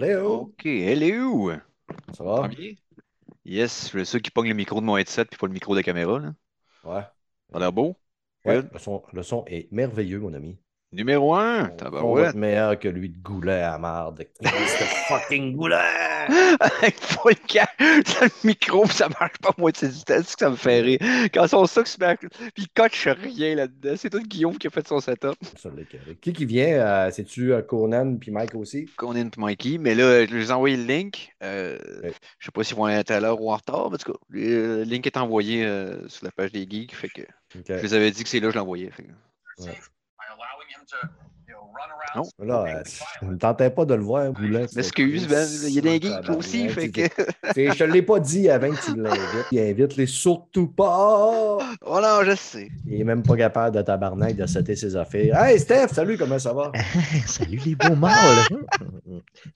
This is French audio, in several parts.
Léo, OK, hello! ça Ça va? va bien? Yes, je suis sûr qui pogne le micro de mon headset puis pas le micro de la caméra. Là. Ouais. Ça a l'air beau? Ouais, Good. le son, le son est merveilleux, mon ami. Numéro 1, On va tabarouette. être meilleur que lui de Goulet à marde. Fucking Goulet! Dans le micro, puis ça marche pas à moitié du temps. C'est ce que ça me fait rire. Quand son sac se met. Puis il coche rien là-dedans. C'est tout Guillaume qui a fait son setup. Qui qui vient? euh, C'est-tu euh, Conan puis Mike aussi? Conan et Mikey. Mais là, je les ai envoyé le link. Euh, Ouais. Je sais pas s'ils vont être à l'heure ou en retard. Mais en tout cas, le link est envoyé euh, sur la page des geeks. Fait que je les avais dit que c'est là que je l'envoyais. Ouais. Non. Là, je ne tentais pas de le voir, m'excuse, Ben. Il y a des geeks là aussi. Fait que... Je te l'ai pas dit avant que tu l'invites. Il invite-les surtout pas. Oh non, je sais. Il est même pas capable de tabarnak de setter ses affaires. Hey Steph, salut, comment ça va? Salut les beaux là.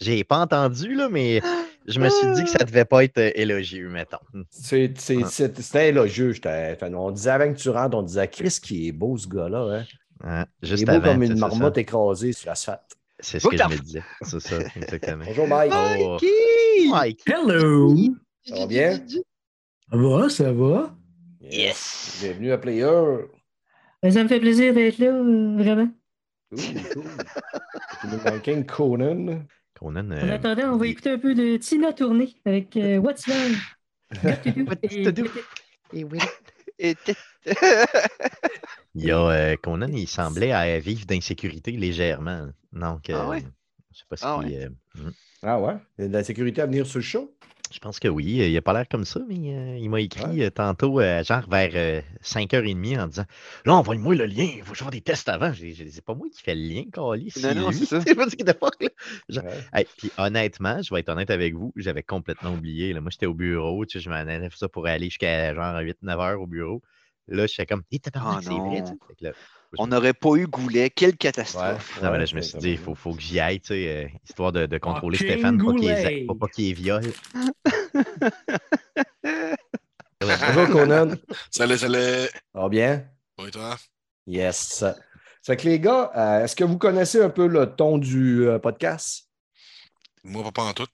J'ai pas entendu, là, mais je me suis dit que ça devait pas être euh, élogieux, mettons. C'est- c'est- c'est- C'était élogieux. j'étais- On disait avant que tu rentres, on disait Chris qui est beau ce gars-là. Hein? Hein, Il Juste est beau avant, comme une marmotte ça. écrasée sur l'asphalte. C'est ce que What je the me disais. C'est ça, exactement. Bonjour Mike. Oh. Mikey! Mike. Hello! Ça va bien? Ça va, ça va? Yes! Bienvenue à Player. Ben, Ça me fait plaisir d'être là, euh, vraiment. Cool, cool. Conan. Conan, En euh, attendant, on va écouter un peu de Tina Tournée avec euh, What's Love? Got to do? What's et- do? Et il y a euh, Conan, il semblait à vivre d'insécurité légèrement. Donc, Ah euh, ouais? je sais pas si. Ah ouais? euh, hmm. Ah ouais? Il y a de la sécurité à venir sur le show? je pense que oui. Il a pas l'air comme ça, mais euh, il m'a écrit euh, tantôt, euh, genre vers euh, 5h30, en disant Là, envoie-moi le lien, il faut que je fasse des tests avant. C'est pas moi qui fais le lien, Carly. Non, non, c'est ça. C'est pas ce. Genre, Ouais. Hey, puis honnêtement, je vais être honnête avec vous, j'avais complètement oublié. Là. Moi, j'étais au bureau, tu sais, je m'en allais faire ça pour aller jusqu'à genre 8-9 heures au bureau. Là, j'étais comme, hé, c'est vrai, là, On n'aurait pas eu Goulet. Quelle catastrophe. non, mais là, je me suis dit, il faut, faut que j'y aille, tu sais, euh, histoire de, de contrôler Stéphane, pas qu'il Goulet. pas, pas qu'il ait viol. Bonjour Conan. Salut, salut. Ça va bien? Oui, toi? Yes. Ça fait que les gars, euh, est-ce que vous connaissez un peu le ton du euh, podcast? Moi, pas en tout.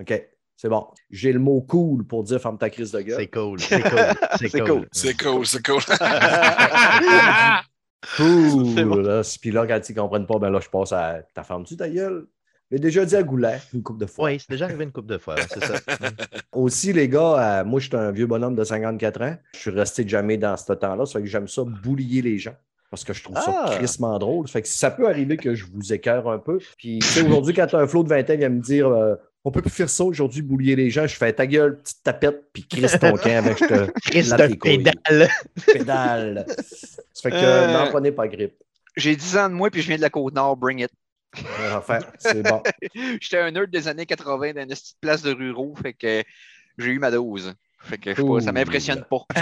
OK, c'est bon. J'ai le mot cool pour dire ferme ta crise de gueule. C'est cool, c'est cool, c'est C'est cool. cool. C'est cool, c'est cool. Cool. Bon. là. Puis là, quand ils ne comprennent pas, ben là, je passe à ta ferme-tu ta gueule? J'ai déjà dit à Goulet une couple de fois. Oui, c'est déjà arrivé une couple de fois, c'est ça. Aussi, les gars, euh, moi, je suis un vieux bonhomme de 54 ans. Je suis resté jamais dans ce temps-là. Ça fait que j'aime ça boulier les gens. Parce que je trouve ça Ah. crissement drôle. Ça fait que ça peut arriver que je vous écœure un peu. Puis, tu sais, aujourd'hui, quand un flot de 20 ans vient me dire euh, on peut plus faire ça aujourd'hui, boulier les gens, je fais ta gueule, petite tapette, puis crisse ton camp avec je te couilles. pédale. pédale. Ça fait que Euh. n'en prenez pas grippe. J'ai 10 ans de moi puis je viens de la Côte-Nord. Bring it. Enfin, c'est bon. J'étais un nerd des années 80 dans une petite place de ruraux. Fait que j'ai eu ma dose. Fait que je sais pas, ça m'impressionne pas. Euh,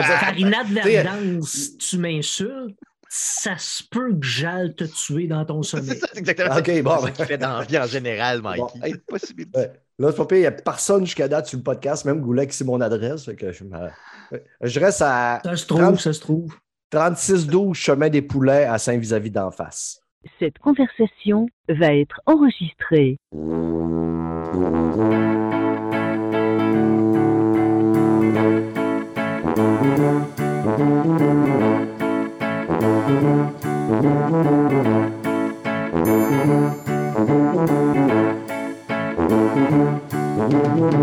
dire- Farina de T'sais, Verdance, tu m'insultes, ça se peut que j'aille te tuer dans ton C'est sommeil. ça, c'est exactement Ok, ça. bon, C'est ça qu'il fait dans la vie en général, Mikey. Bon. Hey, possible. Ouais. Là, c'est pas pire, il n'y a personne jusqu'à date sur le podcast, même Goulet qui sait mon adresse. Fait que je, me- je reste à Ça se trouve, ça se trouve. 36-12 chemin des Poulets à Saint-Vis-à-vis d'en face. Cette conversation va être enregistrée. Salut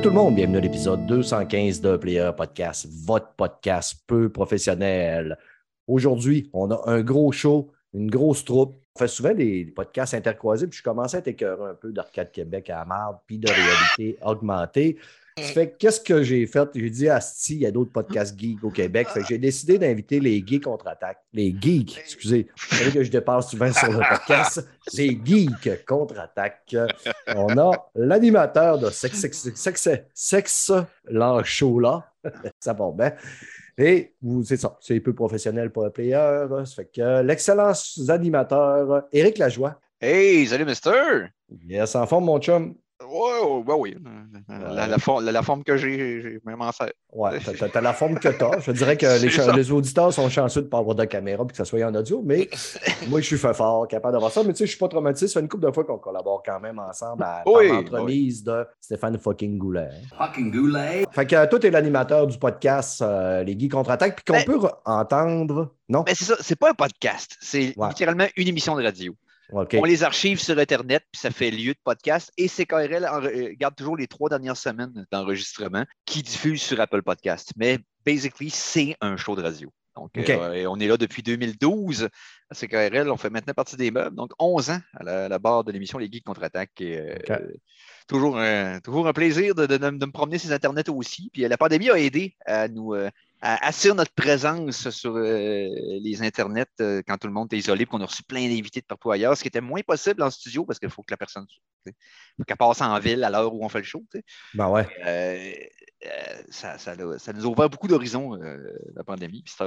tout le monde, bienvenue à l'épisode 215 de Player Podcast, votre podcast peu professionnel. Aujourd'hui, on a un gros show, une grosse troupe. On fait souvent des podcasts intercroisés, puis je commençais à être écœuré un peu d'Arcade Québec à marde, puis de réalité augmentée. Ça fait que qu'est-ce que j'ai fait? J'ai dit à Sti, il y a d'autres podcasts geeks au Québec. Fait que j'ai décidé d'inviter les geeks contre-attaque. Les geeks, excusez. Vous savez que je dépasse souvent sur le podcast. Les geeks contre-attaque. On a l'animateur de Sex, sex, sex, sex, show là. ça va bien. Et vous, c'est ça, c'est peu professionnel pour un player. Ça fait que l'excellent animateur, Éric Lajoie. Hey, salut, mister! Yes, en forme, mon chum. Ouais, ouais, oui. La, la for- la- la forme que j'ai, j'ai je m'en sers. Ouais, t'as- la forme que t'as. Je dirais que les, auditeurs sont chanceux de ne pas avoir de caméra et que ça soit en audio, mais moi, je suis fait fort, capable d'avoir ça. Mais tu sais, je suis pas traumatisé. Ça fait une couple de fois qu'on collabore quand même ensemble à Oui, par l'entremise de Stéphane fucking Goulet. Fucking goulet. Fait que euh, toi, t'es l'animateur du podcast euh, Les Guy Contre-Attaque, puis qu'on Ben- peut re- entendre. Non? Mais c'est ça, c'est pas un podcast, c'est Ouais. littéralement une émission de radio. On les archive sur Internet, puis ça fait lieu de podcast. Et CKRL en- euh, garde toujours les trois dernières semaines d'enregistrement qui diffusent sur Apple Podcast. Mais basically, c'est un show de radio. Donc, euh, et on est là depuis 2012 à CKRL. On fait maintenant partie des meubles. Donc, 11 ans à la, à la barre de l'émission Les Geeks contre-attaque. Euh, euh, toujours, un, toujours un plaisir de, de- de me promener ces Internet aussi. Puis la pandémie a aidé à nous à assurer notre présence sur euh, les internets euh, quand tout le monde est isolé, qu'on a reçu plein d'invités de partout ailleurs, ce qui était moins possible en studio parce qu'il faut que la personne faut qu'elle passe en ville à l'heure où on fait le show. Ben ouais. Euh, ça, ça, ça nous a ouvert beaucoup d'horizons, la pandémie. Puis ça,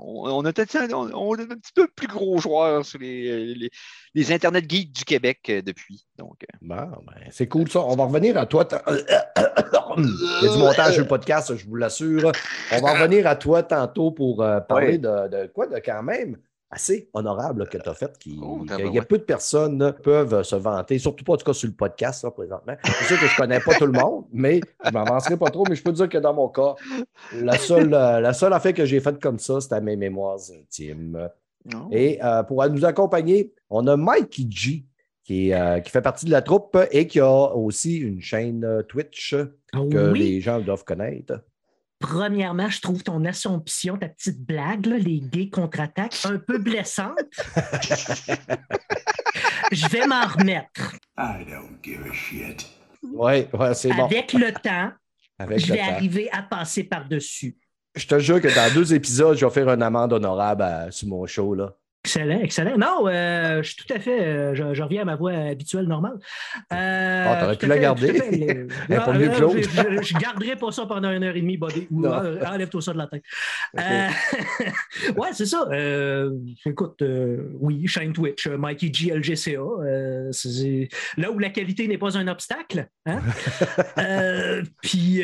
on, on, a peut-être- on, on est un petit peu plus gros joueurs sur les, les, les Internet geeks du Québec depuis. Donc, Bon, ben, c'est cool ça. On va revenir à toi. Il y a du montage sur le podcast, je vous l'assure. On va revenir à toi tantôt pour euh, parler de, de quoi de quand même assez honorable que tu as fait. Qui, Oh, tabarouette. y a peu de personnes peuvent se vanter, surtout pas en tout cas sur le podcast là, présentement. C'est sûr que je ne connais pas tout le monde, mais je ne m'avancerai pas trop. Mais je peux te dire que dans mon cas, la seule, euh, la seule affaire que j'ai faite comme ça, c'était à mes mémoires intimes. non. Et euh, pour nous accompagner, on a Mikey G, qui, est, euh, qui fait partie de la troupe et qui a aussi une chaîne Twitch que oui? les gens doivent connaître. Premièrement, je trouve ton assumption, ta petite blague, là, les gays contre-attaques, un peu blessante. je vais m'en remettre. I don't give a shit. Oui, ouais, c'est bon. Avec le temps, Avec je le vais temps. arriver à passer par-dessus. Je te jure que dans deux épisodes, je vais faire une amende honorable à- sur mon show. Là. Excellent, excellent. Non, euh, je suis tout à fait. euh, je, je reviens à ma voix habituelle, normale. Euh, Ah, t'aurais pu la garder. fait. Mieux que l'autre. Je, je, je garderai pas ça pendant une heure et demie, buddy. Ou, Enlève-toi ça de la tête. Ouais, c'est ça. Écoute, oui, chaîne Twitch, Mikey G LGCA. là où la qualité n'est pas un obstacle. Hein? Puis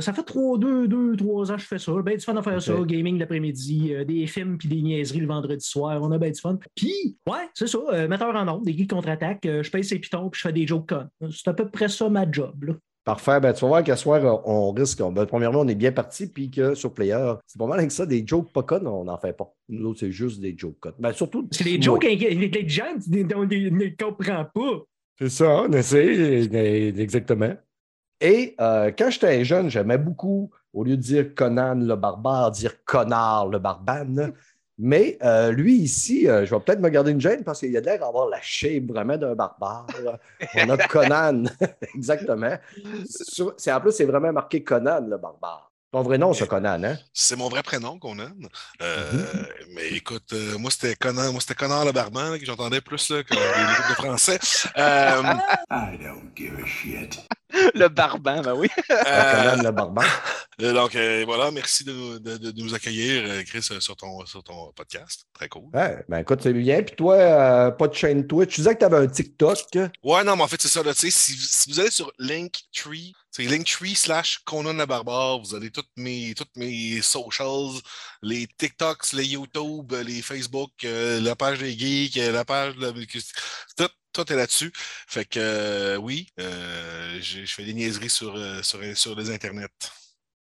ça fait trois, deux, deux, trois ans que je fais ça. Ben du fun à faire ça. Gaming l'après-midi, des films puis des niaiseries le vendredi soir. On a bien du fun. Puis, ouais, c'est ça. euh, metteur en nombre, des geeks contre-attaque. euh, je paye ses pitons puis je fais des jokes con. C'est à peu près ça ma job. Là. Parfait. Ben, tu vas voir qu'à soir, euh, on risque. on- ben, premièrement, on est bien parti, puis que sur Player, c'est pas mal avec ça. Des jokes pas connes, on n'en fait pas. Nous autres, c'est juste des jokes connes. Ben, surtout. Que les jokes intelligents, tu ne les comprends pas. C'est ça, on essaie, exactement. Et euh, quand j'étais jeune, j'aimais beaucoup, au lieu de dire Conan le barbare, dire connard le barbane. Mais euh, lui, ici, euh, je vais peut-être me garder une gêne parce qu'il a l'air d'avoir la shape vraiment d'un barbare. On a Conan, exactement. Sur- en plus, c'est vraiment marqué Conan le barbare. Ton vrai nom, c'est Conan, hein? C'est mon vrai prénom, Conan. Euh, Mhm. Mais écoute, euh, moi, c'était Conan, moi, c'était Conan le barman là, que j'entendais plus là, que les groupes de français. Euh, I don't give a shit. Le barban, ben oui. euh, Conan le barbare. euh, donc, euh, voilà, merci de, nous- de- de nous accueillir, euh, Chris, euh, sur ton, sur ton podcast. Très cool. Ouais, ben écoute, c'est bien. Puis toi, euh, pas de chaîne Twitch. Tu disais que tu avais un TikTok. Ouais, non, mais en fait, c'est ça. Là, tu sais, si, si vous allez sur Linktree, c'est Linktree slash Conan le Barbare, vous avez toutes mes, toutes socials, les TikToks, les YouTube, les Facebook, euh, la page des geeks, euh, la page de tout, tout est là-dessus. Fait que euh, oui, je fais des niaiseries sur, les internets.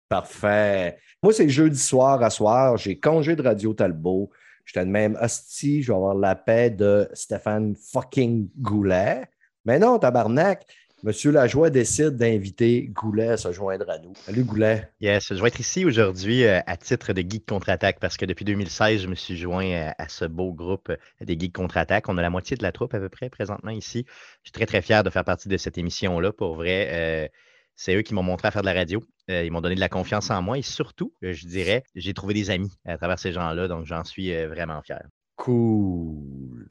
Parfait. Moi, c'est jeudi soir à soir. J'ai congé de Radio Talbot. J'étais même hostie. Je vais avoir la paix de Stéphane fucking Goulet. Mais non, tabarnak. Monsieur Lajoie décide d'inviter Goulet à se joindre à nous. Salut Goulet. Yes, je vais être ici aujourd'hui euh, à titre de Geek Contre-Attaque parce que depuis 2016, je me suis joint euh, à ce beau groupe euh, des Geeks Contre-Attaque. On a la moitié de la troupe à peu près présentement ici. Je suis très, très fier de faire partie de cette émission-là. Pour vrai, c'est eux qui m'ont montré à faire de la radio. Ils m'ont donné de la confiance en moi et surtout, je dirais, j'ai trouvé des amis à travers ces gens-là. Donc, j'en suis vraiment fier. Cool.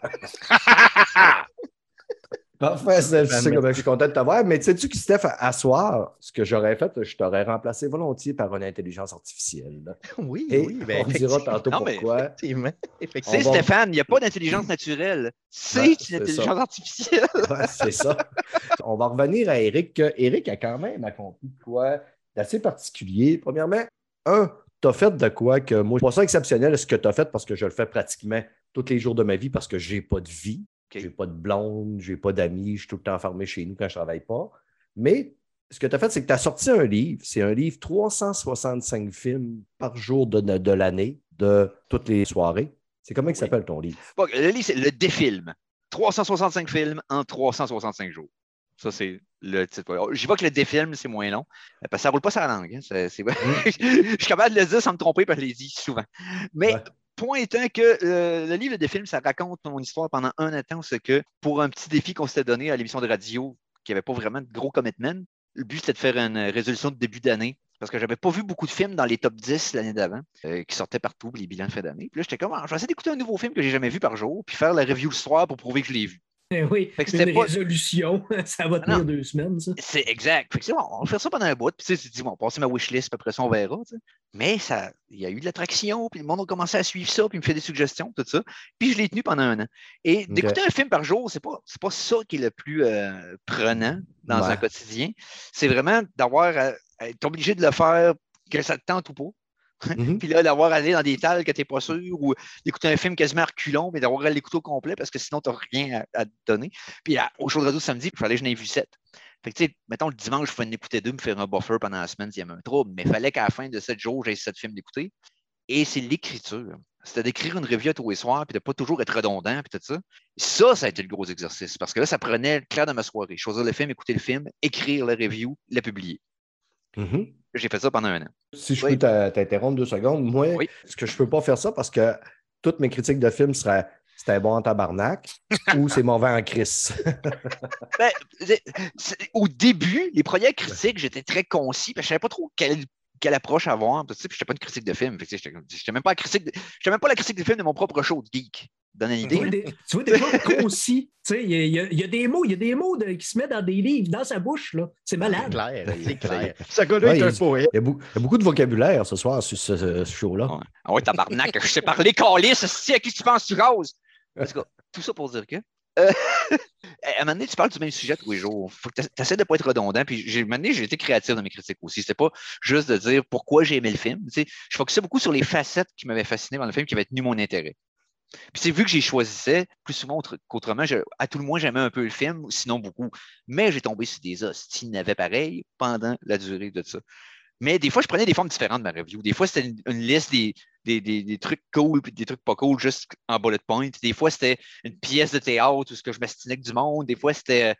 Parfait, tu sais comment je suis content de t'avoir. Mais sais-tu que, Steph, à, à soir, ce que j'aurais fait, je t'aurais remplacé volontiers par une intelligence artificielle. Oui, Et oui. ben, on dira tantôt Non, pourquoi. Effectivement. C'est effectivement. Va- Stéphane, il n'y a pas d'intelligence naturelle. C'est Ouais, une c'est intelligence ça. artificielle. C'est ça. On va revenir à Eric. Eric a quand même accompli quoi d'assez particulier. Premièrement, un, tu as fait de quoi que moi, je trouve ça exceptionnel ce que tu as fait parce que je le fais pratiquement tous les jours de ma vie parce que j'ai pas de vie. Ok. J'ai pas de blonde, j'ai pas d'amis, je suis tout le temps enfermé chez nous quand je travaille pas. Mais ce que tu as fait, c'est que tu as sorti un livre. C'est un livre 365 films par jour de, de l'année, de toutes les soirées. C'est comment il s'appelle ton livre? Bon, le livre, c'est le défilm. 365 films en 365 jours. Ça, c'est le titre. J'y vois que le défilm, c'est moins long. Parce que ça ne roule pas la langue. hein. C'est- je suis capable de le dire sans me tromper parce que je l'ai dit souvent. Mais Ouais. Point étant que euh, le livre Le défilm, ça raconte mon histoire pendant un temps, ce que pour un petit défi qu'on s'était donné à l'émission de radio, qui n'avait pas vraiment de gros commitment, le but c'était de faire une résolution de début d'année. Parce que j'avais pas vu beaucoup de films dans les top 10 l'année d'avant, euh, qui sortaient partout, les bilans de fin d'année. Puis là, j'étais comme, Ah, je vais essayer d'écouter un nouveau film que j'ai jamais vu par jour, puis faire la review le soir pour prouver que je l'ai vu. Oui, Fait que une c'était pas- résolution, ça va Ah tenir non. deux semaines, ça. C'est exact. Fait que, on va faire ça pendant un bout. Puis tu sais, tu te dis, bon, on va passer ma wishlist, puis après ça, on verra. tu sais. Mais ça, il y a eu de l'attraction, puis le monde a commencé à suivre ça, puis il me fait des suggestions, tout ça. Puis je l'ai tenu pendant un an. Et d'écouter un film par jour, c'est pas, c'est pas ça qui est le plus euh, prenant dans Ouais. un quotidien. C'est vraiment d'avoir à, à être obligé de le faire, que ça te tente ou pas. Mhm. Puis là, d'avoir à aller dans des tales que tu n'es pas sûr ou d'écouter un film quasiment à reculons, mais d'avoir l'écouter au complet parce que sinon, tu n'as rien à, à te donner. Puis à- au show de radio samedi, il fallait que j'en ai vu sept. Fait que, tu sais, mettons, le dimanche, je pouvais en écouter deux, me faire un buffer pendant la semaine s'il y avait un trouble, mais il fallait qu'à la fin de sept jours, j'aie sept films d'écouter. Et c'est l'écriture. C'était d'écrire une revue à tous les soirs, puis de pas toujours être redondant, puis tout ça. Ça, ça a été le gros exercice, parce que là, ça prenait le clair de ma soirée. Choisir le film, écouter le film, écrire la review, la publier. Mhm. J'ai fait ça pendant un an. Si je Oui. peux t'interrompre deux secondes, moi, Oui. ce que je peux pas faire ça parce que toutes mes critiques de films seraient c'était bon en tabarnak ou c'est mauvais en crise. Ben, au début, les premières critiques, j'étais très concis, parce que je savais pas trop quelle, quelle approche avoir. parce que, puis j'étais pas une critique de film. J'étais j'étais même pas la critique, de- même pas la critique de film de mon propre show de geek. Donne une Tu idée. vois, là. des, tu vois, concis. Tu sais, Il y, a- y y des mots, il y a des mots de- qui se mettent dans des livres, dans sa bouche. là. C'est C'est malade. clair, c'est Ça y clair. Ce gars-là Ouais, est un il- poète. Il y, a beaucoup, il y a beaucoup de vocabulaire ce soir sur ce, show-là. Ouais. Ah ouais, tabarnak, je t'ai parlé, calice, si à qui tu penses, tu roses. En tout cas, tout ça pour dire que. euh, à un moment donné, tu parles du même sujet tous les jours. Faut que tu essaies de ne pas être redondant. Puis, j'ai- à un moment donné, j'ai été créatif dans mes critiques aussi. C'était pas juste de dire pourquoi j'ai aimé le film. Tu sais, je focusais beaucoup sur les facettes qui m'avaient fasciné dans le film, qui avaient tenu mon intérêt. Puis, c'est vu que j'ai choisissais plus souvent autre- qu'autrement, à tout le moins, j'aimais un peu le film, sinon beaucoup. Mais j'ai tombé sur des hosties navets pareil pendant la durée de ça. Mais des fois, je prenais des formes différentes de ma review. Des fois, c'était une, une liste des, des, des- des trucs cool puis des trucs pas cool juste en bullet point. Des fois, c'était une pièce de théâtre où ce que je m'astinais avec du monde. Des fois, c'était.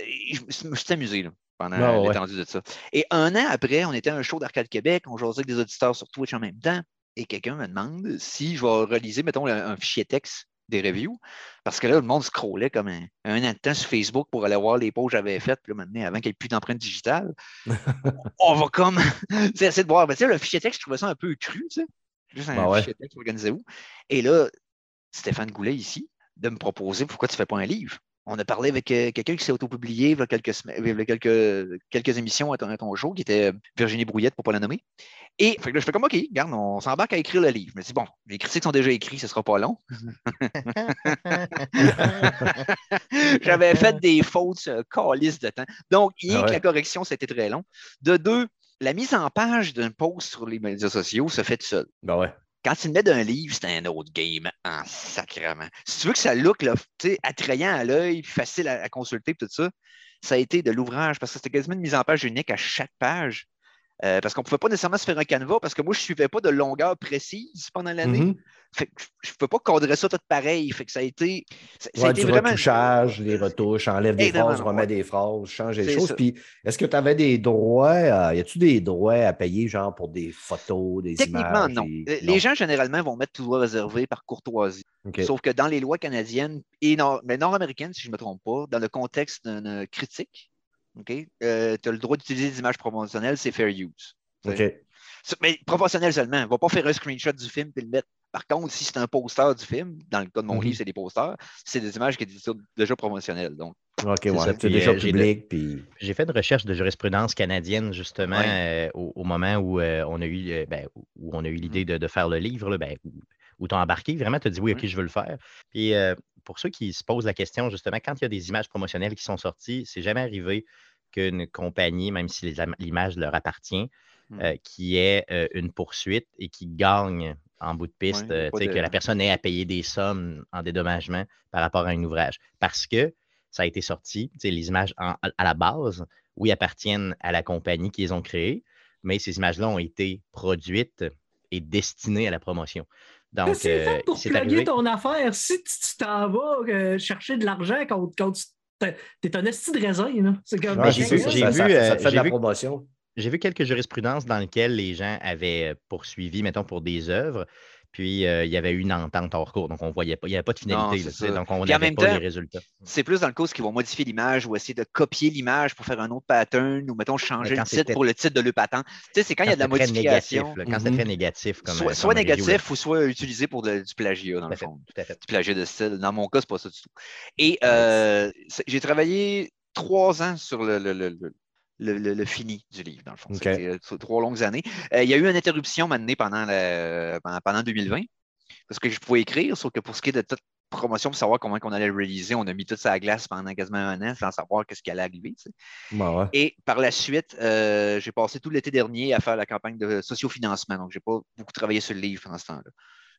euh, Je me suis amusé là, pendant Ah ouais. l'étendue de ça. Et un an après, on était à un show d'Arcade Québec. On jasait avec des auditeurs sur Twitch en même temps. Et quelqu'un me demande si je vais réaliser, mettons, un, un fichier texte des reviews. Parce que là, le monde scrollait comme un, un an de temps sur Facebook pour aller voir les posts que j'avais faites. Puis là, maintenant, avant qu'il n'y ait plus d'empreinte digitale, on va comme sais, essayer de voir. Ben, tu sais, le fichier texte, je trouvais ça un peu cru, tu sais. Juste un Ben ouais. fichier texte organisé où. Et là, Stéphane Goulet ici, de me proposer pourquoi tu ne fais pas un livre? On a parlé avec euh, quelqu'un qui s'est autopublié il y a quelques, semaines- émissions à ton, à ton show, qui était Virginie Brouillette, pour ne pas la nommer. Et fait que là, je fais comme OK, regarde, on s'embarque à écrire le livre. Je me dis, bon, les critiques sont déjà écrites, ce ne sera pas long. J'avais fait des fautes, euh, calice de temps. Donc, Ah que la correction, c'était très long. De deux, la mise en page d'un post sur les médias sociaux se fait tout seul. Ben ouais. Quand tu le mets d'un livre, c'est un autre game en sacrement. Si tu veux que ça look là, attrayant à l'œil, facile à, à consulter, tout ça, ça a été de l'ouvrage parce que c'était quasiment une mise en page unique à chaque page. Euh, parce qu'on ne pouvait pas nécessairement se faire un canevas parce que moi, je ne suivais pas de longueur précise pendant l'année. Mhm. Fait que je ne peux pas cadrer ça tout pareil. Fait que ça a été. Ça, ça a Ouais, été du vraiment. retouchage, les retouches, enlève des phrases, remet ouais. des phrases, change des choses. ça. Puis, est-ce que tu avais des droits, euh, y a-tu des droits à payer, genre pour des photos, des Techniquement, images? non. des- Euh, Les gens, généralement, vont mettre tout droit réservé par courtoisie. Sauf que dans les lois canadiennes et nord- mais nord-américaines, si je ne me trompe pas, dans le contexte d'une euh, critique, tu as le droit d'utiliser des images promotionnelles, c'est fair use. OK. Mais proportionnel seulement. On ne va pas faire un screenshot du film et le mettre Par contre, si c'est un poster du film, dans le cas de mon Mhm. livre, c'est des posters, c'est des images qui étaient déjà promotionnelles. Donc, OK, ouais. C'est puis, déjà euh, j'ai public. Puis... J'ai fait une recherche de jurisprudence canadienne justement Ouais. euh, au, au moment où euh, on a eu euh, ben, où- on a eu l'idée de, de faire le livre, là, ben, où, où tu as embarqué, vraiment, tu as dit oui, ok, je veux le faire. Puis euh, pour ceux qui se posent la question, justement, quand il y a des images promotionnelles qui sont sorties, c'est jamais arrivé qu'une compagnie, même si l'image leur appartient, Hmm. euh, qui ait euh, une poursuite et qui gagne en bout de piste, Ouais, euh, de- que la personne ait à payer des sommes en dédommagement par rapport à un ouvrage. Parce que ça a été sorti, tu sais, les images en- à la base, oui, appartiennent à la compagnie qui les ont créées, mais ces images-là ont été produites et destinées à la promotion. Donc, c'est euh, fait pour plugger arrivé. ton affaire. Si tu tu t'en vas euh, chercher de l'argent quand, quand tu t'es un esti de raisin, là. C'est comme Ouais, j'ai vu- ça, j'ai ça, vu, ça- ça te fait de j'ai la vu- promotion. J'ai vu quelques jurisprudences dans lesquelles les gens avaient euh, poursuivi, mettons, pour des œuvres, puis euh, il y avait eu une entente hors cours, donc on voyait pas, il n'y avait pas de finalité, c'est là, donc on n'avait pas temps, les résultats. c'est plus dans le cas où ils vont modifier l'image ou essayer de copier l'image pour faire un autre pattern ou, mettons, changer le titre pour le titre de le patent. Tu sais, c'est quand il y a de la modification, négatif, là, quand Mhm. très négatif comme soit, euh, soit négatif ou soit utilisé pour de- du plagiat, dans Tout le fait, fond. tout à fait. du plagiat de style. Dans mon cas, c'est pas ça du tout. Et euh, c'est- j'ai travaillé trois ans sur le, le- le- le- le- le- le fini du livre, dans le fond. OK. C'était euh, trois longues années. Euh, il y a eu une interruption maintenant pendant, la- pendant, pendant 2020, parce que je pouvais écrire, sauf que pour ce qui est de toute promotion, pour savoir comment on allait le réaliser, on a mis tout ça à glace pendant quasiment un an sans savoir qu'est-ce qui allait arriver. tu sais. Ouais, ouais. Et par la suite, euh, j'ai passé tout l'été dernier à faire la campagne de sociofinancement. Donc, je n'ai pas beaucoup travaillé sur le livre pendant ce temps-là.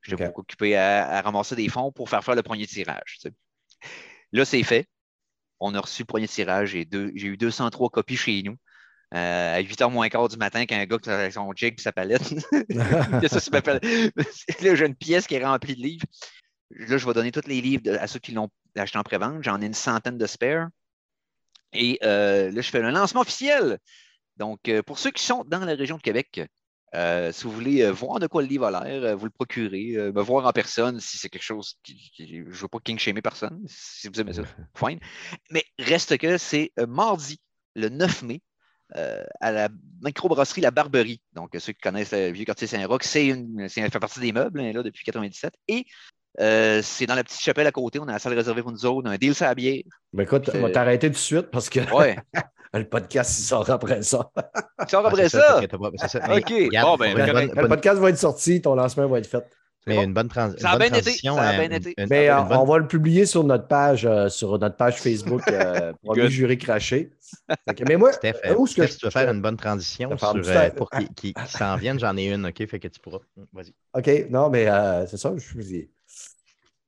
J'étais beaucoup occupé à, à ramasser des fonds pour faire faire le premier tirage. tu sais. Là, c'est fait. On a reçu le premier tirage. J'ai deux- j'ai eu 203 copies chez nous. euh, à 8h moins quart du matin, qu'un gars qui avec son jig et sa palette. A ça ma palette. Là, j'ai une pièce qui est remplie de livres. Là, je vais donner tous les livres à ceux qui l'ont acheté en pré-vente. J'en ai une centaine de spares. Et euh, là, je fais un lancement officiel. Donc, euh, pour ceux qui sont dans la région de Québec, euh, si vous voulez euh, voir de quoi le livre a l'air, euh, vous le procurez, euh, me voir en personne si c'est quelque chose qui. qui- je ne veux pas king shamer personne, si vous aimez ça, fine. Mais reste que c'est mardi, le 9 mai, euh, à la microbrasserie La Barberie. Donc, ceux qui connaissent le vieux quartier Saint-Roch, c'est ça fait partie des meubles hein, là, depuis 97. Et euh, c'est dans la petite chapelle à côté. On a la salle réservée pour nous autres, un deal sur la bière. Ben écoute, on va t'arrêter tout de suite parce que Ouais. le podcast, il sort après ça. Tu sors Ah, après ça? OK. ben, le bonne- podcast va être sorti, ton lancement va être fait. mais bon. une bonne, trans- Ça a une bonne bien été, transition. ça a bien été. une- Mais une euh, bonne- on va le publier sur notre page, euh, sur notre page Facebook, euh, Premier. Jury Craché. Mais moi, Steph, euh, où est-ce que Steph, je- tu veux faire une bonne transition sur, euh, pour qui, qui, qui s'en viennent, j'en ai une, OK? Fait que tu pourras. Vas-y. OK, non, mais euh, c'est ça, je vous dis.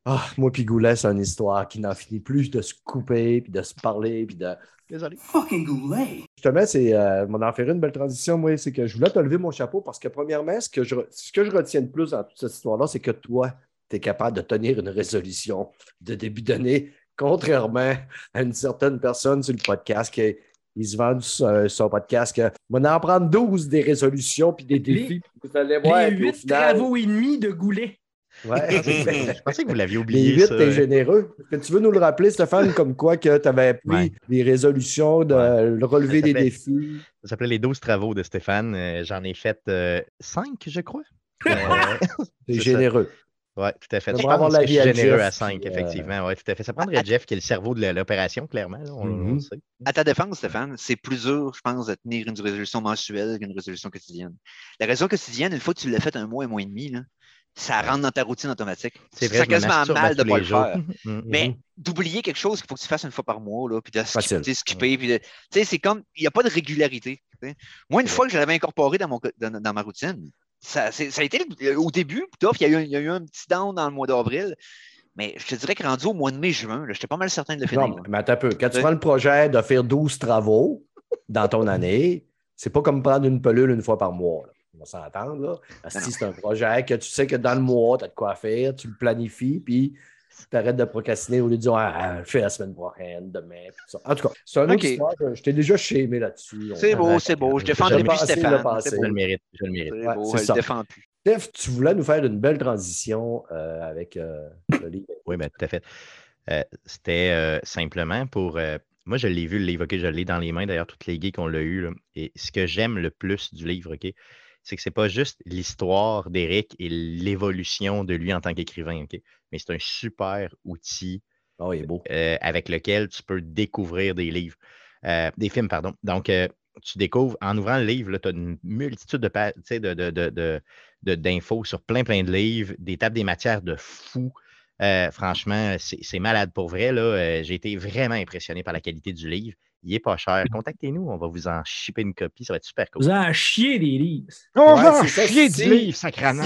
Ah, moi puis Goulet, c'est une histoire qui n'en finit plus de se couper, puis de se parler, puis de... Désolé. Fucking Goulet. Justement, c'est euh, m'en en faire une belle transition, moi, c'est que je voulais te lever mon chapeau parce que, premièrement, ce que je, re- ce que je retiens de plus dans toute cette histoire-là, c'est que toi, tu es capable de tenir une résolution de début d'année, contrairement à une certaine personne sur le podcast qui il se vend sur son podcast que on va en prendre 12 des résolutions puis des défis. puis vous allez voir. Les puis au huit final- travaux et demi de Goulet. Ouais. Je pensais que vous l'aviez Les oublié. 8, ça. t'es généreux. Est-ce que tu veux nous le rappeler, Stéphane, comme quoi que tu avais pris Ouais. des résolutions de Ouais. relever des défis? Ça s'appelait Les 12 travaux de Stéphane. Euh, J'en ai fait 5, je crois. Euh, T'es C'est ça. généreux. Oui, tout à fait. Je pense que je l'avis suis à généreux Jeff, à 5, puis, euh, effectivement. Oui, tout à fait. Ça prendrait Jeff qui est le cerveau de l'opération, clairement. là, on, on Mhm. sait. À ta défense, Stéphane, c'est plus dur, je pense, de tenir une résolution mensuelle qu'une résolution quotidienne. La résolution quotidienne, une fois que tu l'as faite un mois, un mois et demi, là, ça rentre dans ta routine automatique. C'est vrai, quasiment mal de ne pas le jours. faire. Mhm. Mais d'oublier quelque chose qu'il faut que tu fasses une fois par mois, là, puis de skipper, skipper, puis de- tu sais, c'est comme, il n'y a pas de régularité. Moi, une fois que je l'avais incorporé dans, mon, dans, dans ma routine, ça, c'est- ça a été au début, tough, il y, a eu, il y a eu un petit down dans le mois d'avril, mais je te dirais que rendu au mois de mai-juin, là, j'étais pas mal certain de le finir. Non, mais attends un peu. Quand tu prends le projet de faire 12 travaux dans ton année, c'est pas comme prendre une pelule une fois par mois. là. On va s'entendre. Là. Parce que Non. c'est un projet que tu sais que dans le mois, tu as de quoi faire, tu le planifies, puis tu arrêtes de procrastiner au lieu de dire ah, ah, fais la semaine prochaine, demain. puis tout ça. En tout cas, c'est une autre Ok. histoire. Je, je t'ai déjà chémé là-dessus. C'est On- beau, c'est beau. Je Je défends depuis Stéphane. Je le mérite. Je le mérite. C'est Ouais, beau, c'est elle le ça. défend plus. Steph, tu voulais nous faire une belle transition euh, avec euh, le livre. Oui, ben, tout à fait. Euh, C'était euh, simplement pour. euh, moi, je l'ai vu, le livre, OK, je l'ai dans les mains. D'ailleurs, toutes les geeks, on l'a eu. là. Et ce que j'aime le plus du livre, OK, c'est que c'est pas juste l'histoire d'Éric et l'évolution de lui en tant qu'écrivain, OK? Mais c'est un super outil Oh, il est beau. euh, avec lequel tu peux découvrir des livres, euh, des films, pardon. Donc, euh, tu découvres, en ouvrant le livre, tu as une multitude de, pa- tu sais, de, de- de- de- de- d'infos sur plein, plein de livres, des tables des matières de fou. Franchement, c'est, malade pour vrai. J'ai été vraiment impressionné par la qualité du livre. Il est pas cher. Contactez-nous, on va vous en shipper une copie. Ça va être super cool. Vous en chier des livres. On Ouais, va en chier c'est- du livre, sacrament.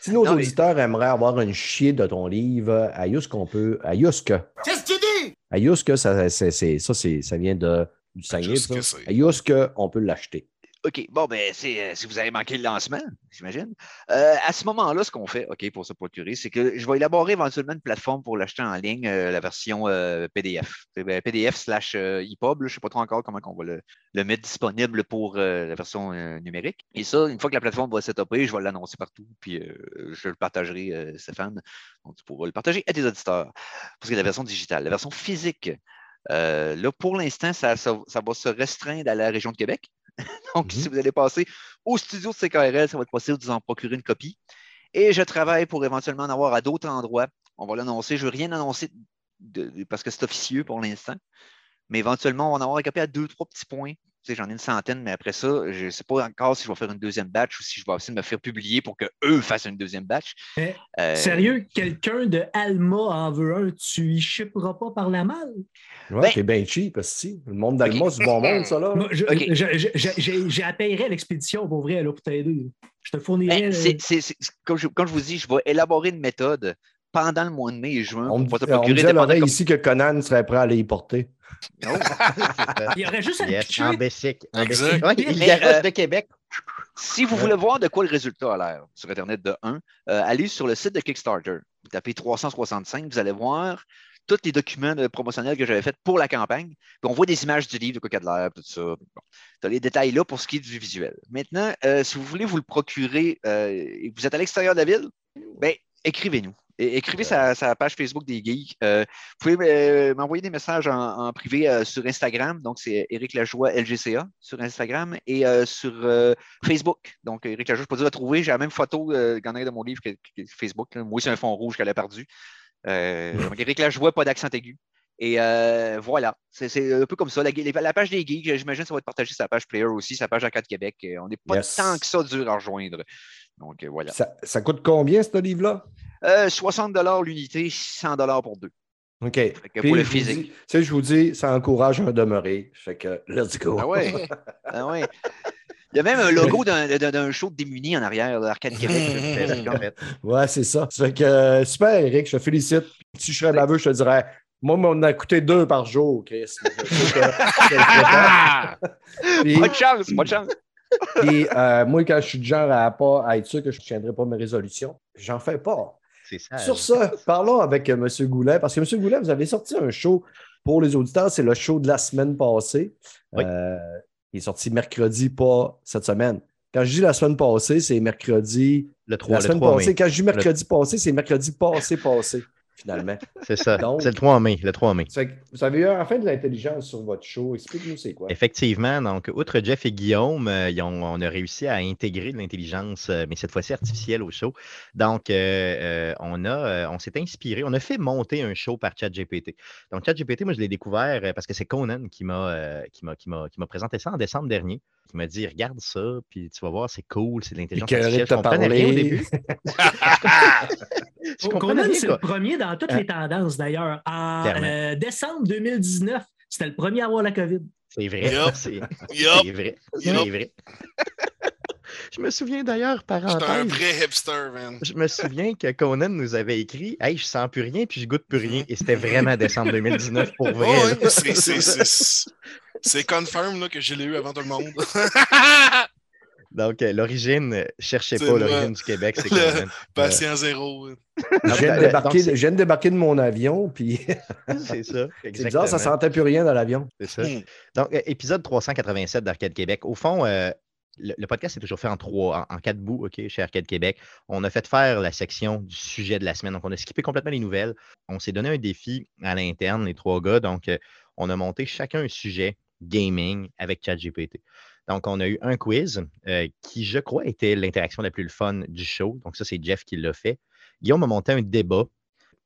Si nos Non, mais- auditeurs aimeraient avoir une chier de ton livre, à Yusk, on peut. À. Qu'est-ce que tu dis? À ça, c'est, ça, ça vient de, du Saguenay. À on peut l'acheter. OK, bon, ben, c'est, euh, si vous avez manqué le lancement, j'imagine. Euh, à ce moment-là, ce qu'on fait, OK, pour se procurer, c'est que je vais élaborer éventuellement une plateforme pour l'acheter en ligne, euh, la version PDF. Ben, PDF slash EPUB, là, je ne sais pas trop encore comment on va le, mettre disponible pour la version numérique. Et ça, une fois que la plateforme va s'étoper, je vais l'annoncer partout, puis je le partagerai, Stéphane. Donc, tu pourras le partager à tes auditeurs. Parce que la version digitale, la version physique, là, pour l'instant, ça va se restreindre à la région de Québec. Donc, Mhm. si vous allez passer au studio de CKRL, ça va être possible de vous en procurer une copie. Et je travaille pour éventuellement en avoir à d'autres endroits. On va l'annoncer. Je ne veux rien annoncer de- de- parce que c'est officieux pour l'instant. Mais éventuellement, on va en avoir une copie à deux, trois petits points. Tu sais, j'en ai une centaine, mais après ça, je ne sais pas encore si je vais faire une deuxième batch ou si je vais essayer de me faire publier pour qu'eux fassent une deuxième batch. Euh, Sérieux, quelqu'un de Alma en veut un, tu y chipperas pas par la malle? Ouais, Ben- t'es bien cheap, si. Le monde d'Alma, c'est du bon monde, ça, là. Moi, je- Ok. je- je- je- j'ai- J'appellerai l'expédition pour vrai là, pour t'aider. Je te fournirai. ben, c'est- c'est- c'est- comme, je, comme je vous dis, je vais élaborer une méthode pendant le mois de mai et juin On me, pour te on me procurer dit à dépendant l'oreille comme- ici que Conan serait prêt à aller y porter. Oh. Il y aurait juste Yes, pitcher. en Exact. Ouais, il Mais, garoche euh, de Québec. Si vous voulez voir de quoi le résultat a l'air sur Internet de 1, allez sur le site de Kickstarter. Vous tapez 365, vous allez voir tous les documents promotionnels que j'avais faits pour la campagne. Puis on voit des images du livre, de quoi qu'il y a de l'air, tout ça. Bon. Tu as les détails là pour ce qui est du visuel. Maintenant, euh, si vous voulez vous le procurer euh, et que vous êtes à l'extérieur de la ville, ben, écrivez-nous. Écrivez sa, sa page Facebook des Geeks. Euh, vous pouvez euh, m'envoyer des messages en, en privé euh, sur Instagram. Donc, c'est Éric Lajoie LGCA sur Instagram et sur Facebook. Donc, Éric Lajoie, je peux dire le trouver. J'ai la même photo arrière de mon livre que, que Facebook. là. Moi, c'est un fond rouge qu'elle a perdu. Donc, Éric Lajoie, pas d'accent aigu. Et euh, voilà, c'est un peu comme ça. La, la page des geeks, j'imagine ça va être partagé sur sa page Player aussi, sa page Arcade Québec. On n'est pas Yes. tant que ça dur à rejoindre. Donc, voilà. Ça, ça coûte combien, ce livre-là? Euh, 60 l'unité, 100 pour deux. OK. Puis, pour le physique. Tu sais, je vous dis, ça encourage un demeuré. Fait que, let's go. Ah ouais. ah ouais. Il y a même un logo d'un- show de démunis en arrière, l'Arcade Québec. Ouais, c'est ça. Ça fait que, euh, super, Eric, je te félicite. Si je serais baveux, je te dirais, moi, on a coûté deux par jour, Chris. Puis- Pas de chance, pas de chance. Puis, euh, moi, quand je suis du genre à, pas, à être sûr que je ne tiendrai pas mes résolutions, j'en fais pas. Sur ça, parlons avec euh, M. Goulet, parce que M. Goulet, vous avez sorti un show pour les auditeurs, c'est le show de la semaine passée. Oui. Euh, il est sorti mercredi, pas cette semaine. Quand je dis la semaine passée, c'est mercredi. Le 3, La le semaine 3 passée, mai. quand je dis mercredi passé, c'est mercredi passé, passé, finalement. C'est ça. C'est le 3 mai. Le 3 mai. Vous avez eu enfin de l'intelligence sur votre show. Explique-nous c'est quoi. Effectivement, donc, outre Jeff et Guillaume, euh, ils ont- on a réussi à intégrer de l'intelligence, euh, mais cette fois-ci artificielle au show. Donc, euh, euh, on, a, euh, on s'est inspiré, on a fait monter un show par ChatGPT. Donc, ChatGPT, moi, je l'ai découvert euh, parce que c'est Conan qui m'a euh, qui m'a- qui m'a- qui m'a présenté ça en décembre dernier. Qui m'a dit Regarde ça, puis tu vas voir, c'est cool, c'est de l'intelligence artificielle. Je comprenais rien au début. Je comprenais Conan, c'est le premier dans toutes les tendances d'ailleurs. En euh, décembre 2019, c'était le premier à avoir la COVID. C'est vrai. C'est c'est vrai. C'est vrai. Je me souviens d'ailleurs, J'étais un parenthèse, vrai hipster, man. je me souviens que Conan nous avait écrit Hey, je sens plus rien, puis je goûte plus rien. Et c'était vraiment décembre 2019 pour vrai. Ouais, là. c'est- c'est- c'est- C'est confirm là, que je l'ai eu avant tout le monde. Donc, euh, l'origine, euh, cherchez pas l'origine du Québec, c'est Le- Conan. Patient zéro. Je viens, de euh, débarquer, donc, c'est- je viens de débarquer de mon avion, puis C'est ça. c'est bizarre, ça sentait plus rien dans l'avion. C'est ça. Hmm. Donc, euh, épisode 387 d'Arcade Québec. Au fond, euh, le, le podcast est toujours fait en trois, en, en quatre bouts, OK, chez Arcade Québec. On a fait faire la section du sujet de la semaine. Donc, on a skippé complètement les nouvelles. On s'est donné un défi à l'interne, les trois gars. Donc, euh, on a monté chacun un sujet gaming avec ChatGPT. Donc, on a eu un quiz euh, qui, je crois, était l'interaction la plus fun du show. Donc, ça, c'est Jeff qui l'a fait. Guillaume a monté un débat.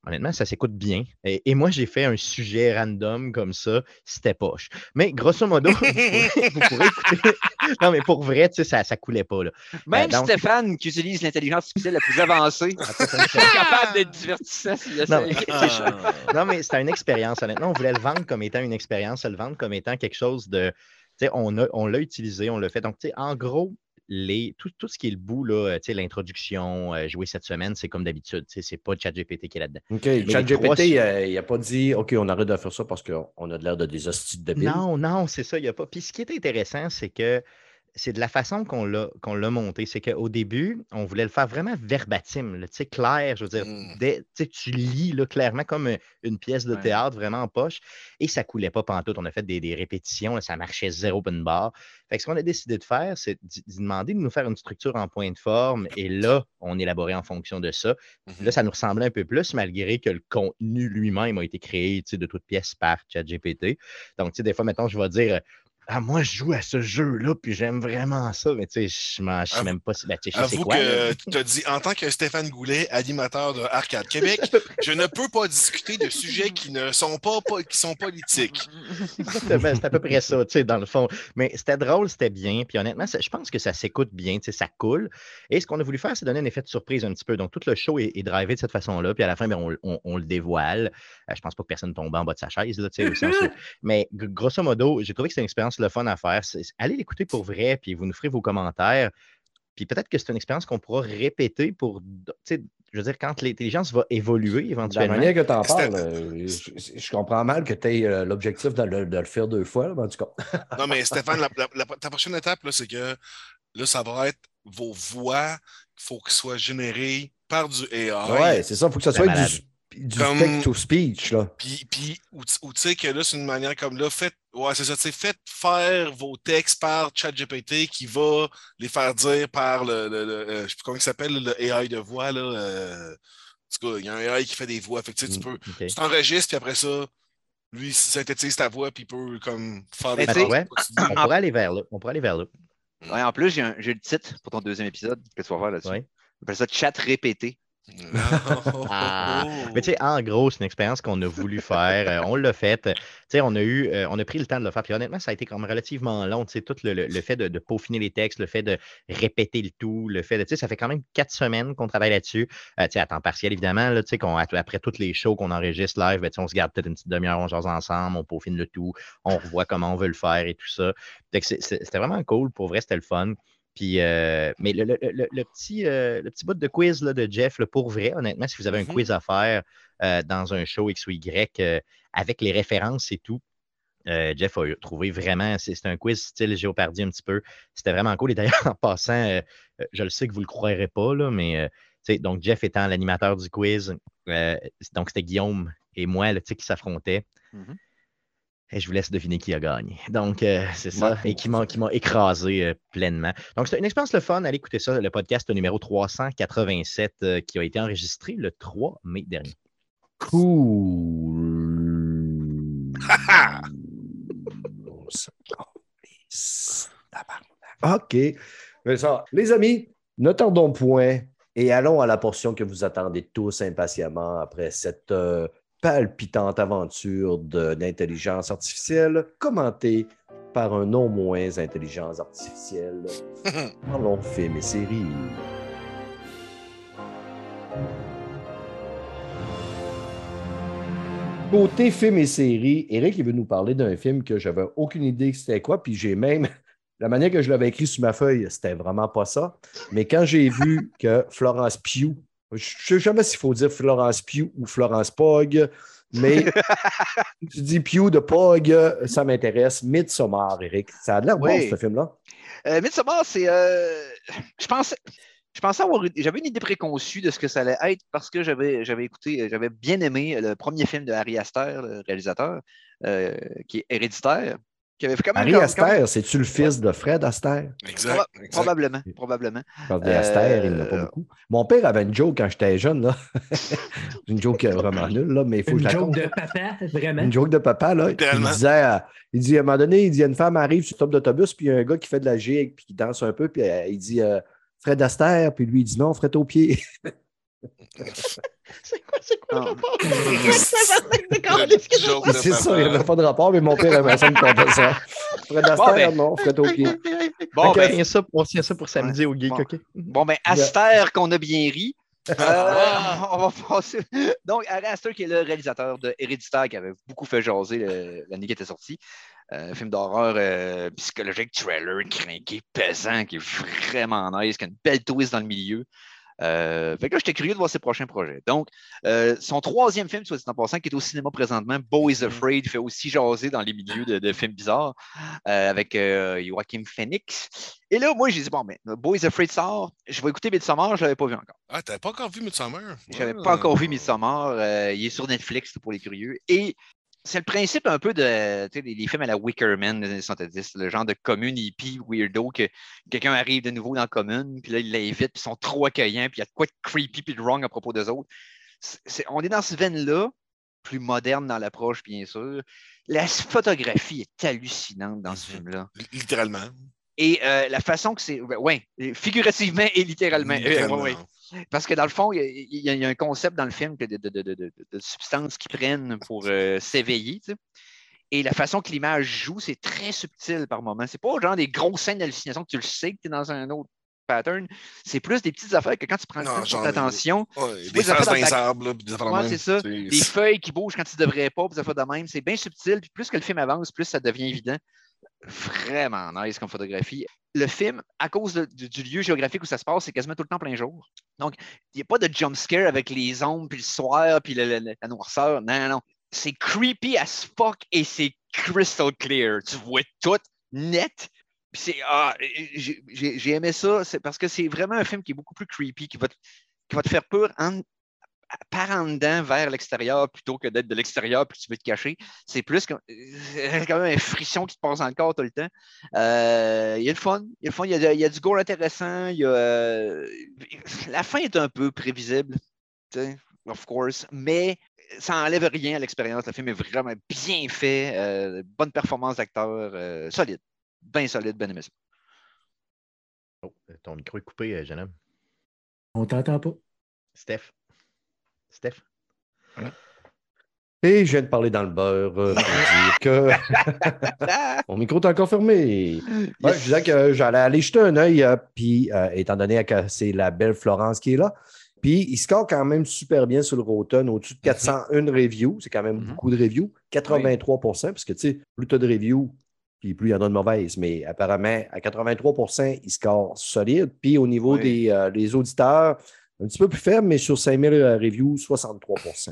Honnêtement, ça s'écoute bien. Et, et moi, j'ai fait un sujet random comme ça. C'était poche. Mais grosso modo, vous pourrez, vous pourrez écouter. Non, mais pour vrai, tu sais, ça ne coulait pas. Là. Même donc- Stéphane, qui utilise l'intelligence artificielle la plus avancée, est capable d'être divertissant s'il Non. Non, mais c'était une expérience, honnêtement. On voulait le vendre comme étant une expérience, le vendre comme étant quelque chose de. On, a- on l'a utilisé, on l'a fait. Donc, en gros, les, tout, tout ce qui est le bout, là, l'introduction, euh, jouer cette semaine, c'est comme d'habitude. C'est pas ChatGPT qui est là-dedans. OK. ChatGPT, su- il n'a pas dit OK, on arrête de faire ça parce qu'on a de l'air de des hosties de débiles. Non, non, c'est ça, il n'y a pas. Puis ce qui est intéressant, c'est que c'est de la façon qu'on l'a qu'on l'a monté. C'est qu'au début, on voulait le faire vraiment verbatim, tu sais, clair. Je veux dire, Mm. dès- tu lis là, clairement comme une pièce de Ouais. théâtre vraiment en poche. Et ça coulait pas pantoute. On a fait des, des répétitions, là, ça marchait zéro open bar. Fait que ce qu'on a décidé de faire, c'est d'y demander de nous faire une structure en point de forme. Et là, on élaborait en fonction de ça. Là, ça nous ressemblait un peu plus, malgré que le contenu lui-même a été créé de toutes pièces par ChatGPT. Donc, tu sais, des fois, maintenant, je vais dire Ah, moi, je joue à ce jeu-là, puis j'aime vraiment ça. Mais tu sais, je je sais même pas si. Ben, c'est Avoue quoi. là. que tu as dit, en tant que Stéphane Goulet, animateur de Arcade Québec, je ne peux pas discuter de sujets qui ne sont pas, qui sont politiques. Exactement, c'est à peu près ça, tu sais, dans le fond. Mais c'était drôle, c'était bien. Puis honnêtement, je pense que ça s'écoute bien, tu sais, ça coule. Et ce qu'on a voulu faire, c'est donner un effet de surprise un petit peu. Donc, tout le show est, est drivé de cette façon-là. Puis à la fin, ben, on, on- on le dévoile. Euh, je pense pas que personne tombe en bas de sa chaise, là, tu sais, Mais grosso modo, j'ai trouvé que c'était une expérience le fun à faire. C'est- Allez l'écouter pour vrai, puis vous nous ferez vos commentaires. Puis peut-être que c'est une expérience qu'on pourra répéter pour, d- tu sais, je veux dire, quand l'intelligence va évoluer De la éventuellement. manière que tu en parles, euh, je, je comprends mal que tu aies l'objectif de, le- de le faire deux fois, là, mais en tout cas. Non, mais Stéphane, la- la- la- ta prochaine étape, là, c'est que là, ça va être vos voix, il faut qu'elles soient générées par du AI. ouais, c'est ça. Il faut que ça soit malade. du, du Comme- speak-to-speech. là. Puis, puis ou, tu- ou tu sais que là, c'est une manière comme là, faites, ouais, c'est ça, tu sais, faites faire vos textes par ChatGPT qui va les faire dire par le, le- le- euh, je sais plus comment il s'appelle, le AI de voix, là. euh, en tout cas, il y a un AI qui fait des voix. Fait que, tu sais, tu peux, tu t'enregistres, puis après ça, lui, il synthétise ta voix, puis il peut comme faire des choses ouais, dis. On pourrait aller vers là. On pourrait aller vers là. Ouais, en plus, j'ai un- j'ai le titre pour ton deuxième épisode que tu vas faire là-dessus. Ouais. On appelle ça chat répété. Ah, Mais tu sais, en gros, c'est une expérience qu'on a voulu faire. euh, on l'a faite. Tu sais, on a eu, euh, on a pris le temps de le faire. Puis honnêtement, ça a été quand même relativement long. Tu sais, tout le, le- le fait de, de peaufiner les textes, le fait de répéter le tout, le fait de, tu sais, ça fait quand même quatre semaines qu'on travaille là-dessus. Euh, tu sais, à temps partiel, évidemment, là, tu sais, qu'on- après toutes les shows qu'on enregistre live, ben, tu sais, on se garde peut-être une petite demi-heure, on jase ensemble, on peaufine le tout, on revoit comment on veut le faire et tout ça. Fait que c'est- c'est- C'était vraiment cool. Pour vrai, c'était le fun. Puis, euh, mais le, le- le- le petit, euh, le petit bout de quiz là, de Jeff, là, pour vrai, honnêtement, si vous avez un Mhm. quiz à faire euh, dans un show X ou Y avec les références et tout, Jeff a trouvé vraiment, c'est un quiz style Géopardy un petit peu. C'était vraiment cool. Et d'ailleurs, en passant, je le sais que vous ne le croirez pas, là, mais donc Jeff étant l'animateur du quiz, donc c'était Guillaume et moi qui s'affrontaient. Mhm. Et je vous laisse deviner qui a gagné. Donc, euh, c'est ça. Et qui m'a qui m'a écrasé euh, pleinement. Donc, c'est une expérience le fun. Allez écouter ça, le podcast numéro 387 euh, qui a été enregistré le 3 mai dernier. Cool. OK. Mais ça, les amis, ne tardons point et allons à la portion que vous attendez tous impatiemment après cette palpitante aventure d'intelligence artificielle commentée par un non moins intelligence artificielle. Parlons films et séries. Côté films et séries, Eric, il veut nous parler d'un film que j'avais aucune idée que c'était quoi, puis j'ai même. La manière que je l'avais écrit sur ma feuille, c'était vraiment pas ça. Mais quand j'ai vu que Florence Pugh, je ne sais jamais s'il faut dire Florence Pugh ou Florence Pog, mais tu dis Pugh de Pog, ça m'intéresse. Midsommar, Eric. Ça a de l'air bon, Oui. ce film-là. Euh, Midsommar, c'est. euh, je pensais. Je pensais avoir. J'avais une idée préconçue de ce que ça allait être parce que j'avais j'avais écouté, j'avais bien aimé le premier film de Harry Aster, le réalisateur, euh, qui est héréditaire. Qui avait quand même. Harry Aster, c'est-tu le fils de Fred Aster? Exact. Proba- exact. Probablement, probablement. Parce des Aster, il n'y en a pas Euh, beaucoup. Mon père avait une joke quand j'étais jeune. Là. une joke vraiment nulle, là, mais il faut que je Une joke de papa, vraiment. Une joke de papa, là. Il disait, euh, il dit, à un moment donné, il dit, il y a une femme arrive sur le top d'autobus, puis il y a un gars qui fait de la gigue, puis qui danse un peu, puis euh, il dit, euh, Fred Astaire, puis lui, il dit non, Fred au pied. C'est quoi, c'est quoi le Ah. rapport? C'est ça, il n'y avait pas de rapport, mais mon père aimait ça me contait ça. Fred Astaire, ben. non, Fred au pied. Bon, on, ben, tient ça, on tient ça pour samedi au geek, Bon. OK? Bon, ben, Aster, qu'on a bien ri. Euh, on va passer. Donc, Harry Aster, qui est le réalisateur de Héréditaire, qui avait beaucoup fait jaser l'année qui était sortie. Euh, un film d'horreur euh, psychologique, trailer, crinqué, pesant, qui est vraiment nice, qui a une belle twist dans le milieu. Euh, fait que là, j'étais curieux de voir ses prochains projets. Donc, euh, son troisième film, soit dit en passant, qui est au cinéma présentement, Bo is Afraid, fait aussi jaser dans les milieux de, de films bizarres euh, avec Joachim Phoenix. Et là, moi, j'ai dit, bon, ben, Bo is Afraid sort, je vais écouter Midsommar, je ne l'avais pas vu encore. Ah, t'avais pas encore vu Midsommar? Je n'avais Ouais. pas encore vu Midsommar. il est sur Netflix pour les curieux. Et c'est le principe un peu de les, films à la Wickerman des années 70, le genre de commune hippie weirdo que quelqu'un arrive de nouveau dans la commune, puis là, il l'invite, puis ils sont trop accueillants, puis il y a de quoi de creepy puis de wrong à propos des autres. On est dans cette veine-là, plus moderne dans l'approche, bien sûr. La photographie est hallucinante dans ce Mhm. film-là. Littéralement. Et euh, la façon que c'est. Oui, figurativement et littéralement. Euh, Littéralement. ouais, ouais. Parce que dans le fond, il y, a- y y un concept dans le film de, de- de- de- de- de substances qu'ils prennent pour euh, s'éveiller. tu sais. Et la façon que l'image joue, c'est très subtil par moment. C'est pas genre des grosses scènes d'hallucination que tu le sais que tu es dans un autre pattern. C'est plus des petites affaires que quand tu prends le Non, temps attention, Ouais, des des faces puis des affaires de Ouais, même. c'est ça. C'est- des feuilles qui bougent quand tu devrais pas, puis des affaires de même. C'est bien subtil. Puis plus que le film avance, plus ça devient évident. Vraiment nice comme photographie. Le film, à cause du, lieu géographique où ça se passe, c'est quasiment tout le temps plein jour. Donc, il n'y a pas de jump scare avec les ombres, puis le soir, puis la noirceur. Non, non, non. C'est creepy as fuck et c'est crystal clear. Tu vois tout net. Puis c'est. Ah, j'ai aimé ça. Parce que c'est vraiment un film qui est beaucoup plus creepy, qui va te, qui va te faire peur en, par en dedans vers l'extérieur plutôt que d'être de l'extérieur puis tu veux te cacher. C'est plus comme, c'est quand même un frisson qui te passe dans le corps tout le temps. Euh, il y a le fun. Il y a, le fun. Il y a, de- il y a du gore intéressant. Il y a, euh, la fin est un peu prévisible, tu sais, of course, mais ça n'enlève rien à l'expérience. Le film est vraiment bien fait. euh, bonne performance d'acteur. euh, solide. Bien solide, bien aimé ça. Oh, ton micro est coupé, jeune homme. On t'entend pas. Steph. Steph? Et je viens de parler dans le beurre euh, pour dire que mon micro est encore fermé. Ouais, je disais que j'allais aller jeter un œil, euh, puis euh, étant donné que c'est la belle Florence qui est là, puis il score quand même super bien sur le Rotten, au-dessus de 401 reviews. C'est quand même Mhm. beaucoup de reviews. 83% parce que tu sais, plus tu as de reviews, puis plus il y en a de mauvaises. Mais apparemment, à 83% il score solide. Puis au niveau Oui. des euh, des auditeurs, un petit peu plus faible, mais sur 5000 reviews, 63% Tu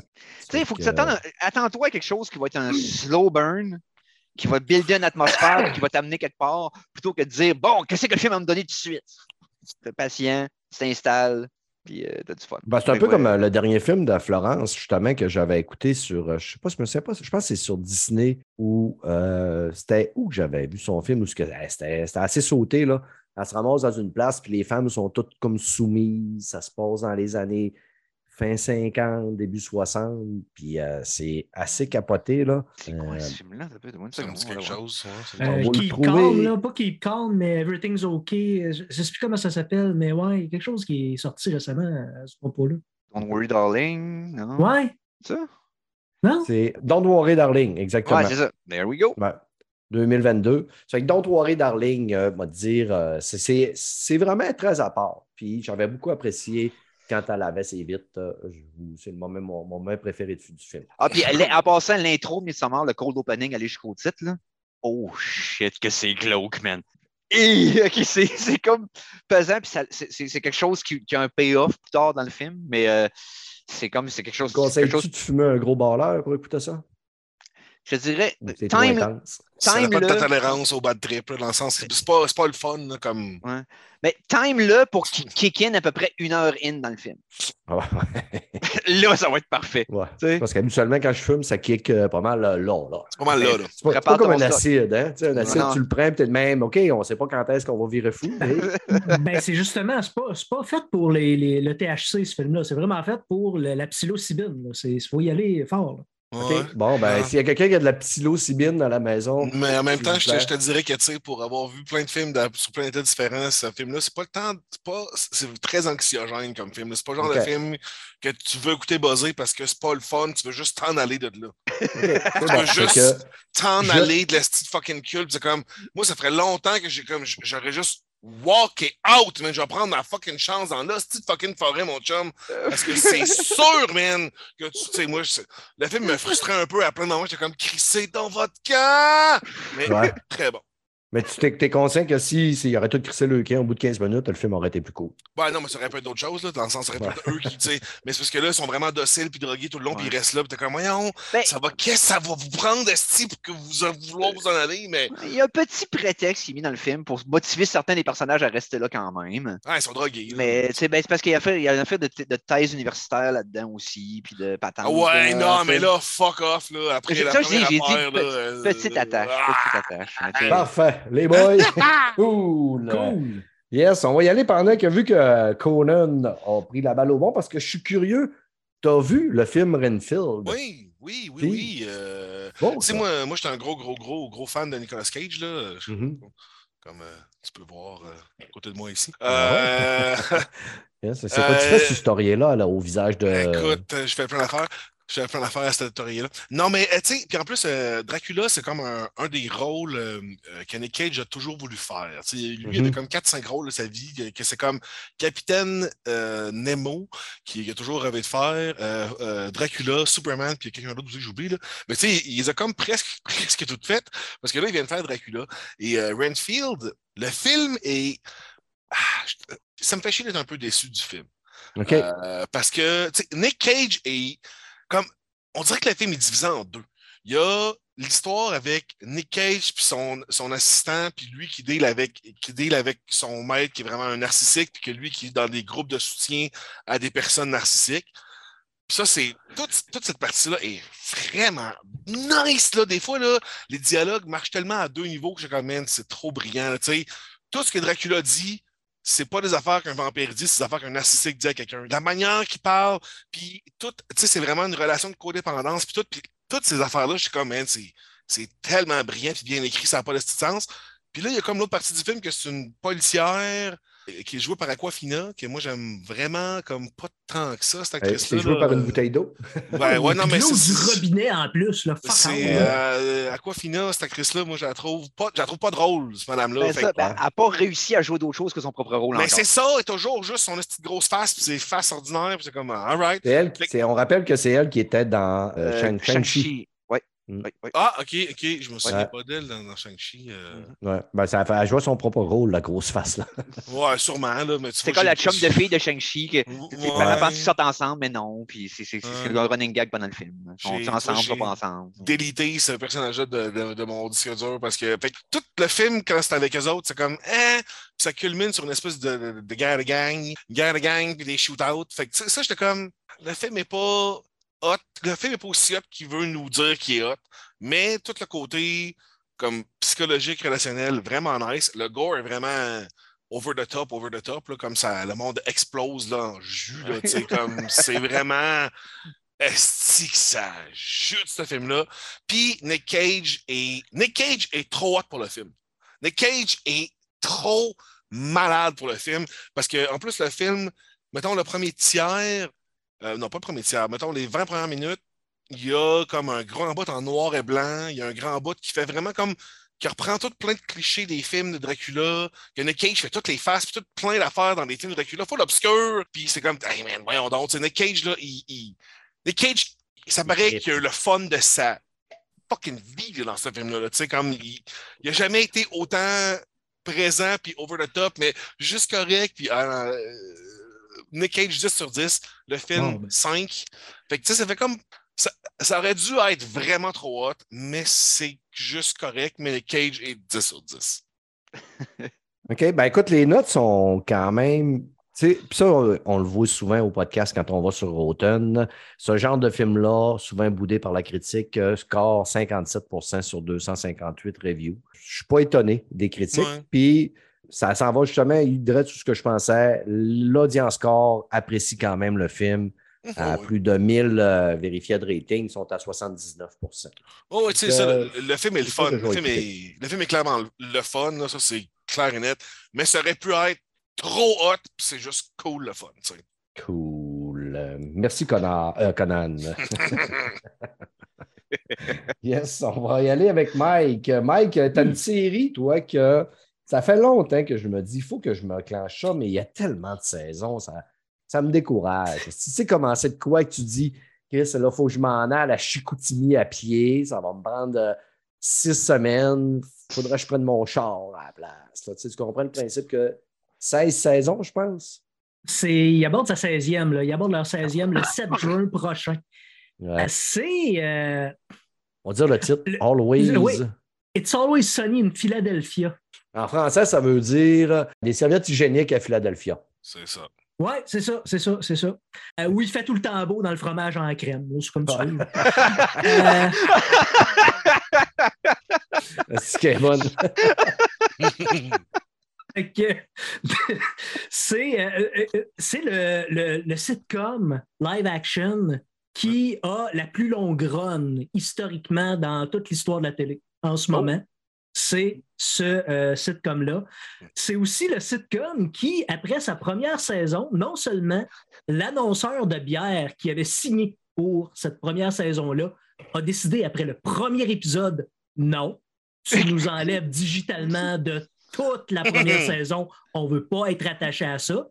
sais, il faut que tu euh, attendes- attends-toi à quelque chose qui va être un slow burn, qui va builder une atmosphère, qui va t'amener quelque part, plutôt que de dire Bon, qu'est-ce que le film va me donner tout de suite? T'es patient, tu t'installes, puis euh, t'as du fun. Ben, c'est un peu comme euh, le dernier film de Florence, justement, que j'avais écouté sur, euh, je sais pas, je me souviens pas, je pense que c'est sur Disney euh, c'était où que j'avais vu son film où eh, c'était assez sauté, là. Elle se ramasse dans une place, puis les femmes sont toutes comme soumises. Ça se passe dans les années fin 50, début 60, puis euh, c'est assez capoté, là. C'est quoi Euh, ce film-là Ça peut être une Ça me seconde, dit on va quelque chose. ça Euh, keep calm, là, pas keep calm, mais everything's okay. Je ne sais plus comment ça s'appelle, mais ouais, il y a quelque chose qui est sorti récemment à ce propos-là. Don't worry, darling. Non? Ouais, Ça? Non? C'est Don't Worry Darling, exactement. Ouais, c'est ça. There we go. 2022. C'est que Don't Worry Darling, euh, m'a dire, euh, c'est- vraiment très à part. Puis j'avais beaucoup apprécié quand elle avait ses vites. euh, c'est le moment, mon, mon moment préféré du, du film. Ah, puis en passant l'intro de Midsommar, le cold opening, aller jusqu'au titre, là. Oh shit, que c'est glauque, man. Et, c'est comme pesant, puis c'est quelque chose qui, qui a un payoff plus tard dans le film, mais euh, c'est comme, c'est quelque chose. Conseilles-tu chose de fumer un gros balleur pour écouter ça? Je dirais, C'est trop Time, intense. Ça Time, dépend de tolérance au bad trip, là, dans le sens, c'est c'est pas, c'est pas le fun, là, comme. mais time là pour qu'il kick in à peu près une heure in dans le film. Ah ouais. Là, ça va être parfait. Ouais. Parce qu'habituellement, quand je fume, ça kick euh, pas mal euh, long. Là. C'est pas mal là, là. C'est pas, pas comme un stock. acide. Hein? Un acide, Non. tu le prends peut-être même. OK, on ne sait pas quand est-ce qu'on va virer fou. mais- Ben, c'est justement, c'est pas, c'est pas fait pour les, les- le THC, ce film-là. C'est vraiment fait pour le- la psilocybine. Il faut y aller fort. Ouais. Bon, ben, Ah. s'il y a quelqu'un qui a de la psilocybine dans la maison, Mais en même temps, je te, plaît. je te dirais que, tu sais, pour avoir vu plein de films de- sur plein d'états différents, ce film-là, c'est pas le temps, c'est pas, c'est très anxiogène comme film. C'est pas le genre de film que tu veux écouter buzzer parce que c'est pas le fun, tu veux juste t'en aller de là. Tu veux juste t'en je- aller de la petite fucking cul. C'est comme, moi, ça ferait longtemps que j'ai comme, j'aurais juste walké out, man. Je vais prendre ma fucking chance dans la petite fucking forêt, mon chum. Parce que c'est sûr, man, que tu sais, moi, je- le film me frustrait un peu à plein de moments. J'étais comme, crissé dans votre camp! Mais Ouais. très bon. Mais tu t'es, t'es conscient que si, s'il y aurait tout crissé le camp au bout de 15 minutes, le film aurait été plus cool. Ouais, non, mais ça aurait pu être d'autres choses, là, dans le sens, ça aurait pu être eux qui, tu sais. Mais c'est parce que là, ils sont vraiment dociles puis drogués tout le long, puis ils restent là, puis t'es comme, voyons, Ben, ça va, qu'est-ce que ça va vous prendre, Esti, pour que vous en vouloir vous en aller, mais. il y a un petit prétexte qui est mis dans le film pour motiver certains des personnages à rester là quand même. Ah, ils sont drogués. là. Mais tu sais, ben, c'est parce qu'il y a, fait, il y a une affaire de, de thèse universitaire là-dedans aussi, puis de patente. Ah ouais, là, non, mais là, fuck off, là, après la ça première j'ai dit affaire, pe- là, euh, Petite attache, ah, petite attache. mais tu sais, Parfait. Les boys? cool. Cool. Yes, on va y aller pendant que vu que Conan a pris la balle au bon, parce que je suis curieux. T'as vu le film Renfield? Oui, oui, oui, oui. euh, Bon, Tu sais, ça. moi, moi j'étais un gros, gros, gros, gros fan de Nicolas Cage, là. Je- Mhm. Comme euh, tu peux voir euh, à côté de moi ici. Ah Euh, c'est quoi tu fais ce historier-là, là, au visage de. Écoute, je fais plein d'affaires. Je fais plein d'affaires à cette tutoriel-là. Non, mais euh, tu sais, puis en plus, euh, Dracula, c'est comme un, un des rôles euh, que Nick Cage a toujours voulu faire. Tu sais, lui, il avait comme 4-5 rôles de sa vie, que, que c'est comme Capitaine euh, Nemo, qui a toujours rêvé de faire, Dracula, Superman, puis quelqu'un d'autre que j'oublie. là. Mais tu sais, il les a comme presque, presque toutes faites, parce que là, il vient de faire Dracula. Et Renfield, le film est. Ah, ça me fait chier d'être un peu déçu du film. Parce que tu sais, Nick Cage est comme. On dirait que le film est divisé en deux. Il y a l'histoire avec Nick Cage puis son, son assistant, puis lui qui deal avec qui avec son maître qui est vraiment un narcissique, puis que lui qui est dans des groupes de soutien à des personnes narcissiques. Puis ça, c'est. Toute, toute cette partie-là est vraiment nice. Là. Des fois, là, les dialogues marchent tellement à deux niveaux que je comme, c'est trop brillant. là, tu sais. Tout ce que Dracula dit, c'est pas des affaires qu'un vampire dit, c'est des affaires qu'un narcissique dit à quelqu'un. La manière qu'il parle, puis tout, tu sais, c'est vraiment une relation de codépendance, puis tout, puis toutes ces affaires-là, je suis comme, c'est, tellement brillant, puis bien écrit, ça n'a pas de sens. Puis là, il y a comme l'autre partie du film que c'est une policière qui est jouée par Aquafina, que moi, j'aime vraiment comme pas tant que ça, cette Euh, actrice-là. c'est joué là. par une bouteille d'eau. Ben, ouais, non, mais L'eau c'est- du robinet en plus, là. C'est euh, Aquafina, cette actrice-là, moi, je la trouve pas, je la trouve pas drôle, cette madame-là. ben, ben, elle n'a pas réussi à jouer d'autre chose que son propre rôle mais encore. c'est ça, elle est toujours juste son petite grosse face, puis ses faces ordinaires, puis c'est comme, all right. C'est elle, qui- c'est- on rappelle que c'est elle qui était dans euh, Euh, Shang- Shang-Chi. Mm. Ah, ok, ok, je me souviens Ouais. pas d'elle dans, dans Shang-Chi. euh. Ouais. Ben, ça a fait, elle jouait son propre rôle, la grosse face. Là. Ouais, sûrement, là, mais tu C'est comme la chum de fille de Shang-Chi. que- Ouais. tu sais, On pense qu'ils sortent ensemble, mais non. Puis c'est c'est- le running gag pendant le film. Ils J'ai- sont ensemble, pas ensemble. délité ce personnage-là de, de- de mon disque dur parce que fait que tout le film, quand c'est avec eux autres, c'est comme hein, puis ça culmine sur une espèce de, de- de guerre de gang, guerre de gang, puis des shootouts. Fait que ça, ça, j'étais comme le film est pas hot, le film est pas aussi hot qu'il veut nous dire qu'il est hot, mais tout le côté comme psychologique, relationnel, vraiment nice. Le gore est vraiment over the top, over the top, là, comme ça, le monde explose là, en jus, là, comme c'est vraiment est que ça jute ce film-là. Puis Nick Cage est. Nick Cage est trop hot pour le film. Nick Cage est trop malade pour le film. Parce que en plus, le film, mettons le premier tiers, euh, non pas le premier tiers, mettons les 20 premières minutes, il y a comme un grand bout en noir et blanc, il y a un grand bout qui fait vraiment comme qui reprend tout plein de clichés des films de Dracula, que Nick Cage fait toutes les faces, puis tout plein d'affaires dans des films de Dracula, full obscur, puis c'est comme, hey man, voyons donc, sais, Nick Cage, là, il, il- Nick Cage, ça paraît qu'il a le fun de sa fucking vie dans ce film-là, là, tu sais, comme, il, il a jamais été autant présent, puis over the top, mais juste correct, puis euh, Nick Cage 10 sur 10, le film Bon, ben. 5, fait que, tu sais, ça fait comme Ça, ça aurait dû être vraiment trop hot, mais c'est juste correct, mais Cage est 10 sur 10. OK, ben écoute, les notes sont quand même. tu sais, Puis ça, on, on le voit souvent au podcast quand on va sur Rotten. Ce genre de film-là, souvent boudé par la critique, euh, score 57% sur 258 reviews. Je ne suis pas étonné des critiques. Puis ça s'en va justement, il dirait tout ce que je pensais. L'audience score apprécie quand même le film. À Ouais. plus de 1000 euh, vérifiés de rating, ils sont à 79 Oh, tu sais, ça, euh, le, le film est le fun. Le film, est, le film est clairement le, le fun, là, ça c'est clair et net. Mais ça aurait pu être trop hot, puis c'est juste cool le fun. tu sais. Cool. Merci, Conan. euh, Conan. yes, on va y aller avec Mike. Mike, tu as une série, toi, que ça fait longtemps que je me dis, il faut que je me clenche ça, mais il y a tellement de saisons, ça, ça me décourage. Si tu sais commencer de quoi que tu dis, Chris, là, il faut que je m'en aille à la Chicoutimi à pied, ça va me prendre euh, six semaines, il faudrait que je prenne mon char à la place. là. Tu, sais, tu comprends le principe que 16 saisons, je pense? C'est, il aborde sa 16e, là. il aborde leur 16e le 7 juin prochain. Ouais. C'est euh, On va dire le titre, Le- Always. oui. It's Always Sunny in Philadelphia. En français, ça veut dire des serviettes hygiéniques à Philadelphia. C'est ça. Ouais, c'est ça, c'est ça, c'est ça. Euh, où il fait tout le temps beau dans le fromage en crème. C'est comme ça. Euh, C'est euh, euh, euh, c'est le, le- le sitcom live action qui a la plus longue run historiquement dans toute l'histoire de la télé en ce Oh. moment. C'est ce euh, sitcom-là. C'est aussi le sitcom qui, après sa première saison, non seulement l'annonceur de bière qui avait signé pour cette première saison-là a décidé après le premier épisode, non, tu nous enlèves digitalement de toute la première saison. On ne veut pas être attaché à ça.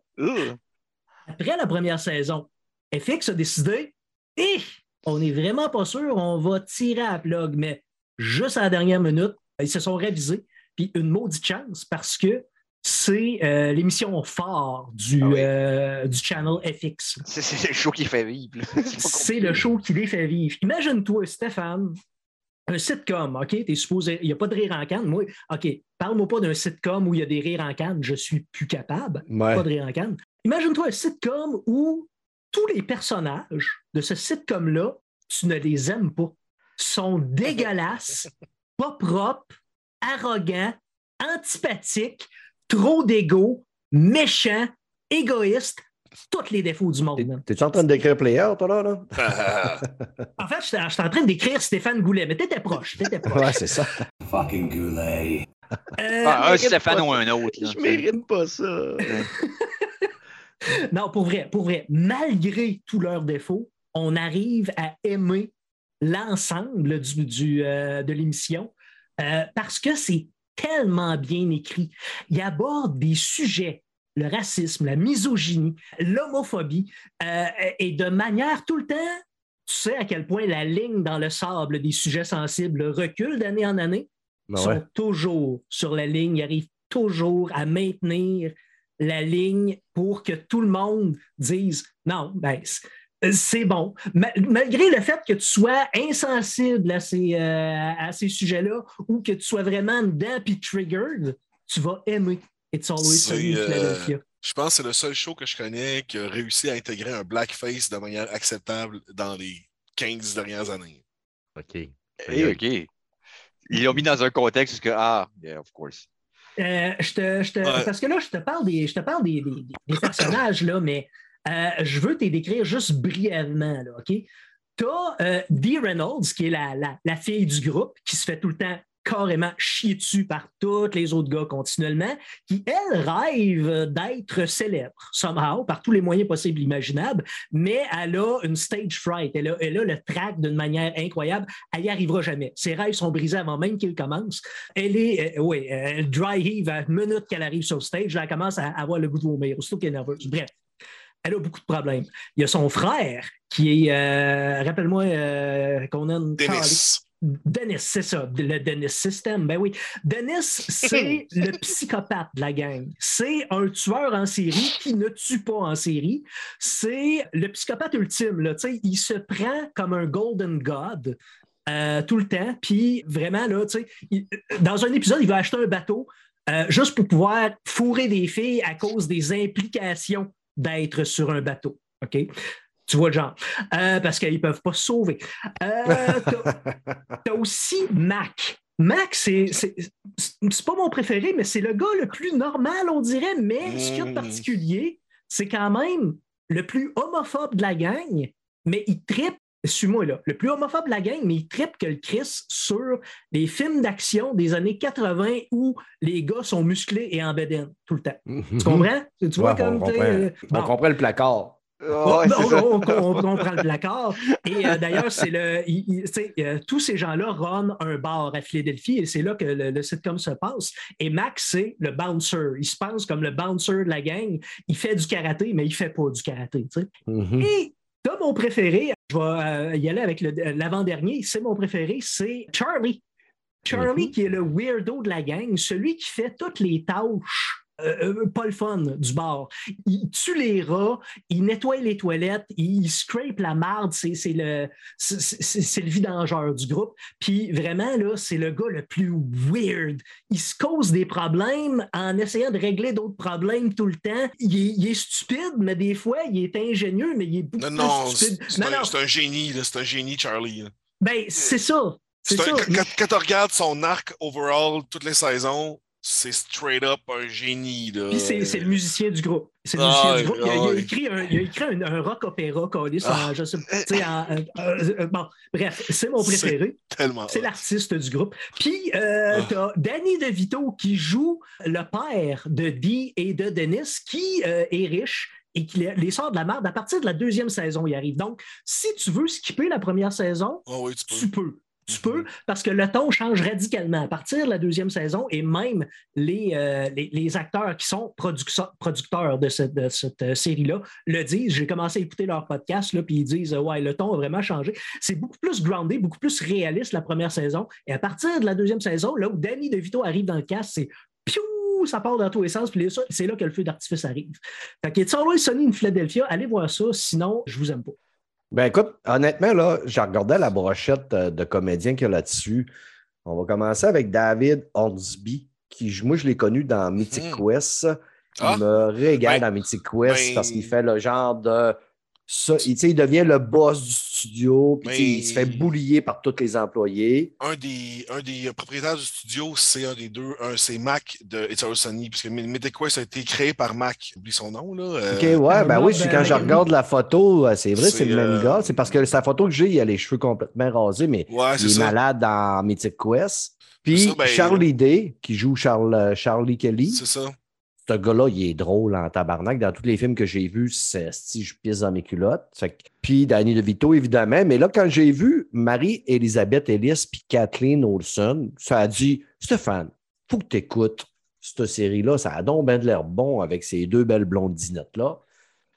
Après la première saison, FX a décidé et on n'est vraiment pas sûr, on va tirer à la plug, mais juste à la dernière minute, ils se sont révisés. Puis une maudite chance parce que c'est euh, l'émission phare du, Ah oui. euh, du channel FX. C'est le show qui fait vivre. C'est le show qui les fait vivre. Imagine-toi, Stéphane, un sitcom, OK? T'es supposé. Il n'y a pas de rire en canne. Moi, OK, parle-moi pas d'un sitcom où il y a des rires en canne. Je suis plus capable. Ouais. Pas de rire en canne. Imagine-toi un sitcom où tous les personnages de ce sitcom-là, tu ne les aimes pas. Sont dégueulasses, pas propres, arrogants, antipathiques, trop d'ego, méchants, égoïstes, tous les défauts du monde. T'es-tu en train d'écrire Player, toi, là? là? En fait, j'étais j'étais en train d'écrire Stéphane Goulet, mais t'étais proche, t'étais proche. Ouais, c'est ça. Fucking goulet. Euh, Ah, un mérite Stéphane ou un autre. là. Je mérite pas ça. non, pour vrai, pour vrai, malgré tous leurs défauts, on arrive à aimer l'ensemble du, du, euh, de l'émission euh, parce que c'est tellement bien écrit. Il aborde des sujets, le racisme, la misogynie, l'homophobie, euh, et de manière tout le temps, tu sais à quel point la ligne dans le sable des sujets sensibles recule d'année en année. Ben sont ouais. toujours sur la ligne, ils arrivent toujours à maintenir la ligne pour que tout le monde dise non, ben, c'est bon. Ma- malgré le fait que tu sois insensible à ces, euh, à ces sujets-là ou que tu sois vraiment dedans puis triggered, tu vas aimer It's Always Sunny euh, Philadelphia. Je pense que c'est le seul show que je connais qui a réussi à intégrer un blackface de manière acceptable dans les 15 dernières années. OK. OK. Ils l'ont mis dans un contexte que, ah, yeah, of course. Euh, je te- je te- Ouais. Parce que là, je te parle des, je te parle des, des- des personnages, là, mais euh, je veux te décrire juste brièvement. Là, OK? Tu as Dee Reynolds, qui est la, fille du groupe, qui se fait tout le temps carrément chier dessus par tous les autres gars continuellement, qui, elle, rêve d'être célèbre, somehow, par tous les moyens possibles imaginables, mais elle a une stage fright. Elle a, le track d'une manière incroyable. Elle n'y arrivera jamais. Ses rêves sont brisés avant même qu'il commence. Elle est, euh, oui, euh, elle dry heave à la minute qu'elle arrive sur le stage. elle commence à avoir le goût de vomir, aussitôt qu'elle est nerveuse. Bref, elle a beaucoup de problèmes. Il y a son frère qui est, euh, rappelle-moi, euh, qu'on a une Dennis. Dennis, c'est ça, le Dennis System. Ben oui. Dennis, c'est le psychopathe de la gang. C'est un tueur en série qui ne tue pas en série. C'est le psychopathe ultime. Là. Il se prend comme un Golden God. euh, tout le temps. Puis vraiment, là, tu sais, dans un épisode, il va acheter un bateau euh, juste pour pouvoir fourrer des filles à cause des implications d'être sur un bateau. OK? Tu vois le genre. Euh, parce qu'ils ne peuvent pas se sauver. Euh, tu as aussi Mac. Mac, c'est pas mon préféré, mais c'est le gars le plus normal, on dirait. Mais ce qu'il y a de Mm. particulier, c'est quand même le plus homophobe de la gang, mais il tripe, suis-moi là, le plus homophobe de la gang, mais il tripe que le Chris sur les films d'action des années 80 où les gars sont musclés et en bedaine tout le temps. Tu comprends? Tu vois Mhm. Ouais, comme. on, comprend, euh, on bon. comprend le placard. Ouais, On, on- on- on- on prend le placard. Et euh, d'ailleurs, c'est le. il- il- euh, tous ces gens-là runnent un bar à Philadelphie et c'est là que le, le sitcom se passe. Et Max, c'est le bouncer. Il se pense comme le bouncer de la gang. Il fait du karaté, mais il ne fait pas du karaté. tu sais. Mhm. Et comme mon préféré, je vais euh, y aller avec le- l'avant-dernier, c'est mon préféré, c'est Charlie. Charlie, Mhm. qui est le weirdo de la gang, celui qui fait toutes les tâches. Euh, euh, pas le fun du bar. Il tue les rats, il nettoie les toilettes, il scrape la marde, c'est c'est le, c'est- c'est le vidangeur du groupe. Puis vraiment, là, c'est le gars le plus weird. Il se cause des problèmes en essayant de régler d'autres problèmes tout le temps. Il est, il est stupide, mais des fois, il est ingénieux, mais il est beaucoup Non, non, plus stupide. c'est Non, un, non, c'est un génie, là, c'est un génie, Charlie. là. ben, c'est ça. C'est ça. quand- quand tu regardes son arc overall, toutes les saisons, c'est straight up un génie. Là. Puis c'est c'est le musicien du groupe. C'est le Ah, musicien du groupe. Il a, ah, il a ouais. écrit un, il a écrit un, un rock opéra, Calis, Ah. je sais en- euh, bon, bref, c'est mon préféré. tellement. C'est l'artiste du groupe. Puis, euh, Ah. t'as Danny DeVito qui joue le père de Dee et de Dennis, qui euh, est riche et qui les sort de la merde. À partir de la deuxième saison, il arrive. Donc, si tu veux skipper la première saison, Ah oui, tu peux. tu peux. Tu Mhm. peux, parce que le ton change radicalement à partir de la deuxième saison et même les, euh, les, les acteurs qui sont produc- producteurs de cette, de cette euh, série-là le disent. J'ai commencé à écouter leur podcast, là, puis ils disent Ouais, le ton a vraiment changé. C'est beaucoup plus groundé, beaucoup plus réaliste la première saison. Et à partir de la deuxième saison, là où Danny DeVito arrive dans le cast, c'est piou, ça part dans tous les sens, puis c'est là que le feu d'artifice arrive. Fait que It's Always Sunny in Philadelphia, allez voir ça, sinon, je vous aime pas. Ben écoute, honnêtement, là, j'ai regardé la brochette euh, de comédiens qu'il y a là-dessus. On va commencer avec David Hornsby, qui, moi, je l'ai connu dans Mythic Mhm. Quest. Il Ah. me régale Ben, dans Mythic Quest ben- parce qu'il fait le genre de. Ça, il, devient le boss du studio, puis il se fait boulier par tous les employés. Un des, un des propriétaires du studio, c'est un des deux. Un, c'est Mac de It's Always Sunny, puisque Mythic Quest a été créé par Mac. Oublie son nom, là. euh, OK, ouais, ben oui, ben, c'est quand je ben, regarde la photo, euh, c'est vrai, c'est le même euh, gars. C'est parce que sa photo que j'ai, il a les cheveux complètement rasés, mais Ouais, il est ça. malade dans Mythic Quest. Puis ça, ben- Charlie Day, qui joue Charles, euh, Charlie Kelly. C'est ça. Ce gars-là, il est drôle en tabarnak. Dans tous les films que j'ai vus, c'est si je pisse dans mes culottes. Puis Danny DeVito, évidemment. Mais là, quand j'ai vu Marie-Elisabeth Ellis puis Kathleen Olson, ça a dit Stéphane, faut que tu écoutes cette série-là. Ça a donc bien de l'air bon avec ces deux belles blondinettes-là.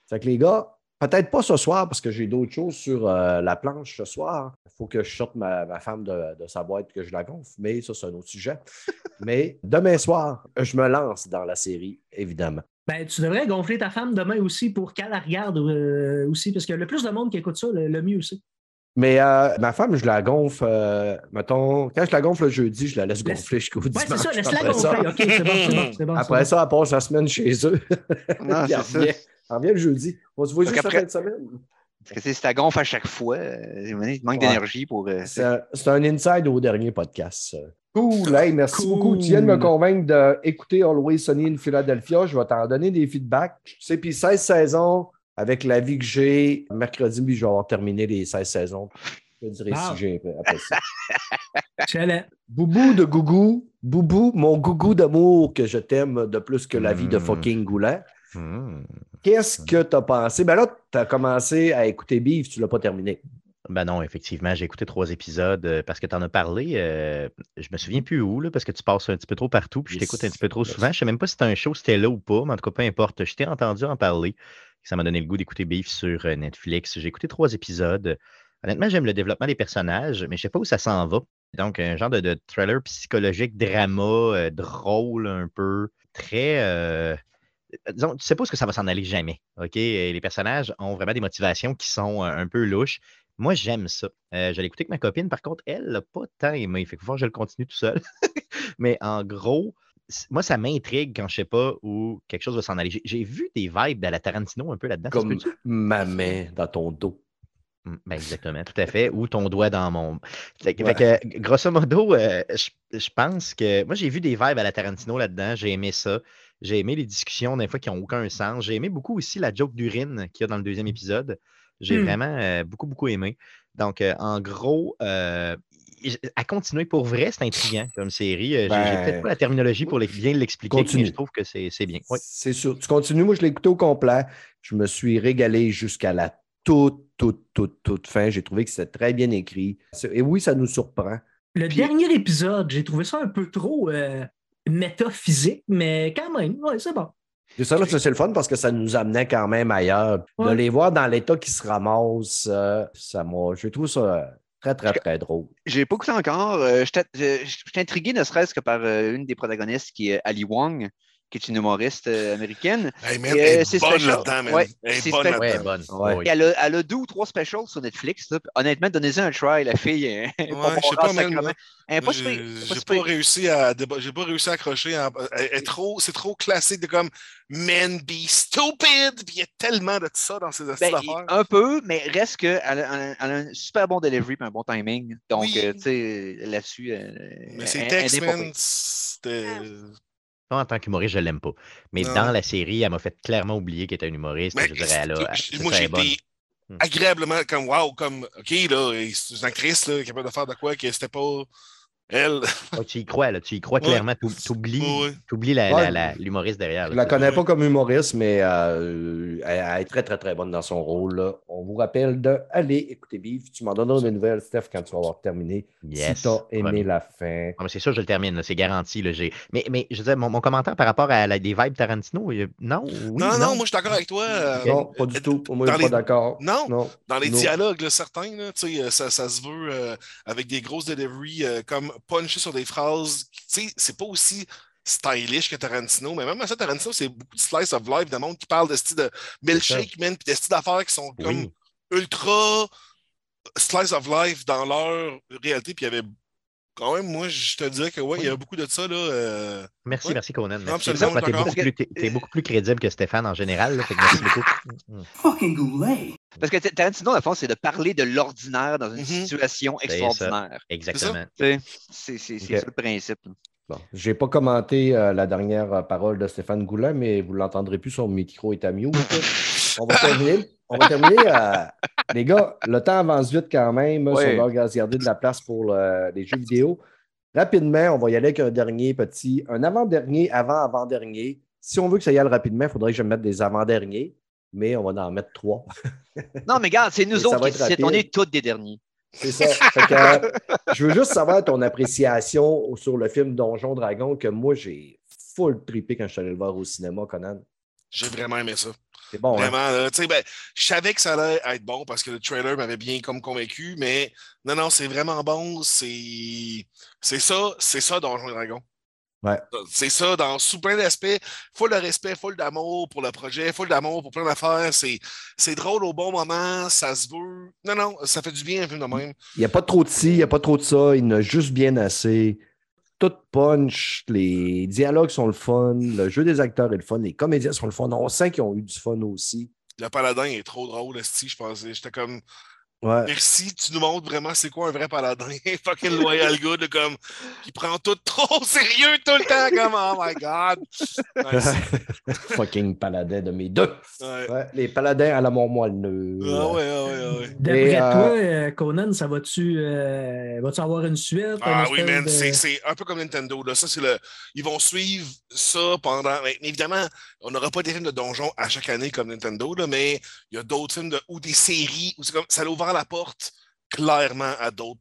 Fait que les gars, peut-être pas ce soir parce que j'ai d'autres choses sur euh, la planche ce soir. Il faut que je sorte ma, ma femme de, de sa boîte que je la gonfle, mais ça, c'est un autre sujet. mais demain soir, je me lance dans la série, évidemment. Ben, tu devrais gonfler ta femme demain aussi pour qu'elle la regarde euh, aussi, parce que le plus de monde qui écoute ça, le, le mieux aussi. Mais euh, ma femme, je la gonfle, euh, mettons, quand je la gonfle le jeudi, je la laisse Laisse- gonfler jusqu'au Ouais, dimanche. c'est ça, laisse-la Après ça- gonfler. OK, c'est bon, c'est bon, c'est bon. Après ça, elle passe la semaine chez eux. Non, c'est ça. Revient le jeudi. On se voit Donc juste la après- fin de semaine. Parce que si ta gonfle à chaque fois, euh, il manque Ouais. d'énergie pour. euh, C'est un, inside au dernier podcast. ça. Cool, hey, merci Cool. beaucoup. Tu viens de me convaincre d'écouter Always Sunny in Philadelphia. Je vais t'en donner des feedbacks. Tu sais, puis 16 saisons, avec la vie que j'ai, mercredi, puis je vais avoir terminé les 16 saisons. Je te dirai Wow. si j'ai après ça. Excellent. Boubou de Gougou, Boubou, mon gougou d'amour que je t'aime de plus que la vie de Mm. fucking Goulet. Hmm. Qu'est-ce que tu as pensé? Ben là, tu as commencé à écouter Beef, tu l'as pas terminé. Ben non, effectivement, j'ai écouté trois épisodes euh, parce que tu en as parlé. euh, je me souviens plus où, là, parce que tu passes un petit peu trop partout, puis je t'écoute un petit peu trop Yes. souvent. Je sais même pas si c'était un show, c'était là ou pas, mais en tout cas, peu importe. Je t'ai entendu en parler. Ça m'a donné le goût d'écouter Beef sur euh, Netflix. J'ai écouté trois épisodes. Honnêtement, j'aime le développement des personnages, mais je sais pas où ça s'en va. Donc, un genre de, de thriller psychologique, drama, euh, drôle un peu, très. euh, disons, tu sais pas ce que ça va s'en aller jamais. OK? Et les personnages ont vraiment des motivations qui sont euh, un peu louches. Moi, j'aime ça. Euh, je l'ai écouté avec ma copine, par contre, elle l'a pas tant aimé. Fait que faut que je le continue tout seul. Mais en gros, moi, ça m'intrigue quand je sais pas où quelque chose va s'en aller. J'ai- vu des vibes de la Tarantino un peu là-dedans. Comme ma main dans ton dos. Mm, ben exactement, tout à fait. Ou ton doigt dans mon. Fait, que- Ouais. fait que, grosso modo, euh, je, je pense que. Moi, j'ai vu des vibes à la Tarantino là-dedans. J'ai aimé ça. J'ai aimé les discussions, des fois, qui n'ont aucun sens. J'ai aimé beaucoup aussi la joke d'urine qu'il y a dans le deuxième épisode. J'ai Hmm. vraiment euh, beaucoup, beaucoup aimé. Donc, euh, en gros, euh, à continuer pour vrai, c'est intriguant comme série. Euh, J'ai j'ai Ben, peut-être pas la terminologie pour les- bien l'expliquer, mais continue. je trouve que c'est c'est bien. Oui. C'est sûr. Tu continues. Moi, je l'ai écouté au complet. Je me suis régalé jusqu'à la toute, toute, toute, toute fin. J'ai trouvé que c'était très bien écrit. Et oui, ça nous surprend. Le Puis- dernier épisode, j'ai trouvé ça un peu trop euh, métaphysique, mais quand même, ouais, c'est bon. C'est ça, c'est le fun parce que ça nous amenait quand même ailleurs. De Ouais. les voir dans l'état qui se ramassent, euh, ça m'a. Je trouve ça euh, très, très, très drôle. J'ai pas écouté encore. Euh, J'étais je- j'étais intrigué ne serait-ce que par euh, une des protagonistes qui est Ali Wong, qui est une humoriste euh, américaine. Hey, man, Et, elle euh, est c'est bonne spécial. là-dedans, man. Ouais, Elle c'est est bonne spécial. Ouais, là-dedans. bonne. Ouais. Oui. Et elle, a, elle a deux ou trois specials sur Netflix. là. Honnêtement, donnez-en un try, la fille. Ouais, pour je sais pas, J'ai pas réussi à j'ai pas réussi à accrocher. en- trop, c'est trop classique de comme men be stupid. Puis il y a tellement de ça dans ces Ben, astuces d'affaires. un peu, mais reste qu'elle a, elle un super bon delivery et un bon timing. Donc, Oui. euh, tu sais, là-dessus. euh, Mais elle- c'est elle texte, est pas man. pire. C'était. Pas en tant qu'humoriste, je l'aime pas. Mais Non. dans la série, elle m'a fait clairement oublier qu'elle était une humoriste. Mais je dirais, elle a, moi, j'ai été Hmm. agréablement comme wow, comme OK, là, c'est une actrice là, capable de faire de quoi que c'était pas elle. Tu y crois, là. Tu y crois Ouais. clairement. Tu oublies, Ouais, la, Ouais. la- la- l'humoriste derrière. Je là, la c'est connais pas comme humoriste, mais euh, elle, elle est très, très, très bonne dans son rôle. là. On vous rappelle de aller écouter Beef. Tu m'en donneras des nouvelles, Steph, quand tu vas avoir terminé. Yes, si tu as aimé promis. la fin. Mais c'est sûr, je le termine, c'est garanti. Là, j'ai... Mais, mais je disais, mon, mon commentaire par rapport à la, des vibes Tarantino, non, oui, non, non, moi je suis d'accord avec toi. euh, Non, pas du tout. Moi, je suis pas d'accord. Non, non. Dans les non. dialogues, là, certains, là, tu sais, euh, ça, ça se veut euh, avec des grosses deliveries, euh, comme puncher sur des phrases. Tu sais, c'est pas aussi stylish que Tarantino, mais même à ça, Tarantino, c'est beaucoup de slice of life de monde qui parle de style de milkshake, man, puis de style d'affaires qui sont comme Oui. ultra slice of life dans leur réalité. Puis il y avait quand même, moi, je te dirais que ouais, il y avait beaucoup de ça. Là, euh, Merci, Ouais. merci Conan. Non, Merci. absolument, T'es beaucoup, plus, t'es- t'es beaucoup plus crédible que Stéphane en général. là, fait que merci beaucoup. Fucking Goulet. Parce que Tarantino, à fond, c'est de parler de l'ordinaire dans une Mhm. situation C'est extraordinaire. Exactement. C'est c'est- c'est Ok. ça le principe. Bon, je n'ai pas commenté euh, la dernière euh, parole de Stéphane Goulin, mais vous ne l'entendrez plus, son micro est à mute. On va terminer. On va terminer. euh, les gars, le temps avance vite quand même. Si on va garder de la place pour les jeux vidéo. Rapidement, on va y aller avec un dernier petit, un avant-dernier, avant-avant-dernier. Si on veut que ça y aille rapidement, il faudrait que je mette des avant-derniers, mais on va en mettre trois. Non, mais regarde, c'est nous Et autres qui. On est tous des derniers. C'est ça. Fait que, euh, je veux juste savoir ton appréciation sur le film Donjon Dragon que moi, j'ai full trippé quand je suis allé le voir au cinéma, Conan. J'ai vraiment aimé ça. C'est bon, hein? Vraiment, là, tu sais, ben, je savais que ça allait être bon parce que le trailer m'avait bien comme convaincu, mais non, non, c'est vraiment bon. C'est ça, c'est ça Donjon Dragon. Ouais. C'est ça, dans sous plein d'aspects. Full de respect, full d'amour pour le projet, full d'amour pour plein d'affaires. C'est c'est drôle au bon moment, ça se veut. Non, non, ça fait du bien un film de même. Il n'y a pas trop de ci, il n'y a pas trop de ça, il y en a juste bien assez. Tout punch, les dialogues sont le fun, le jeu des acteurs est le fun, les comédiens sont le fun. On sent qu'ils ont eu du fun aussi. Le paladin est trop drôle, esti, je pensais. J'étais comme, Ouais. merci, tu nous montres vraiment c'est quoi un vrai paladin. Fucking loyal good, comme, qui prend tout trop au sérieux tout le temps, comme, oh my god. Ouais, Fucking paladin de mes deux. ouais. Ouais, les paladins à la mort moelleux. Ah ouais, ah ouais, ah ouais. D'après euh, toi, euh, Conan, ça va-tu euh, va-tu avoir une suite? Ah une oui, man, de- c'est c'est un peu comme Nintendo. Là. Ça, c'est le... Ils vont suivre ça pendant. mais évidemment, on n'aura pas des films de donjon à chaque année comme Nintendo, là, mais il y a d'autres films de... ou des séries où c'est comme ça ouvert la porte clairement à d'autres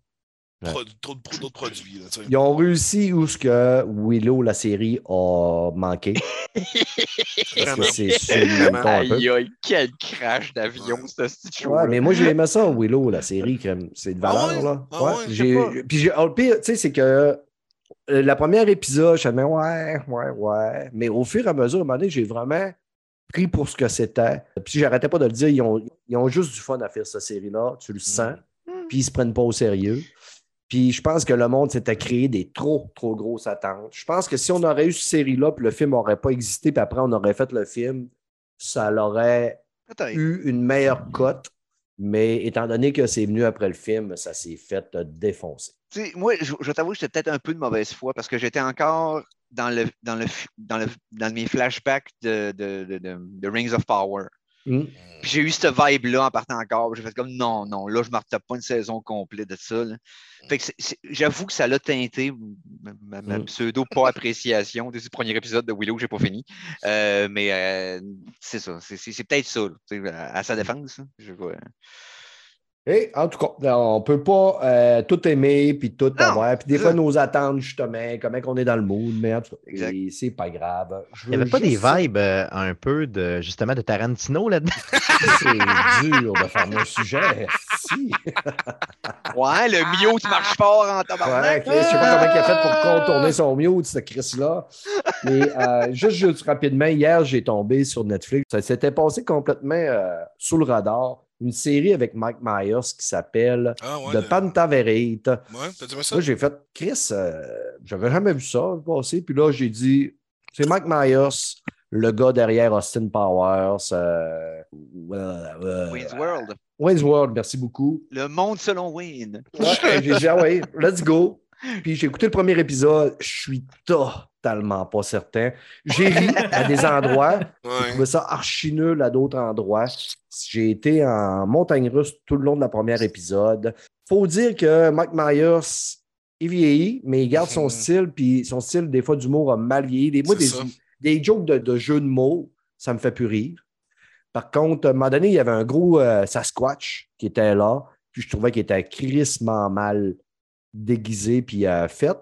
pro- produits. Là, tu sais. Ils ont réussi où ce que Willow, la série, a manqué. Parce que c'est le. Aïe, aïe, quel crash d'avion, ce petit. Ouais, mais moi, j'ai aimé ça, Willow, la série. C'est de valeur, Ah ouais? là. Ah ouais. Puis, oh, le pire, tu sais, c'est que euh, la première épisode, je me disais, ouais, ouais, ouais. Mais au fur et à mesure, à un moment donné, j'ai vraiment pris pour ce que c'était. Puis, j'arrêtais pas de le dire, ils ont, ils ont juste du fun à faire cette série-là. Tu le sens. Puis, ils se prennent pas au sérieux. Puis, je pense que le monde s'était créé des trop, trop grosses attentes. Je pense que si on aurait eu cette série-là, puis le film n'aurait pas existé, puis après, on aurait fait le film, ça l'aurait eu une meilleure cote, mais étant donné que c'est venu après le film, ça s'est fait défoncer. Tu sais, moi, je, je t'avoue que j'étais peut-être un peu de mauvaise foi parce que j'étais encore dans, le, dans, le, dans, le, dans mes flashbacks de, de, de, de- de Rings of Power. Puis j'ai eu cette vibe-là en partant encore. J'ai fait comme non, non, là, je ne me retape pas une saison complète de ça. là. Fait que c'est- c'est- j'avoue que ça l'a teinté ma, ma- ma Mm. pseudo-pas-appréciation de ce premier épisode de Willow que j'ai pas fini. Euh, mais euh, c'est ça. C'est c'est- c'est peut-être ça, là, à, à sa défense. Je vois. Et en tout cas, on ne peut pas euh, tout aimer puis tout Non, avoir. Puis des fois, ça. nos attentes, justement, comment on est dans le mood, mais en tout cas, c'est pas grave. Je Il n'y avait pas des vibes euh, un peu de justement de Tarantino là-dedans? C'est dur de faire un sujet. Si. Ouais, le mio, tu marches fort en Ouais, tabarnak. Chris, je sais pas comment il a fait pour contourner son mute, ce Chris-là. Mais euh, juste, juste rapidement, hier, j'ai tombé sur Netflix. Ça s'était passé complètement euh, sous le radar. Une série avec Mike Myers qui s'appelle Ah ouais. The le- Pantaverate. Ouais, t'as dit ça? Là, j'ai fait Chris, euh, j'avais jamais vu ça passer. Puis là, j'ai dit c'est Mike Myers, le gars derrière Austin Powers. Euh, euh, euh, Wayne's World. Wayne's World, merci beaucoup. Le monde selon Wayne. Ouais, j'ai dit, ah ouais, let's go. Puis j'ai écouté le premier épisode, je suis totalement pas certain. J'ai ri à des endroits, j'ai Ouais. trouvé ça archi nul à d'autres endroits. J'ai été en montagne russe tout le long de la première épisode. Faut dire que Mike Myers, il vieillit, mais il garde son style, puis son style, des fois, d'humour a mal vieilli. Des, moi, des, des jokes de, de jeux de mots, ça me fait plus rire. Par contre, à un moment donné, il y avait un gros euh, Sasquatch qui était là, puis je trouvais qu'il était crissement mal déguisé puis euh, fait.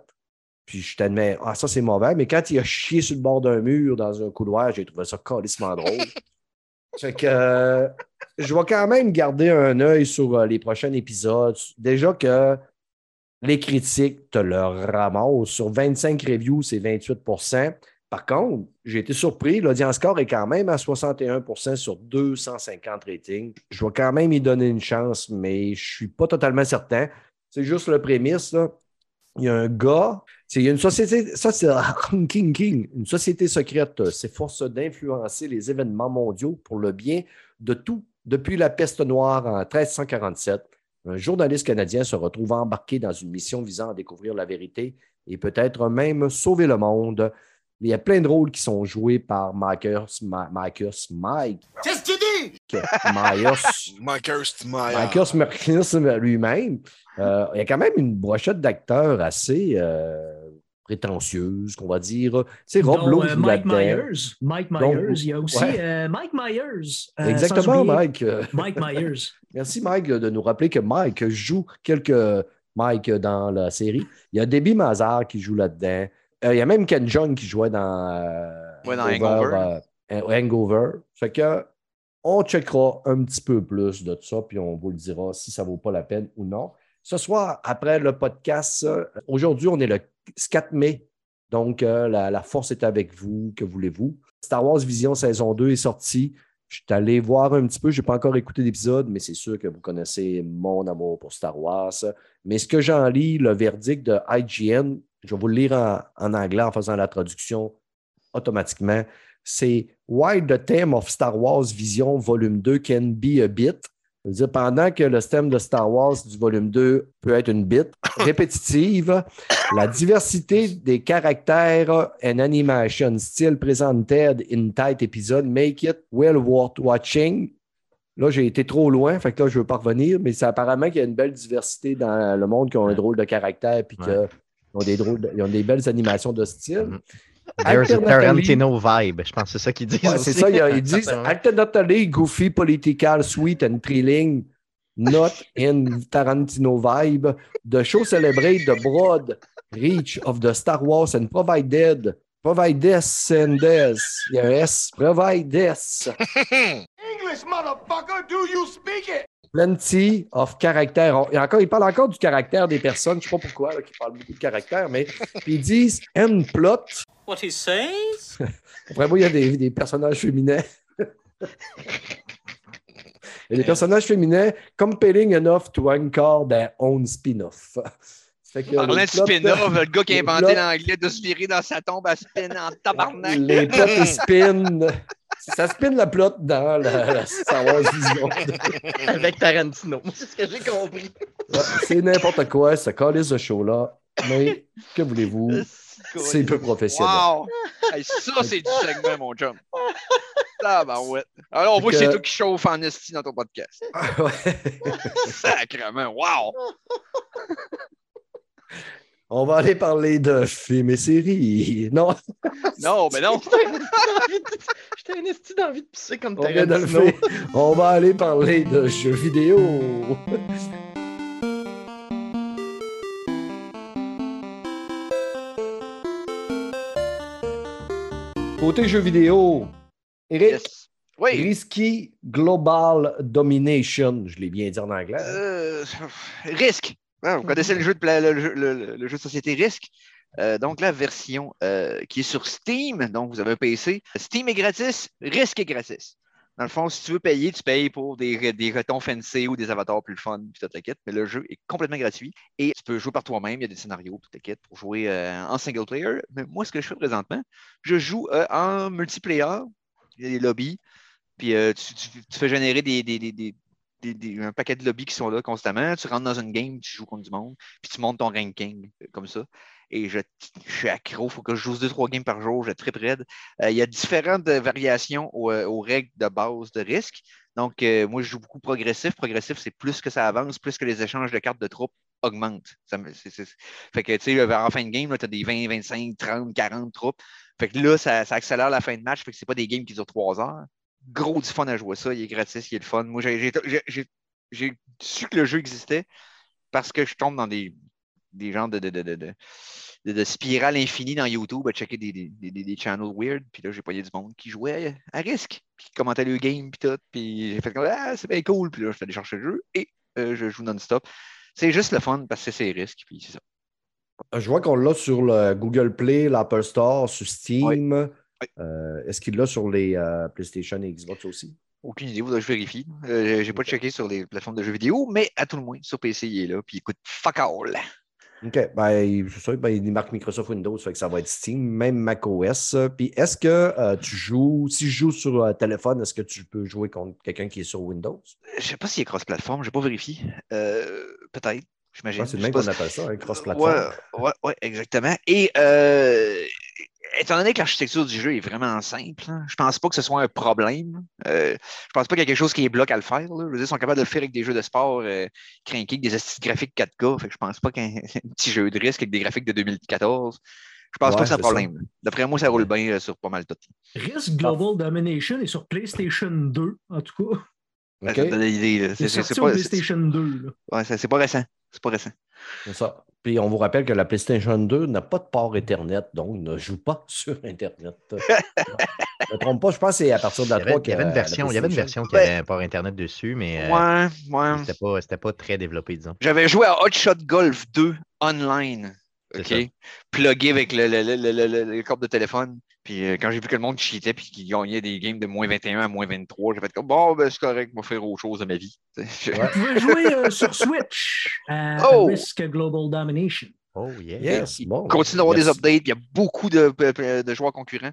Puis je t'admets, ah, ça c'est mauvais, mais quand il a chié sur le bord d'un mur dans un couloir, j'ai trouvé ça calissement drôle. fait que euh, je vais quand même garder un œil sur euh, les prochains épisodes. Déjà que les critiques te le ramassent. Sur 25 reviews, c'est 28% Par contre, j'ai été surpris. L'audience score est quand même à 61% sur 250 ratings. Je vais quand même y donner une chance, mais je ne suis pas totalement certain. C'est juste le prémisse. Là. Il y a un gars, il y a une société, ça c'est King King, une société secrète euh, s'efforce d'influencer les événements mondiaux pour le bien de tout. Depuis la peste noire en 1347, un journaliste canadien se retrouve embarqué dans une mission visant à découvrir la vérité et peut-être même sauver le monde. Il y a plein de rôles qui sont joués par Marcus, Ma- Marcus Mike. Qu'est-ce dis? Myers. Mike. Marcus Marcus lui-même. Euh, il y a quand même une brochette d'acteurs assez euh, prétentieuse, qu'on va dire. C'est Rob Lowe euh, joue Mike. Myers. Mike Donc, Myers. Il y a aussi ouais. euh, Mike Myers. euh, Exactement, Mike. Euh, Mike Myers. Merci, Mike, de nous rappeler que Mike joue quelques Mike dans la série. Il y a Debbie Mazar qui joue là-dedans. Euh, il y a même Ken John qui jouait dans, euh, Ouais, dans Hangover. euh, Hangover. Fait que on checkera un petit peu plus de ça, puis on vous le dira si ça vaut pas la peine ou non. Ce soir, après le podcast, euh, aujourd'hui, on est le 4 mai. Donc, euh, la, force est avec vous. Que voulez-vous? Star Wars Vision saison 2 est sortie. Je suis allé voir un petit peu. Je n'ai pas encore écouté l'épisode, mais c'est sûr que vous connaissez mon amour pour Star Wars. Mais ce que j'en lis, le verdict de IGN, je vais vous le lire en anglais en faisant la traduction automatiquement. C'est Why the theme of Star Wars Vision Volume 2 can be a bit? Dire, pendant que le thème de Star Wars du volume 2 peut être une bit répétitive, la diversité des caractères and animation still presented in tight episode make it well worth watching. Là, j'ai été trop loin, fait que là, je ne veux pas revenir, mais c'est apparemment qu'il y a une belle diversité dans le monde qui ont un drôle de caractère puis Ouais. qu'ils ont des, drôles de- ils ont des belles animations de style. Mhm. There's a Tarantino vibe. Je pense que c'est ça qu'ils disent. Ouais, c'est ça, ils disent alternately goofy, political, sweet and thrilling. not in Tarantino vibe. The show celebrate the broad reach of the Star Wars and provided provided sendes. Yes, provided English, motherfucker, do you speak it? Plenty of et encore, il parle encore du caractère des personnes. Je ne sais pas pourquoi, qu'ils parlent beaucoup de caractère, mais puis ils disent end plot. What he says? Après moi, il y a des, des personnages féminins. Il y a des personnages féminins compelling enough to anchor their own spin-off. Parlant les de spin-off, le gars qui a inventé l'anglais de se virer dans sa tombe à spin en tabarnak. Les plots spin. Ça spin la plot dans la, la Star Wars Vision. Avec Tarantino. C'est ce que j'ai compris. Ouais, C'est n'importe quoi, ce calice de show-là. Mais que voulez-vous? C'est peu professionnel. Wow! Hey, ça, c'est du segment, mon chum. Tabarouette. Alors, on voit que c'est toi qui chauffe en esti dans ton podcast. Ouais. Sacrement, wow! On va aller parler de films et séries. Non, Non, mais non. J'étais un esti d'envie de pisser comme Tarantino. faire. On va aller parler de jeux vidéo. Côté jeux vidéo, Eric, Yes. Oui. Risky Global Domination. Je l'ai bien dit en anglais. Euh, risque. Ah, vous connaissez le jeu de, pla- le, jeu- le- le jeu de société Risque. Euh, donc, la version euh, qui est sur Steam, donc vous avez un PC. Steam est gratis, Risque est gratis. Dans le fond, si tu veux payer, tu payes pour des, des retons fancy ou des avatars plus fun, puis toute la quête. Mais le jeu est complètement gratuit et tu peux jouer par toi-même. Il y a des scénarios, toute la quête pour jouer euh, en single player. Mais moi, ce que je fais présentement, je joue en multiplayer. Il y a des lobbies. Puis euh, tu, tu- tu fais générer des, des- des- un paquet de lobbies qui sont là constamment. Tu rentres dans une game, tu joues contre du monde, puis tu montes ton ranking euh, comme ça. Et je, je suis accro, il faut que je joue deux, trois games par jour, je trip raide. Euh, il y a différentes euh, variations aux, règles de base de risque. Donc, moi, je joue beaucoup progressif. Progressif, c'est plus que ça avance, plus que les échanges de cartes de troupes augmentent. Fait que, tu sais, en fin de game, tu as des 20, 25, 30, 40 troupes. Fait que là, ça, accélère la fin de match. Fait que c'est pas des games qui durent trois heures. Gros du fun à jouer ça. Il est gratis, il est le fun. Moi, j'ai- su que le jeu existait parce que je tombe dans des, des genres de, de, de, de, de, spirale infinie dans YouTube à checker des, des, des, des channels weird. Puis là, j'ai payé du monde qui jouait à risque, puis qui commentait le game, puis tout. Puis j'ai fait comme Ah, c'est bien cool. Puis là, je fais chercher le jeu et euh, je joue non-stop. C'est juste le fun parce que c'est risque, puis c'est ça. Je vois qu'on l'a sur le Google Play, l'Apple Store, sur Steam. Euh, Est-ce qu'il l'a sur les euh, PlayStation et Xbox aussi? Aucune idée, je vérifie. Euh, j'ai pas checké sur les plateformes de jeux vidéo, mais à tout le moins, sur PC, il est là, puis il coûte fuck all. OK. Ben, c'est ça, ben, il marque Microsoft Windows, fait que ça va être Steam, même macOS. Puis est-ce que euh, tu joues, si je joue sur euh, téléphone, est-ce que tu peux jouer contre quelqu'un qui est sur Windows? Je sais pas s'il est cross-platform, j'ai pas vérifié. Euh, Peut-être, Je j'imagine. c'est le Je même sais qu'on appelle ça, un cross-platform. Ouais, ouais, ouais, exactement. Et euh, étant donné que l'architecture du jeu est vraiment simple, hein, je pense pas que ce soit un problème. Euh, je pense pas qu'il y a quelque chose qui est bloque à le faire. là. Je veux dire, ils sont capables de le faire avec des jeux de sport euh, crinqués, avec des astuces graphiques 4K. Fait que je pense pas qu'un un petit jeu de risque avec des graphiques de 2014. Je pense Ouais, pas que c'est un problème. D'après moi, ça roule bien euh, sur pas mal tout. Risk Global Domination est sur PlayStation 2, en tout cas. OK? Ça te donne une idée, là. C'est pas, PlayStation 2. là. c'est- ouais, c'est- c'est pas récent. C'est pas récent. C'est ça. Puis on vous rappelle que la PlayStation 2 n'a pas de port Ethernet, donc ne joue pas sur Internet. je ne me trompe pas, je pense que c'est à partir de la Il y avait, 3 il y avait une euh, version, il y avait une version qui avait un port Internet dessus, mais euh, Ouais, ouais. c'était pas, c'était pas très développé, disons. J'avais joué à Hot Shot Golf 2 online. OK? Plugué avec le, le, le, le, le- le câble de téléphone. Puis euh, quand j'ai vu que le monde cheatait puis qu'il gagnait des games de moins 21 à moins 23, j'ai fait comme bon, ben c'est correct, je vais faire autre chose de ma vie. Je- Ouais. Vous pouvez jouer euh, sur Switch à Oh! Risk Global Domination. Oh, yeah. Yes, bon. Continue d'avoir des updates, puis il y a beaucoup de, de joueurs concurrents.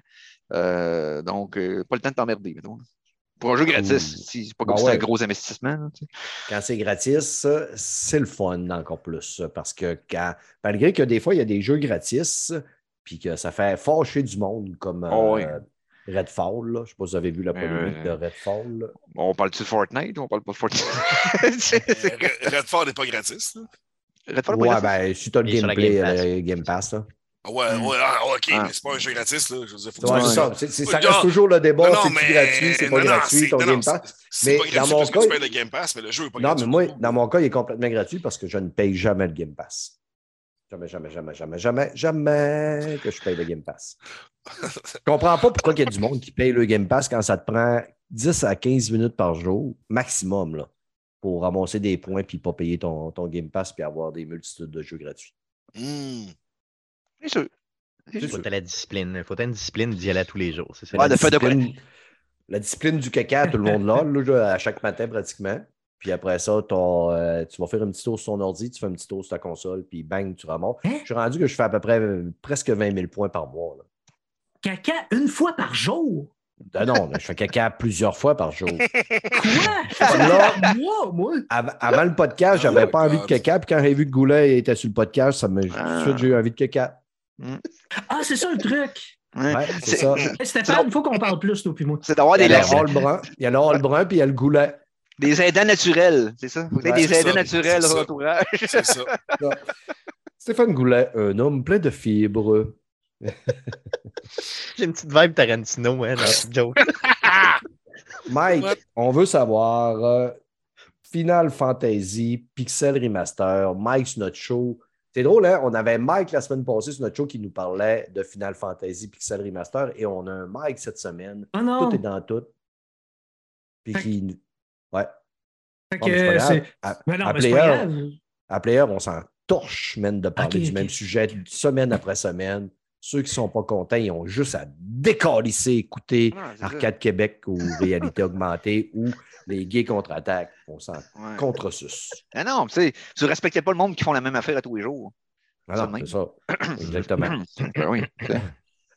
Euh, donc, euh, pas le temps de t'emmerder. mettons. Pour un jeu gratis, c'est pas comme Ben si ouais. un gros investissement. là, tu sais. Quand c'est gratis, c'est le fun encore plus. Parce que quand, malgré que des fois, il y a des jeux gratis, puis que ça fait fâcher du monde comme Oh, euh, Redfall. là. Je ne sais pas si vous avez vu la polémique de Redfall. là. On parle-tu de Fortnite ou on parle pas de Fortnite? C'est- c'est- Redfall n'est pas gratis. là. Redfall, pas Ouais, gratis? ben, si tu as le gameplay, Game Pass. euh, Game Pass, là. Ah ouais, Mm. ouais, ah, ok, Ah. mais c'est pas un jeu gratis, là. Je veux dire, faut que Ouais, tu- c'est ça. C'est- c'est- ça Non, reste toujours le débat, non, mais- gratuit, c'est pas non, non, gratuit, c'est- ton non, Game non, Pass? C'est Mais pas dans gratuit mon parce que cas- tu payes le Game Pass, mais le jeu est pas Non, gratuit. mais moi, dans mon cas, il est complètement gratuit parce que je ne paye jamais le Game Pass. Jamais, jamais, jamais, jamais, jamais, jamais que je paye le Game Pass. Je comprends pas pourquoi il y a du monde qui paye le Game Pass quand ça te prend 10 à 15 minutes par jour, maximum, là, pour ramasser des points puis pas payer ton, ton Game Pass puis avoir des multitudes de jeux gratuits. C'est sûr. Sûr. Faut la discipline. Faut avoir une discipline d'y aller à tous les jours. C'est ça. Ouais, la de fait de discipline- La discipline du caca, tout le monde l'a, là, à chaque matin pratiquement. Puis après ça, euh, tu vas faire un petit tour sur ton ordi, tu fais un petit tour sur ta console, puis bang, tu remontes. Hein? Je suis rendu que je fais à peu près euh, presque 20 000 points par mois. là. Caca une fois par jour? Ah non, je fais caca plusieurs fois par jour. Quoi? Là, Moi, moi? av- avant le podcast, j'avais Oh pas envie de caca. Puis quand j'ai vu que Goulet était sur le podcast, ça me, tout de Ah. suite, j'ai eu envie de caca. Ah, c'est ça le truc. Ouais. C'est ça. Hey, Stéphane, il faut qu'on parle plus, toi puis moi. C'est d'avoir des, il y a le brun, puis il y a le Goulet. Des aidants naturels, c'est ça? Faut que t'aies Ouais, des aidants ça, naturels au entourage. C'est ça. Stéphane Goulet, un homme plein de fibres. J'ai une petite vibe Tarantino hein, dans cette joke. Mike, What? on veut savoir euh, Final Fantasy Pixel Remaster. Mike sur notre show. C'est drôle, hein? On avait Mike la semaine passée sur notre show qui nous parlait de Final Fantasy Pixel Remaster et on a un Mike cette semaine. Ah non. Tout est dans tout. Puis Fait- qui. Ouais. Bon, mais grave. c'est. À, Mais non, à mais c'est pas Player, grave. à Player, on s'en torche, man, de parler du même sujet semaine après semaine. Ceux qui ne sont pas contents, ils ont juste à décalisser, écouter Ah, ça. Arcade Québec ou Réalité Augmentée ou les gays contre-attaque. On s'en Ouais. contre-sus. Ah non, tu sais, tu respectais pas le monde qui font la même affaire à tous les jours. Ah non, même. c'est ça. Exactement. Ben oui.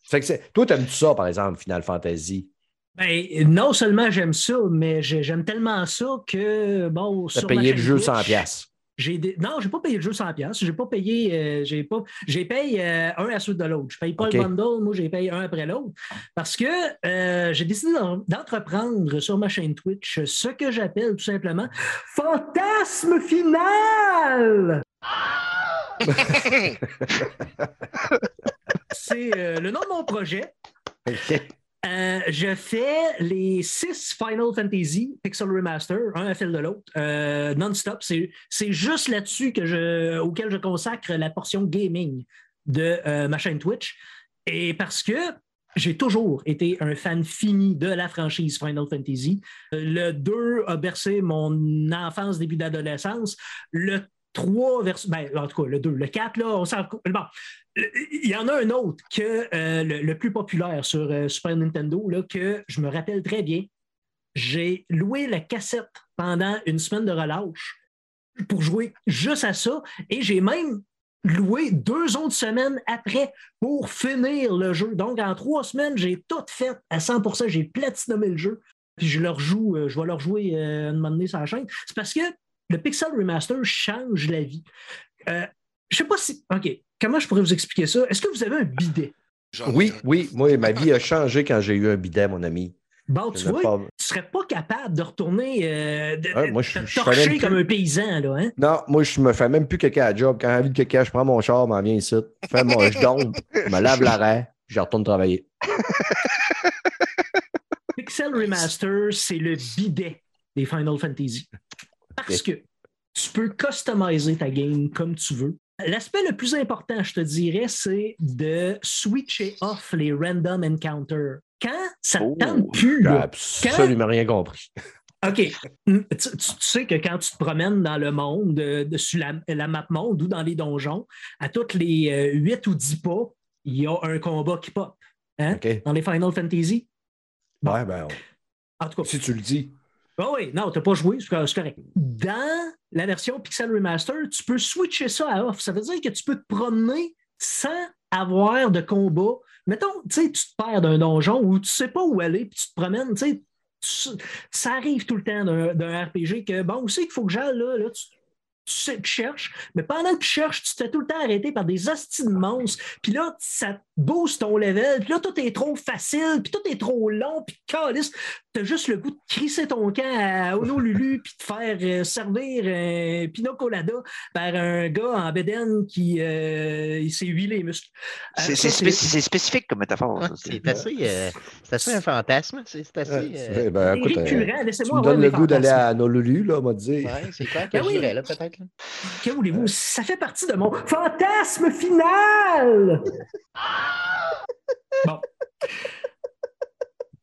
Fait que c'est- toi, t'aimes-tu ça, par exemple, Final Fantasy? Ben, non seulement j'aime ça, mais j'ai- j'aime tellement ça que, bon, T'as payé le jeu Twitch, 100 pièces. J'ai des... Non, j'ai pas payé le jeu 100 pièces. J'ai pas payé. euh, j'ai pas. J'ai payé euh, un à la suite de l'autre. Je paye pas le bundle. Moi, j'ai payé un après l'autre parce que euh, j'ai décidé d'en- d'entreprendre sur ma chaîne Twitch ce que j'appelle tout simplement fantasme final. C'est le nom de mon projet. Euh, je fais les six Final Fantasy Pixel Remaster, un à fil de l'autre, euh, non-stop. C'est juste là-dessus que je, auquel je consacre la portion gaming de euh, ma chaîne Twitch. Et parce que j'ai toujours été un fan fini de la franchise Final Fantasy. Le 2 a bercé mon enfance, début d'adolescence. Le 3, vers... ben, en tout cas, le 2, le 4, là, on s'en. Bon, il y en a un autre que euh, le, plus populaire sur euh, Super Nintendo, là, que je me rappelle très bien. J'ai loué la cassette pendant une semaine de relâche pour jouer juste à ça. Et j'ai même loué deux autres semaines après pour finir le jeu. Donc, en trois semaines, j'ai tout fait à 100% J'ai platinomé le jeu. Puis je leur joue, euh, je vais leur jouer un moment donné sur la chaîne. C'est parce que le Pixel Remaster change la vie. Euh, je sais pas si. OK. Comment je pourrais vous expliquer ça? Est-ce que vous avez un bidet? Oui, oui, moi, ma vie a changé quand j'ai eu un bidet, mon ami. Bon, tu vois, pas- tu serais pas capable de retourner, euh, de, Ouais, moi, de je- fais torcher comme plus. un paysan, là, hein? Non, moi, je me fais même plus caca à job. Quand j'ai envie de caca, je prends mon char, m'en viens ici, je fais mon je dompe, je me lave l'arrêt, je retourne travailler. Pixel Remaster, c'est le bidet des Final Fantasy. Parce que tu peux customiser ta game comme tu veux. L'aspect le plus important, je te dirais, c'est de switcher off les random encounters. Quand ça ne Oh. tente plus, J'ai absolument rien compris. OK. Tu, sais que quand tu te promènes dans le monde, euh, de, sur la, la map monde ou dans les donjons, à toutes les euh, 8 ou 10 pas, il y a un combat qui pop. Hein? OK? Dans les Final Fantasy. Bon. Ouais, ben, En tout cas, si tu le dis. Ah oui, non, tu n'as pas joué, c'est cor- c'est correct. Dans la version Pixel Remaster, tu peux switcher ça à off. Ça veut dire que tu peux te promener sans avoir de combat. Mettons, tu sais, tu te perds d'un donjon ou tu sais pas où aller, puis tu te promènes, tu sais, ça arrive tout le temps d'un RPG que, bon, où c'est qu'il faut que j'aille, là, là, tu, tu, sais, tu cherches, mais pendant que tu cherches, tu te fais tout le temps arrêter par des hosties de monstres, puis là, ça booste ton level, puis là, tout est trop facile, puis tout est trop long, puis calice, t'as juste le goût de crisser ton camp à Honolulu, puis de faire euh, servir un pina colada par un gars en bédaine qui euh, il s'est huilé les muscles. Euh, C'est spécifique comme métaphore. Ouais, c'est- C'est assez, euh, c'est assez un fantasme. C'est c'est assez. Ouais, euh, c'est- ben, écoute, C'est euh, récurrent, tu laissez-moi me avoir le goût d'aller à Honolulu, là, on va dire. ouais, c'est clair que Ben oui. là, peut-être. là. Que voulez-vous? Ça fait partie de mon fantasme final! bon.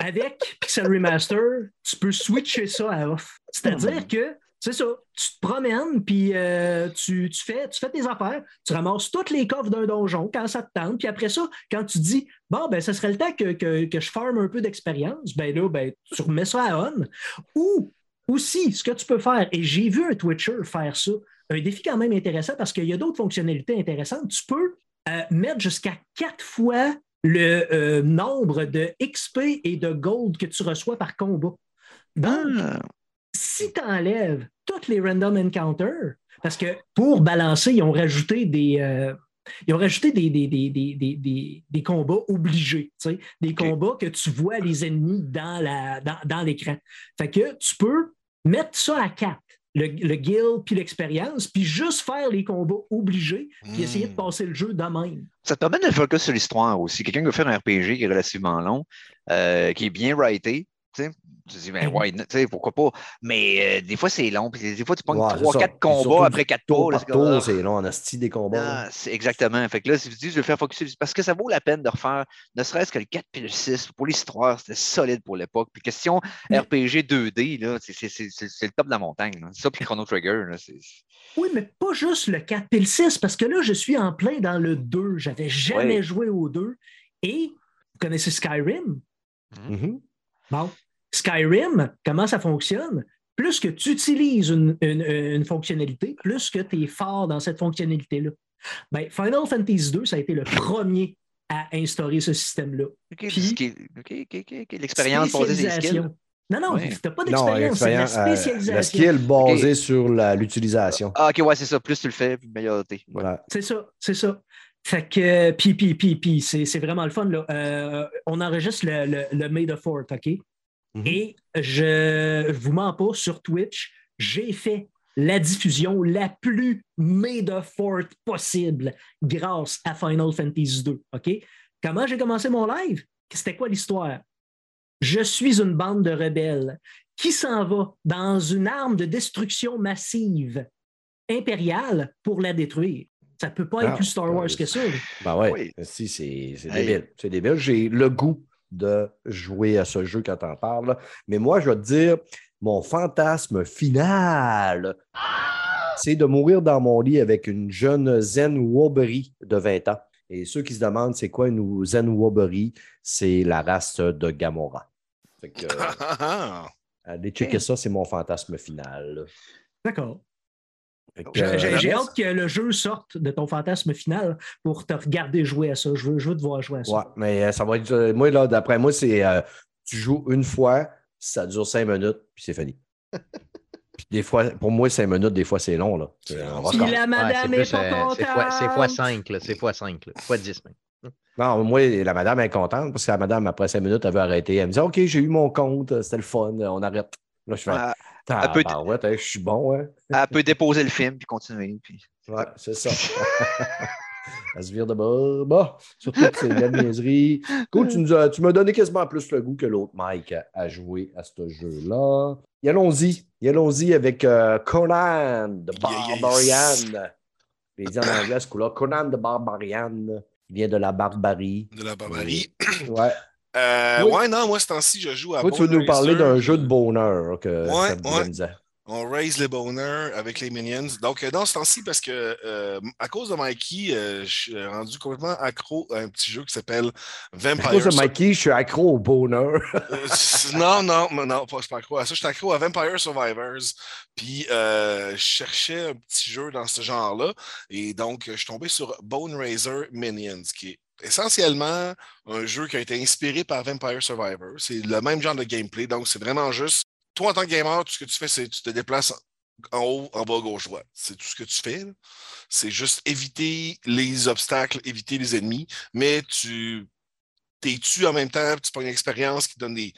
Avec Pixel Remaster, tu peux switcher ça à off. C'est-à-dire que, c'est ça, tu te promènes, puis euh, tu, tu fais, tu fais tes affaires, tu ramasses toutes les coffres d'un donjon quand ça te tente, puis après ça, quand tu dis, bon, ben, ce serait le temps que, que, que je farme un peu d'expérience, ben là, ben, tu remets ça à on. Ou aussi, ce que tu peux faire, et j'ai vu un Twitcher faire ça, un défi quand même intéressant parce qu'il y a d'autres fonctionnalités intéressantes. Tu peux euh, mettre jusqu'à quatre fois le euh, nombre de XP et de gold que tu reçois par combat. Donc, Ah, si tu enlèves toutes les random encounters, parce que pour balancer, ils ont rajouté des. euh, ils ont rajouté des, des, des, des, des, des- des combats obligés, tu sais, des combats que tu vois les ennemis dans, la, dans, dans l'écran. Fait que tu peux mettre ça à quatre, le, le guild puis l'expérience, puis juste faire les combats obligés, puis essayer de Hmm. passer le jeu de même. Ça te permet de focus sur l'histoire aussi. Quelqu'un qui veut faire un RPG qui est relativement long, euh, qui est bien writé, tu dis, ben Mhm. ouais, tu sais, pourquoi pas? Mais euh, des fois, c'est long. Puis des fois, tu pognes Ouais, c'est 3-4 ça. Puis combats après 4 Tour tours. c'est ah, c'est long, en asti des combats. c'est exactement. Fait que là, si tu dis, je vais faire focus parce que ça vaut la peine de refaire, ne serait-ce que le 4 puis le 6. Pour l'histoire, c'était solide pour l'époque. Puis question RPG 2D, là, c'est- le top de la montagne. là. Ça, puis Chrono Trigger, là. Oui, mais pas juste le 4 et le 6, parce que là, je suis en plein dans le 2. J'avais jamais joué au 2. Et vous connaissez Skyrim? Mhm. Bon, Skyrim, comment ça fonctionne? Plus que tu utilises une, une- une fonctionnalité, plus que tu es fort dans cette fonctionnalité-là. Ben, Final Fantasy II, ça a été le premier à instaurer ce système-là. OK, Puis- ce qui est- OK, OK, OK, OK. L'expérience pour des skills. Spécialisation. Non, non, Ouais. tu n'as pas d'expérience, c'est de la l'expérience, euh, spécialisation. la skill basée sur la- l'utilisation. Ah, OK, ouais, c'est ça. Plus tu le fais, meilleur t'es. Ouais. Ouais. C'est ça, c'est ça. Fait que, puis, puis, puis, puis, c'est c'est vraiment le fun. Là. Euh, on enregistre le, le, le May the 4th, OK? Mhm. Et je ne vous mens pas, sur Twitch, j'ai fait la diffusion la plus May the 4th possible grâce à Final Fantasy 2, OK? Comment j'ai commencé mon live? C'était quoi l'histoire? Je suis une bande de rebelles qui s'en va dans une arme de destruction massive impériale pour la détruire. Ça ne peut pas être Ah, plus Star Wars ouais. que ça. Ben ouais, Oui. si, c'est débile. C'est débile. J'ai le goût de jouer à ce jeu quand t'en parles. Mais moi, je vais te dire, mon fantasme final, c'est de mourir dans mon lit avec une jeune Zen Wobbery de 20 ans. Et ceux qui se demandent c'est quoi une Zen Wobbery, c'est la race de Gamora. Fait que, euh, Ah, allez checker ça, c'est mon fantasme final. D'accord. J'ai euh, hâte que le jeu sorte de ton fantasme final pour te regarder jouer à ça. Je veux, je veux te voir jouer à ça. Ouais, mais euh, ça va être. euh, Moi, là, d'après moi, c'est euh, tu joues une fois, ça dure cinq minutes, puis c'est fini. Puis des fois, pour moi, cinq minutes, des fois, c'est long. Là. Puis la madame est plus, pas euh, contente. c'est fois, c'est fois 5, là. C'est fois 5, là. Fois 10 même. Non, moi, la madame est contente parce que la madame, après cinq minutes, elle veut arrêter. Elle me dit OK, j'ai eu mon compte, c'était le fun, on arrête. Là, je fais Ah, Ah, peut- ouais, je suis bon, hein. Elle peut déposer le film puis continuer. Puis... Ouais, c'est ça. Elle se vire de bord. Bon, surtout que c'est de la niaiserie. Cool, tu, nous as- tu m'as donné quasiment plus le goût que l'autre Mike à, à jouer à ce jeu-là. Y allons-y. Y allons-y avec euh, Conan Yes. Barbarian. Je dit en anglais ce coup-là. Conan the Barbarian. Il vient de la barbarie. de la barbarie. Ouais. Euh, Oui. Ouais, non, moi, ce temps-ci, je joue à Toi, tu veux nous parler d'un jeu de bonheur que Ouais, ouais. On raise les bonheurs avec les minions. Donc, euh, dans ce temps-ci, parce que euh, à cause de Mikey, euh, je suis rendu complètement accro à un petit jeu qui s'appelle À Vampire. cause de Mikey, je suis accro au bonheur. Euh, non, non, non, pas, je suis pas accro à ça. Je suis accro à Vampire Survivors. Puis, euh, je cherchais un petit jeu dans ce genre-là. Et donc, je suis tombé sur Bone Raiser Minions, qui est essentiellement un jeu qui a été inspiré par Vampire Survivor. C'est le même genre de gameplay. Donc, c'est vraiment juste, toi, en tant que gamer, tout ce que tu fais, c'est que tu te déplaces en haut, en bas, gauche, droite. C'est tout ce que tu fais. C'est juste éviter les obstacles, éviter les ennemis, mais tu t'es tu en même temps, tu prends une expérience qui donne des,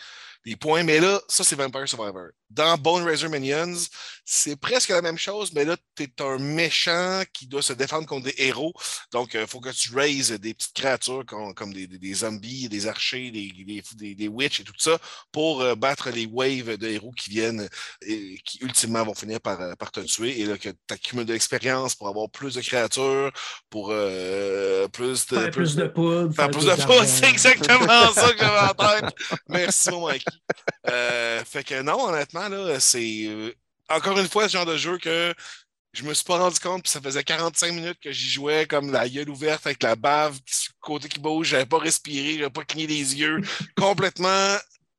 des points. Mais là, ça, c'est Vampire Survivor. Dans Bone Razor Minions, c'est presque la même chose, mais là, tu es un méchant qui doit se défendre contre des héros. Donc, il faut que tu raises des petites créatures comme, comme des, des- des zombies, des archers, des, des, witches et tout ça pour euh, battre les waves de héros qui viennent et qui ultimement vont finir par, euh, par te tuer. Et là, que tu accumules de l'expérience pour avoir plus de créatures, pour euh, plus de. Faire plus de poudre. Faire plus de d'argent. poudre, c'est exactement ça que j'avais en tête. Merci, mon Mikey. Euh, fait que non, honnêtement, là, c'est euh, encore une fois ce genre de jeu que je me suis pas rendu compte, puis ça faisait 45 minutes que j'y jouais comme la gueule ouverte avec la bave côté qui bouge, j'avais pas respiré, j'avais pas cligné les yeux, complètement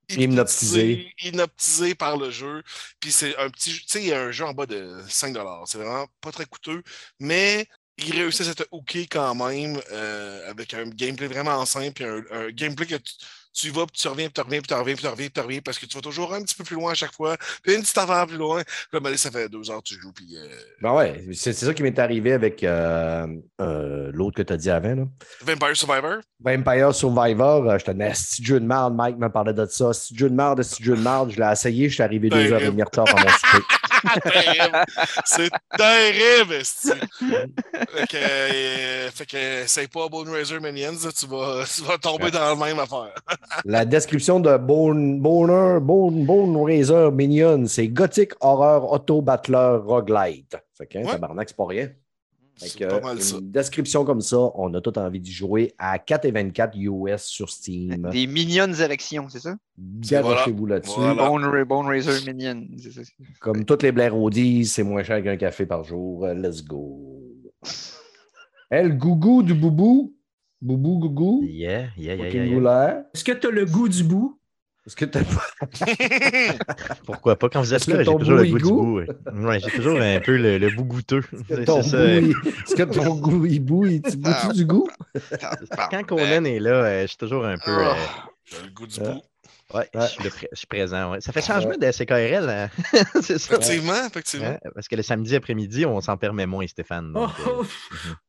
Hypnotisé. hypnotisé par le jeu. Puis c'est un petit jeu, tu sais, il y a un jeu en bas de 5 C'est vraiment pas très coûteux, mais ils réussissent à te hooker quand même euh, avec un gameplay vraiment simple, puis un, un gameplay que tu, tu vas, puis tu reviens, puis tu reviens, puis tu reviens, puis tu reviens, puis tu reviens, parce que tu vas toujours un petit peu plus loin à chaque fois, puis une petite affaire plus loin. Puis là, ben, ça fait deux heures que tu joues, puis euh, Ben ouais, c'est c'est ça qui m'est arrivé avec euh, euh, l'autre que tu as dit avant. Là. Vampire Survivor? Vampire Survivor, je te dis, un jeu de merde, Mike me parlait de ça. C'est jeu de merde, jeu de merde. Je l'ai essayé, je suis arrivé deux heures et demie retard à mon souper. terrible. C'est terrible. Fait que, euh, fait que essaye pas Bone Razor Minions, là, tu vas, tu vas tomber dans la même affaire. La description de Bone, Boner, Bone, Bone Razor Minion, c'est gothique, horreur, auto-battler, roguelite. Fait que, hein, Ouais. tabarnak, c'est pas rien. Fait C'est que, pas mal ça. une description comme ça, on a tout envie d'y jouer à 4,24 US sur Steam. Des mignonnes élections, c'est ça? Garochez-vous là-dessus. Voilà. Bone, Bone Razor Minion. c'est ça. Comme toutes les Blair disent, c'est moins cher qu'un café par jour. Let's go. Elle, gougou du boubou? Boubou, gougou? Yeah, yeah, yeah, yeah, yeah. Est-ce que tu as le goût du bout? Est-ce que t'as pas. Pourquoi pas? Quand vous êtes là, j'ai toujours le goût du goût? ouais. Ouais, j'ai toujours un peu le, le goûteux. que goût, il- Est-ce que ton goût, il boue? Il tu boue du goût? Quand Conan est là, euh, je suis toujours un peu. euh, T'as le goût du Euh, bout. Ouais, Ouais. Je, suis je présent. ouais. Ça fait changement de CKRL. hein? c'est ça. Effectivement, effectivement. Parce que le samedi après-midi, on s'en permet moins, Stéphane. Oh, donc, euh, oh,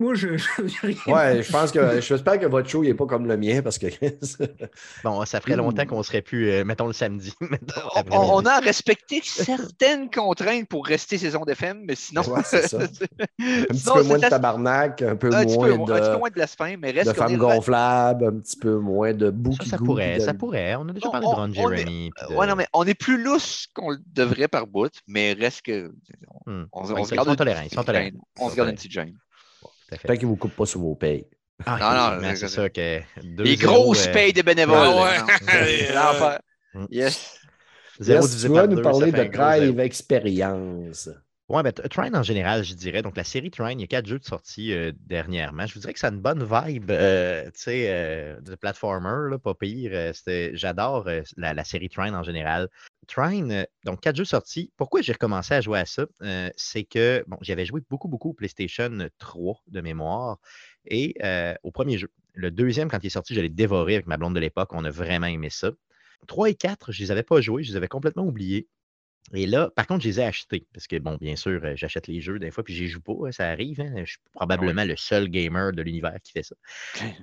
moi, je. je- rien. Ouais, je pense que. J'espère que votre show n'est pas comme le mien parce que. bon, ça ferait longtemps qu'on serait plus, euh, mettons, le samedi. mettons, On, a respecté certaines contraintes pour rester saison FM, mais sinon. Ouais, c'est ça. Un petit Sinon, peu moins de tabarnak, un peu un, moins peu, un petit peu de, moins de blasphème, mais reste de femmes gonflables, un petit peu moins de bout Ça, ça pourrait, de- ça pourrait. On a déjà parlé on- Ron on est- de- Ouais, non, mais on est plus lousse qu'on le devrait par bout, mais reste que. On, Hmm. on, Ouais, on ils se sont garde une tolérants, ils sont petite tolérants. gêne. On se garde une petite gêne. Tant qu'ils ne vous coupent pas sur vos payes. Ah, Non, non, c'est ça que. Les zéros, grosses euh, payes de bénévoles. Ah ouais. hmm. Yes. zéro Yes, divisé tu par vas nous parler de. Drive Experience. Ouais, ben, Trine en général, je dirais. Donc, la série Trine, il y a quatre jeux de sortie euh, dernièrement. Je vous dirais que ça a une bonne vibe, euh, tu sais, euh, de platformer, pas pire. J'adore la, série Trine en général. Trine, donc quatre jeux sortis. Pourquoi j'ai recommencé à jouer à ça? C'est que, bon, j'avais joué beaucoup, beaucoup au PlayStation 3 de mémoire et au premier jeu. Le deuxième, quand il est sorti, je l'ai dévoré avec ma blonde de l'époque. On a vraiment aimé ça. 3 et 4, je les avais pas joués, je les avais complètement oubliés. Et là, par contre, je les ai achetés. Parce que, bon, bien sûr, euh, j'achète les jeux des fois, puis j'y joue pas. hein, ça arrive. hein, Je suis probablement le seul gamer de l'univers qui fait ça.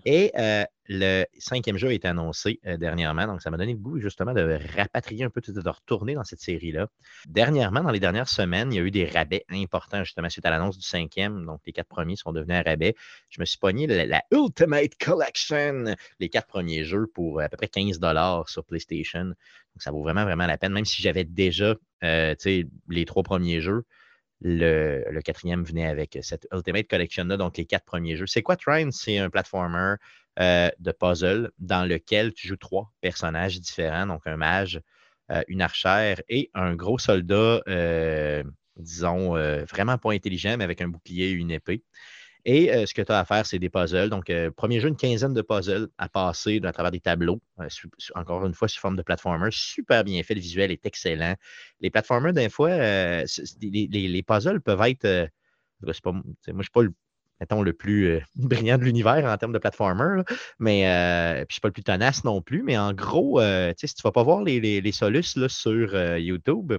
Et euh, le cinquième jeu a été annoncé euh, dernièrement. Donc, ça m'a donné le goût, justement, de rapatrier un peu, de retourner dans cette série-là. Dernièrement, dans les dernières semaines, il y a eu des rabais importants, justement, suite à l'annonce du cinquième. Donc, les quatre premiers sont devenus à rabais. Je me suis pogné la, la Ultimate Collection, les quatre premiers jeux pour à peu près 15 sur PlayStation. Donc, ça vaut vraiment, vraiment la peine. Même si j'avais déjà euh, les trois premiers jeux, le, quatrième venait avec cette Ultimate Collection-là, donc les quatre premiers jeux. C'est quoi Trine? C'est un platformer euh, de puzzle dans lequel tu joues trois personnages différents, donc un mage, euh, une archère et un gros soldat, euh, disons, vraiment pas intelligent, mais avec un bouclier et une épée. Et euh, ce que tu as à faire, c'est des puzzles. Donc, euh, premier jeu, une quinzaine de puzzles à passer à travers des tableaux, euh, encore une fois, sous forme de platformer. Super bien fait, le visuel est excellent. Les platformers, des fois, les, les- les puzzles peuvent être. moi, je ne suis pas le, le plus brillant de l'univers en termes de platformer, mais euh, je suis pas le plus tenace non plus. Mais en gros, si tu ne vas pas voir les, les, sur YouTube,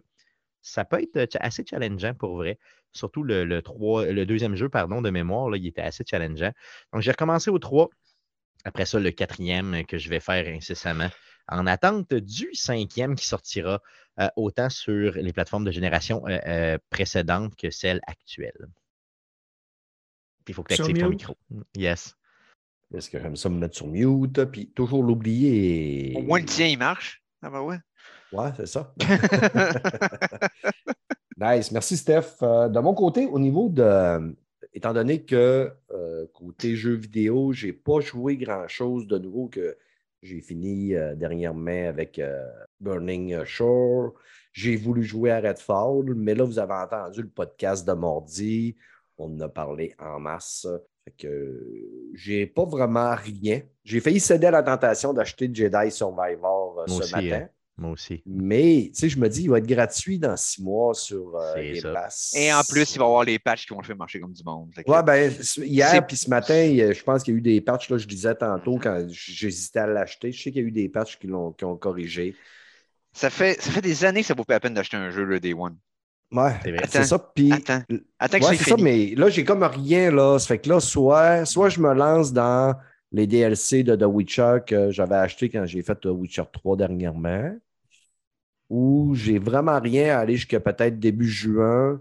ça peut être assez challengeant pour vrai. Surtout le, le, trois- le deuxième jeu, pardon, de mémoire, là, il était assez challengeant. Donc, j'ai recommencé au 3. Après ça, le quatrième que je vais faire incessamment. En attente du cinquième qui sortira euh, autant sur les plateformes de génération euh, euh, précédentes que celles actuelles. Puis il faut que tu actives ton micro. Yes. Est-ce que j'aime ça me mettre sur mute, puis toujours l'oublier. Au moins, le tien, il marche. Ah ben ouais. Ouais, c'est ça. nice. Merci, Steph. Euh, de mon côté, au niveau de. Étant donné que euh, côté jeux vidéo, je n'ai pas joué grand-chose de nouveau que j'ai fini euh, dernièrement avec euh, Burning Shore. J'ai voulu jouer à Redfall, mais là, vous avez entendu le podcast de Mordi. On en a parlé en masse. Fait que j'ai pas vraiment rien. J'ai failli céder à la tentation d'acheter Jedi Survivor euh, ce aussi, matin. hein. Moi aussi. Mais, tu sais, je me dis, il va être gratuit dans six mois sur euh, C'est ça. Game Pass. Et en plus, il va y avoir les patchs qui vont le faire marcher comme du monde. Que- Ouais, ben, hier puis ce matin, je pense qu'il y a eu des patchs, là, je disais tantôt quand j'hésitais à l'acheter. Je sais qu'il y a eu des patchs qui l'ont qui ont corrigé. ça, fait, ça fait des années que ça vaut pas la peine d'acheter un jeu le Day One. Ouais, C'est ça. Puis, Attends. Attends que ouais, c'est ça, mais là, j'ai comme rien, là. Ça fait que là, soit, soit je me lance dans les DLC de The Witcher que j'avais acheté quand j'ai fait The Witcher 3 dernièrement, ou j'ai vraiment rien à aller jusqu'à peut-être début juin.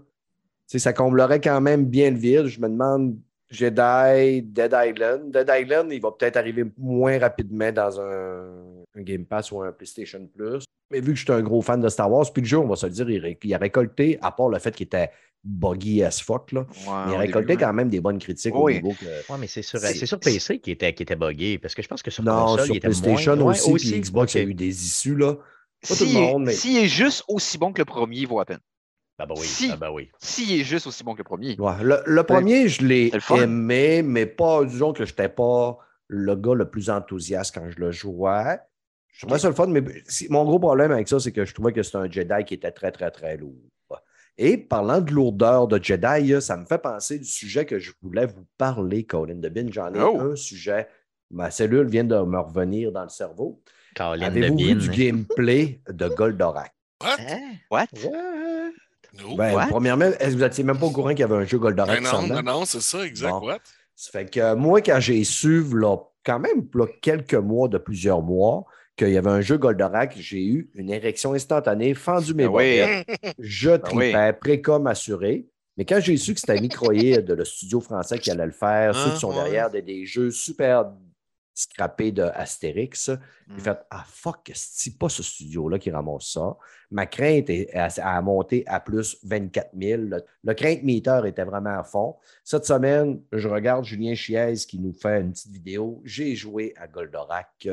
Tu sais, ça comblerait quand même bien le vide. Je me demande Jedi, Dead Island. Dead Island, il va peut-être arriver moins rapidement dans un, un Game Pass ou un PlayStation Plus. Mais vu que je suis un gros fan de Star Wars, puis le jeu, on va se le dire, il, a récolté, à part le fait qu'il était buggy as fuck, là, Ouais, il a récolté début, quand même des bonnes critiques Oui. au niveau que. Ouais, mais c'est sur, sur PC qui était, qui était buggé. Parce que je pense que sur Non, console, sur il était PlayStation moins... aussi, Ouais, puis Xbox, il y a eu des issues, là. S'il est, monde, mais- s'il est juste aussi bon que le premier, il vaut à peine. Ah bah oui, Si. ah bah oui. S'il est juste aussi bon que le premier. Ouais, le, le premier, je l'ai aimé, mais pas, disons que je n'étais pas le gars le plus enthousiaste quand je le jouais. Je trouvais ça le fun, mais si- mon gros problème avec ça, c'est que je trouvais que c'était un Jedi qui était très, très, très lourd. Et parlant de lourdeur de Jedi, ça me fait penser du sujet que je voulais vous parler, Colin Debin. J'en ai Oh. un sujet. Ma cellule vient de me revenir dans le cerveau. Avez-vous vu du gameplay de Goldorak? What? Hein? What? No. Ben, What? premièrement, est-ce que vous n'étiez même pas au courant qu'il y avait un jeu Goldorak Ben s'en non, venait? non, non, c'est ça, exact. Bon. What? Ça fait que euh, moi, quand j'ai su, là, quand même là, quelques mois, de plusieurs mois, qu'il y avait un jeu Goldorak, j'ai eu une érection instantanée, fendu mes Ben oui. bobettes. Je tripais, précom assuré. Mais quand j'ai su que c'était Microïd, le studio français qui allait le faire, ceux qui Ah, sont ouais. derrière des, des jeux super scrappés de Astérix, j'ai Mm. fait Ah fuck, c'est pas ce studio-là qui ramasse ça. Ma crainte est, a, a monté à plus 24 000. Le, le crainte meter était vraiment à fond. Cette semaine, je regarde Julien Chiez qui nous fait une petite vidéo. J'ai joué à Goldorak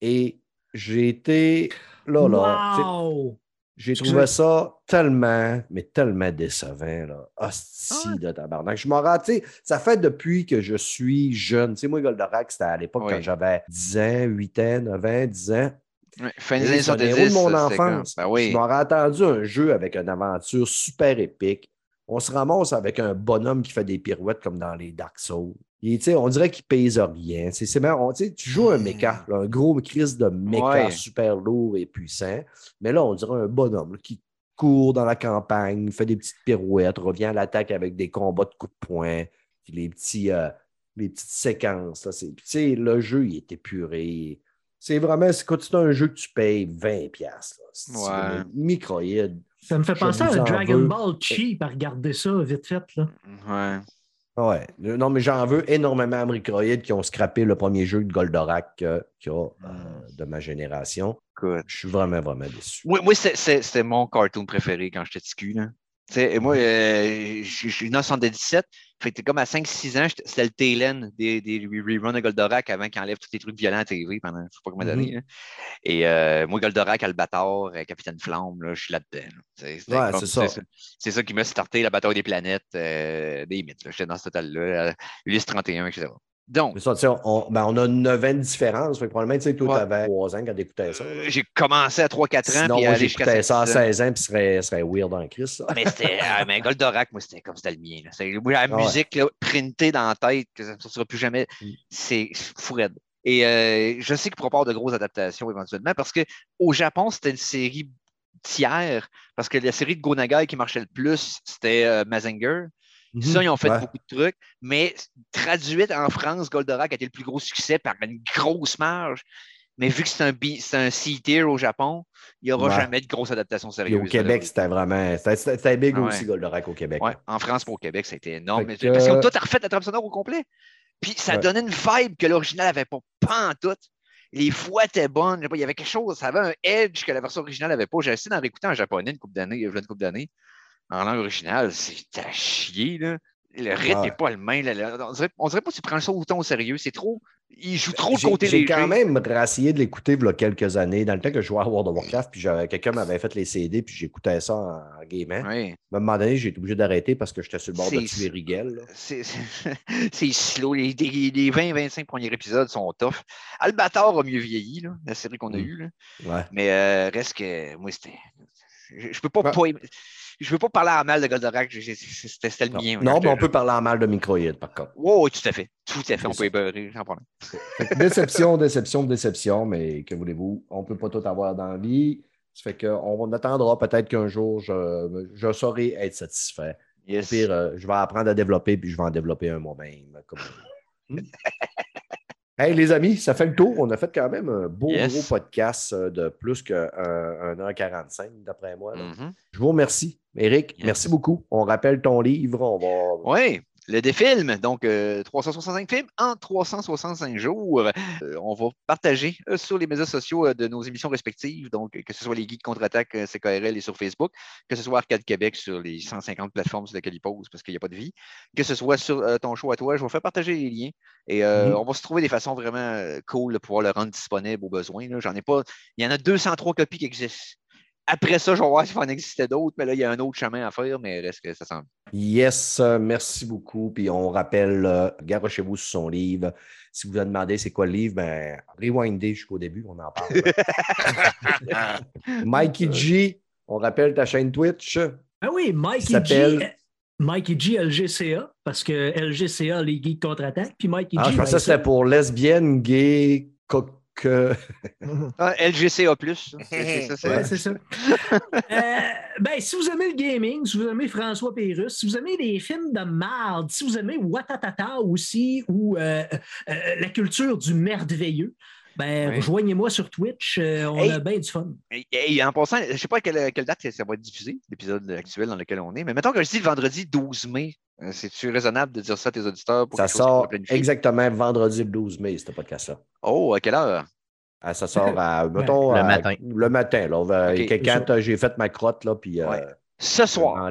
et j'ai été là, là. Wow! J'ai trouvé ça tellement, mais tellement décevant. Là. Hostie Ah de tabarnak. Je m'en rends, tu sais, ça fait depuis que je suis jeune. Tu sais, moi, Goldorak, c'était à l'époque Oui. quand j'avais 10 ans, 8 ans, 9 ans, 10 ans. Ouais, Fin des années c'est un 70. héros de mon enfance. comme- Ben Je oui. m'aurais attendu un jeu avec une aventure super épique. On se ramasse avec un bonhomme qui fait des pirouettes comme dans les Dark Souls. Tu on dirait qu'il pèse rien. C'est, marrant. Tu tu joues un méca, là, un gros crise de méca Ouais. super lourd et puissant. Mais là, on dirait un bonhomme là, qui court dans la campagne, fait des petites pirouettes, revient à l'attaque avec des combats de coups de poing, puis les, petits, euh, les petites séquences. là, puis, tu le jeu, il est épuré. C'est vraiment, c'est quand c'est un jeu que tu payes 20$. piastres, là. C'est Ouais. un microïde. Ça me fait penser à Dragon veux. Ball Cheap à regarder ça vite fait. Là. Ouais. Ouais. Non, mais j'en veux énormément à Microïd qui ont scrappé le premier jeu de Goldorak euh, qu'il y a, euh, de ma génération. Je suis vraiment, vraiment déçu. Oui, moi, c'était mon cartoon préféré quand j'étais petit cul, là. Tu sais, et moi, euh, je suis né en 77. Fait que comme à 5-6 ans, c'était le TLN des, des reruns de Goldorak avant qu'ils enlèvent tous les trucs violents à TV pendant je sais pas combien Mhm. d'années. là. Et euh, moi, Goldorak, Albator, euh, Capitaine Flamme, là, je suis là-dedans. là. C'est Ouais, ça. C'est ça qui m'a starté la bataille des planètes, euh, des mythes. J'étais dans ce total-là. Ulysse 31, etc. Donc, ça, on, ben, on a 9 ans de différence. Fait que probablement, tu sais, toi, Ouais. tu avais 3 ans quand tu écoutais ça. euh, j'ai commencé à 3-4 ans. Sinon, puis moi, j'écoutais ça à 5-6 ans. 16 ans, puis ce serait, serait weird en Christ, ça. Mais c'était. ah, mais Goldorak, moi, c'était comme c'était le mien. là. C'est- la ouais. musique là, printée dans la tête, que ça ne sortira plus jamais, Mm. c'est fou raide. Et euh, je sais qu'il avoir de grosses adaptations éventuellement parce qu'au Japon, c'était une série tiers, parce que la série de Gonagai qui marchait le plus, c'était euh, Mazinger. Ça, ils ont fait Mhm. Ouais. beaucoup de trucs, mais traduite en France, Goldorak a été le plus gros succès par une grosse marge. Mais vu que c'est un, B- un C-tier au Japon, il n'y aura Ouais. jamais de grosse adaptation sérieuse. au Québec, c'était vraiment. C'était c'était big ouais. aussi, Goldorak au Québec. En France pour au Québec, ça a été énorme. Mais- que- Parce que as refait la trame sonore au complet. Puis ça donnait une vibe que l'original n'avait pas, pas en tout. Les voix étaient bonnes. Il y avait quelque chose, ça avait un edge que la version originale n'avait pas. J'ai essayé d'en réécouter en japonais une couple d'années, une couple d'années. En langue originale, c'est à chier, là. Le rythme n'est pas le même. là. On dirait, on dirait pas que tu prends ça autant au sérieux. C'est trop. Il joue trop le J'ai- côté J'ai quand même essayé de l'écouter il y a quelques années, dans le temps que je jouais à World of Warcraft, puis quelqu'un m'avait fait les CD, puis j'écoutais ça en, en gaming. Ouais. À un moment donné, j'ai été obligé d'arrêter parce que j'étais sur le bord de tuer Rigel. C'est slow. Les, les- les 20-25 premiers épisodes sont tough. Albator a mieux vieilli, là, la série qu'on a Mm. eue. là. Ouais. Mais euh, reste que moi, c'était. Je, je peux pas, Ouais. pas aimer- Je veux pas parler en mal de Goldorak. C'était le Non, mien. Non, Je- mais on peut parler en mal de Microïd, par contre. Oh, oui, tout à fait. Tout à fait. On peut ébeurrer, sans problème. Déception, déception, déception, mais que voulez-vous? On ne peut pas tout avoir dans la vie. Ça fait qu'on attendra peut-être qu'un jour, je, je saurai être satisfait. Au Yes. pire, euh, je vais apprendre à développer, puis je vais en développer un moi-même. comme-? Hey, les amis, ça fait le tour. On a fait quand même un beau Yes. gros podcast euh, de plus qu'un 1h45, d'après moi. Mhm. Je vous remercie. Eric, Yes. merci beaucoup. On rappelle ton livre. On va. Oui, le défilm, donc euh, 365 films en 365 jours. Euh, on va partager euh, sur les médias sociaux euh, de nos émissions respectives, donc euh, que ce soit les Geeks contre-attaque euh, CKRL et sur Facebook, que ce soit Arcade Québec sur les 150 plateformes sur lesquelles ils posent parce qu'il n'y a pas de vie, que ce soit sur euh, ton show à toi, je vais faire partager les liens et euh, Mhm. on va se trouver des façons vraiment euh, cool de pouvoir le rendre disponible au besoin. là. J'en ai pas, il y en a 203 copies qui existent. Après ça, je vais voir s'il en existait d'autres, mais là, il y a un autre chemin à faire, mais reste que ça semble. Yes, euh, merci beaucoup. Puis on rappelle, euh, garochez-vous sur son livre. Si vous vous demandez c'est quoi le livre, ben, rewindez jusqu'au début, on en parle. Mikey G, on rappelle ta chaîne Twitch. Ah oui, Mikey G. s'appelle- Mikey G LGCA, parce que LGCA, les geeks contre-attaque, puis Mikey Ah, G. je ben, pensais que c'était pour lesbienne, gay, Ah, LGCA. C'est ça, Ouais. Euh, ben, si vous aimez le gaming, si vous aimez François Pérusse, si vous aimez les films de marde, si vous aimez Watatata aussi, ou euh, euh, la culture du merveilleux, ben, Oui. rejoignez-moi sur Twitch. euh, on Hey. a bien du fun. Et, et en passant, je ne sais pas à quelle, quelle date ça va être diffusé, l'épisode actuel dans lequel on est, mais mettons que je dis le vendredi 12 mai, euh, c'est-tu raisonnable de dire ça à tes auditeurs pour Ça sort exactement vendredi le 12 mai, ce podcast-là. Oh, à quelle heure? Ah, ça sort à, mettons, Le à- matin. Le matin, là. On va- Ok. que- quand j'ai fait ma crotte, là, puis. euh. Ce soir,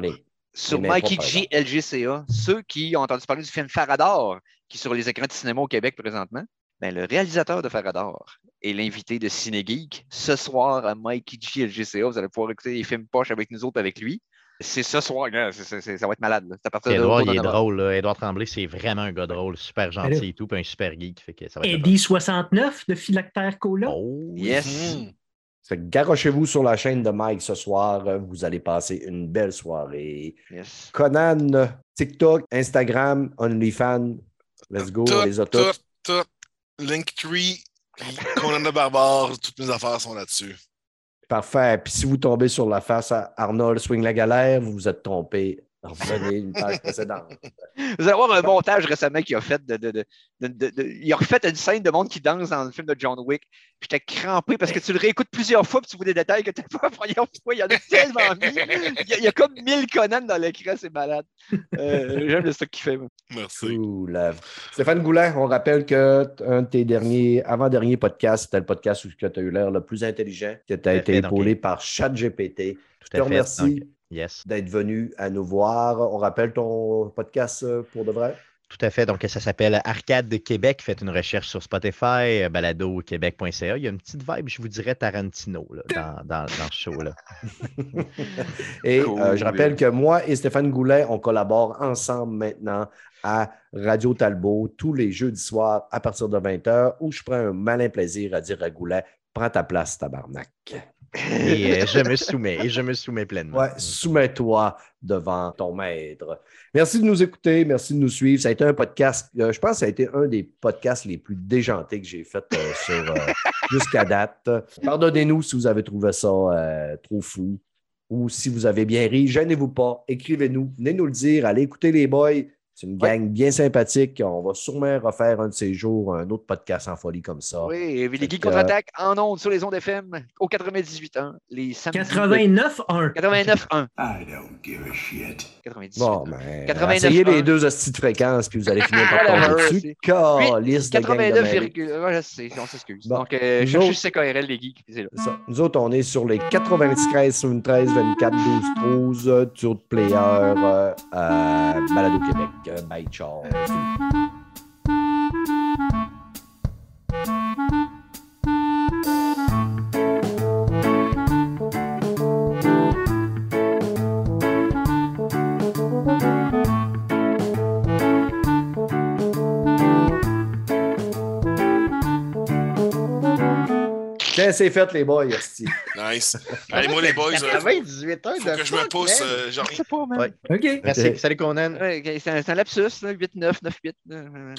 sur Mikey G LGCA, ceux qui ont entendu parler du film Farador, qui est sur les écrans de cinéma au Québec présentement, ben, le réalisateur de Farador est l'invité de Cinegeek. Ce soir, à Mikey G LGCA, vous allez pouvoir écouter les films poches avec nous autres, avec lui. C'est ce soir, là, c'est- ça va être malade. là. C'est à partir de Edouard, il est drôle. Là. Edouard Tremblay, c'est vraiment un gars drôle, super gentil et tout, puis un super geek. Fait que ça va être Eddie 69 de Philactère Cola. Oh, Yes. Garochez-vous sur la chaîne de Mike ce soir. Vous allez passer une belle soirée. yes. Conan, TikTok, Instagram, OnlyFans. Let's go, les a tout, toutes. tout, tout. Linktree, Conan le Barbare, toutes mes affaires sont là-dessus. Parfait. Puis si vous tombez sur la face à Arnold Swing la galère, vous vous êtes trompé. Revenez une page précédente. Vous allez voir un montage récemment qu'il a fait de, de, de, de- de- de- Il a refait une scène de monde qui danse dans le film de John Wick. Puis J'étais crampé parce que tu le réécoutes plusieurs fois puis tu vois des détails que tu n'as pas la première fois. Il y en a tellement mis. Il y a, il y a comme 1000 Conan dans l'écran, c'est malade. Euh, J'aime le stock qu'il fait. moi. Merci. Cool. Stéphane Goulin, on rappelle que un de tes derniers, avant-dernier podcasts, c'était le podcast où tu as eu l'air le plus intelligent, qui a à été fait, donc, épaulé par ChatGPT. Tout Je te à fait. remercie Donc, yes. d'être venu à nous voir. On rappelle ton podcast euh, pour de vrai? Tout à fait. Donc, ça s'appelle Arcade de Québec. Faites une recherche sur Spotify, euh, baladoquebec.ca. Il y a une petite vibe, je vous dirais, Tarantino là, dans, dans, dans ce show-là. Et Cool. euh, je rappelle que moi et Stéphane Goulet, on collabore ensemble maintenant à Radio Talbot tous les jeudis soirs à partir de 20h où je prends un malin plaisir à dire à Goulet Prends ta place, tabarnak. Et euh, je me soumets, et je me soumets pleinement. Ouais, soumets-toi devant ton maître. Merci de nous écouter, merci de nous suivre. Ça a été un podcast, euh, je pense que ça a été un des podcasts les plus déjantés que j'ai fait euh, sur, euh, jusqu'à date. Pardonnez-nous si vous avez trouvé ça trop fou ou si vous avez bien ri. Gênez-vous pas, écrivez-nous, venez nous le dire, allez écouter les boys. C'est une gang bien sympathique. On va sûrement refaire un de ces jours, un autre podcast en folie comme ça. Oui, et les geeks que- contre-attaque en ondes sur les ondes FM au 98 ans. Les samedis. 89-1. 89-1. I don't give a shit. 98. Bon, ben, 89, essayez les deux hosties de fréquences, puis vous allez finir par tomber dessus. Calice de gang de 89, merde. virgule- ouais, je sais, on s'excuse. Bon. Donc, euh, Nous cherchez autres- CKRL, les geeks. là. Ça. Nous autres, on est sur les 93, 73, 24, 12, 12, sur player, euh, euh, Balado Québec, euh, by Charles. Tiens, c'est fait, les boys, hostie. Nice. Allez, moi, les boys, euh, 98 heures faut que je me pousse. euh, j'en Je sais pas, man. Ouais. OK. Merci. Salut, Conan. C'est un, lapsus, 8-9, 9-8. euh,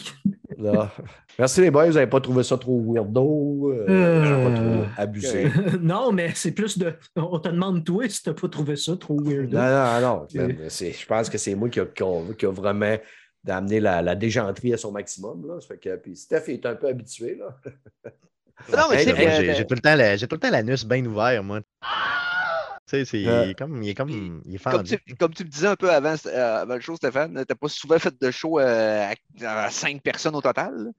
Là. Merci, les boys. Vous n'avez pas trouvé ça trop weirdo? Euh, Euh, pas trop abusé? non, mais c'est plus de. On te demande, toi, si t'as pas trouvé ça trop weird. Non, non, non. Je pense que c'est moi qui a, qui a- qui a vraiment d'amener la, la déjanterie à son maximum. Là. Ça fait que, puis Steph est un peu habitué. Là. Non, mais c'est moi, vrai. J'ai tout le temps la- j'ai tout le temps l'anus bien ouvert, moi. Tu sais, c'est Euh, il est comme, il est comme, il est Comme tu, comme tu me disais un peu avant, euh, avant le show, Stéphane, t'as pas souvent fait de show euh, à, à cinq personnes au total.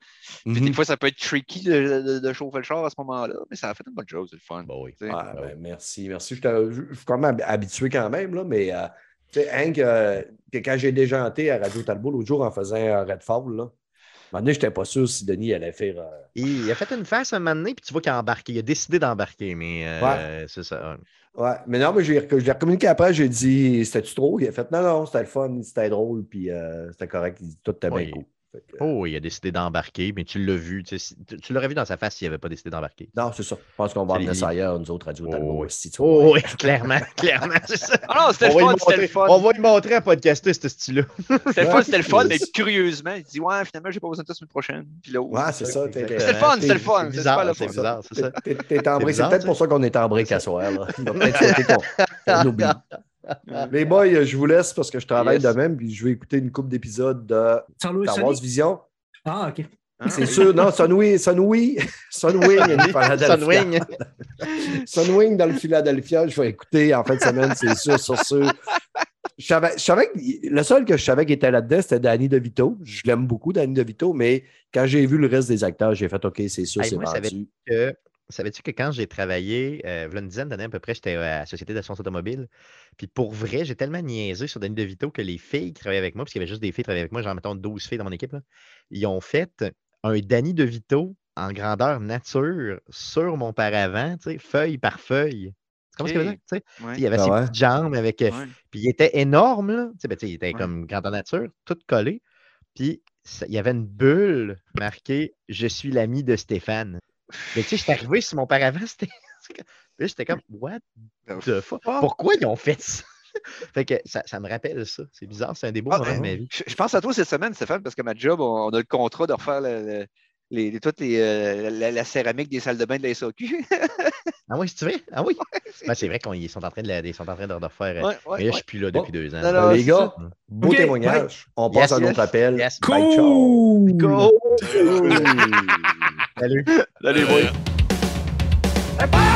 des fois, ça peut être tricky de, de- de chauffer le char à ce moment-là, mais ça a fait une bonne chose, c'est le fun. Bon, oui. sais. Ah, ben, merci, merci. Je suis quand même hab- habitué quand même, là, mais euh, tu sais, Hank, euh, que quand j'ai déjanté à Radio Talbot l'autre jour en faisant un Redfall, là, un moment donné, je n'étais pas sûr si Denis allait faire. euh, Il, a fait une face un moment donné, puis tu vois qu'il a embarqué. Il a décidé d'embarquer, mais euh, c'est ça. Ouais, mais non, mais je l'ai recommuniqué après, j'ai dit c'était-tu trop? Il a fait non, non, c'était le fun, c'était drôle, puis euh, c'était correct, il dit tout était bien Oui. cool. Que, Oh, il a décidé d'embarquer, mais tu l'as vu. Tu, sais, l'aurais vu dans sa face s'il n'avait pas décidé d'embarquer. Non, c'est ça. Je pense qu'on va C'est emmener les- ça ailleurs, nous autres, Radio Talbot. Oh, aussi, tu vois. Oh, oui, clairement, clairement, c'est ça. Ah non, c'était On le va, fun, lui c'était le montrer, fun. on va lui montrer à podcaster ce style-là. C'était le fun, c'était le fun, mais curieusement, il dit Ouais, finalement, j'ai pas besoin de ça la semaine prochaine. Puis là, Ouais, c'est ça. C'était le fun, c'était le fun. C'est le c'est fun. bizarre, c'est ça. C'est. C'est peut-être pour ça qu'on est en break à soir. Peut-être qu'on oublie. Les boys, je vous laisse parce que je travaille Yes. de même, puis je vais écouter une couple d'épisodes de Star? Wars Vision. Ah, OK. C'est sûr, non, Sunwing, Sunwing, Sunwing. Sunwing. Sunwing dans le Philadelphia, je vais écouter en fin de semaine, c'est sûr, sur sûr. Je savais, je savais que le seul que je savais qui était là-dedans, c'était Danny DeVito. Je l'aime beaucoup, Danny DeVito, mais quand j'ai vu le reste des acteurs, j'ai fait OK, c'est sûr, Hey, c'est moi, vendu. que, savais-tu que quand j'ai travaillé, euh, voilà une dizaine d'années à peu près, j'étais à la Société d'assurance automobile. Puis pour vrai, j'ai tellement niaisé sur Danny DeVito que les filles qui travaillaient avec moi, parce qu'il y avait juste des filles qui travaillaient avec moi, genre mettons 12 filles dans mon équipe, là, ils ont fait un Danny DeVito en grandeur nature sur mon paravent, tu sais, feuille par feuille. Tu comprends ce que je veux Ok. dire? Tu sais, Ouais. Il y avait Ah ses ouais? petites jambes avec. euh, Ouais. Puis il était énorme, là. Tu sais, ben, tu sais, il était Ouais. comme grandeur nature, tout collé. Puis ça- il y avait une bulle marquée Je suis l'ami de Stéphane. Mais tu sais, j'étais arrivé sur mon paravent, c'était. J'étais comme What the fuck? Pourquoi ils ont fait ça? fait que ça, ça me rappelle ça. C'est bizarre, c'est un des beaux Ah, moments de ben, ma vie. Je, je pense à toi cette semaine, Stéphane, parce que ma job, on, on a le contrat de refaire le- le- les, les- toutes les, euh, la, la céramique des salles de bain de la SAQ. Ah oui, si tu veux? Ah oui? Ben, c'est vrai qu'ils sont en train de, la- ils sont en train de refaire. euh, Ouais, ouais, mais là, je suis plus là Bon. depuis deux ans. Non, non, les gars, ça. beau témoignage. On passe Yes, à un yes, autre appel. yes. Bye, ciao. Cool! Go! Cool. Salut!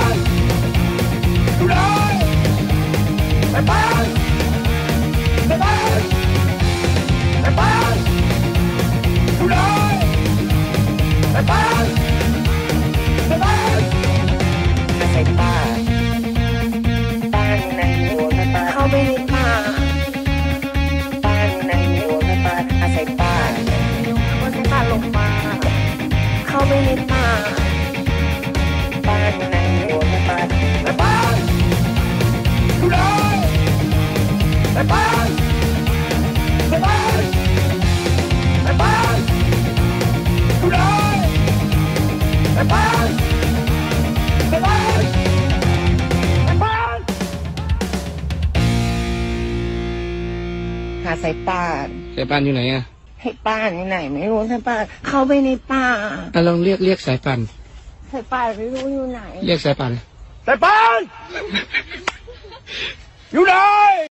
หาสายป่านสายป่านอยู่ไหนอะให้ป้านอยู่ไหน ไม่รู้สายป่านเข้าไปในป่าอะลองเรียกเรียกสายป่านสายป่านไม่รู้อยู่ไหน เรียกสายป่านสายป่านอยู่ไหน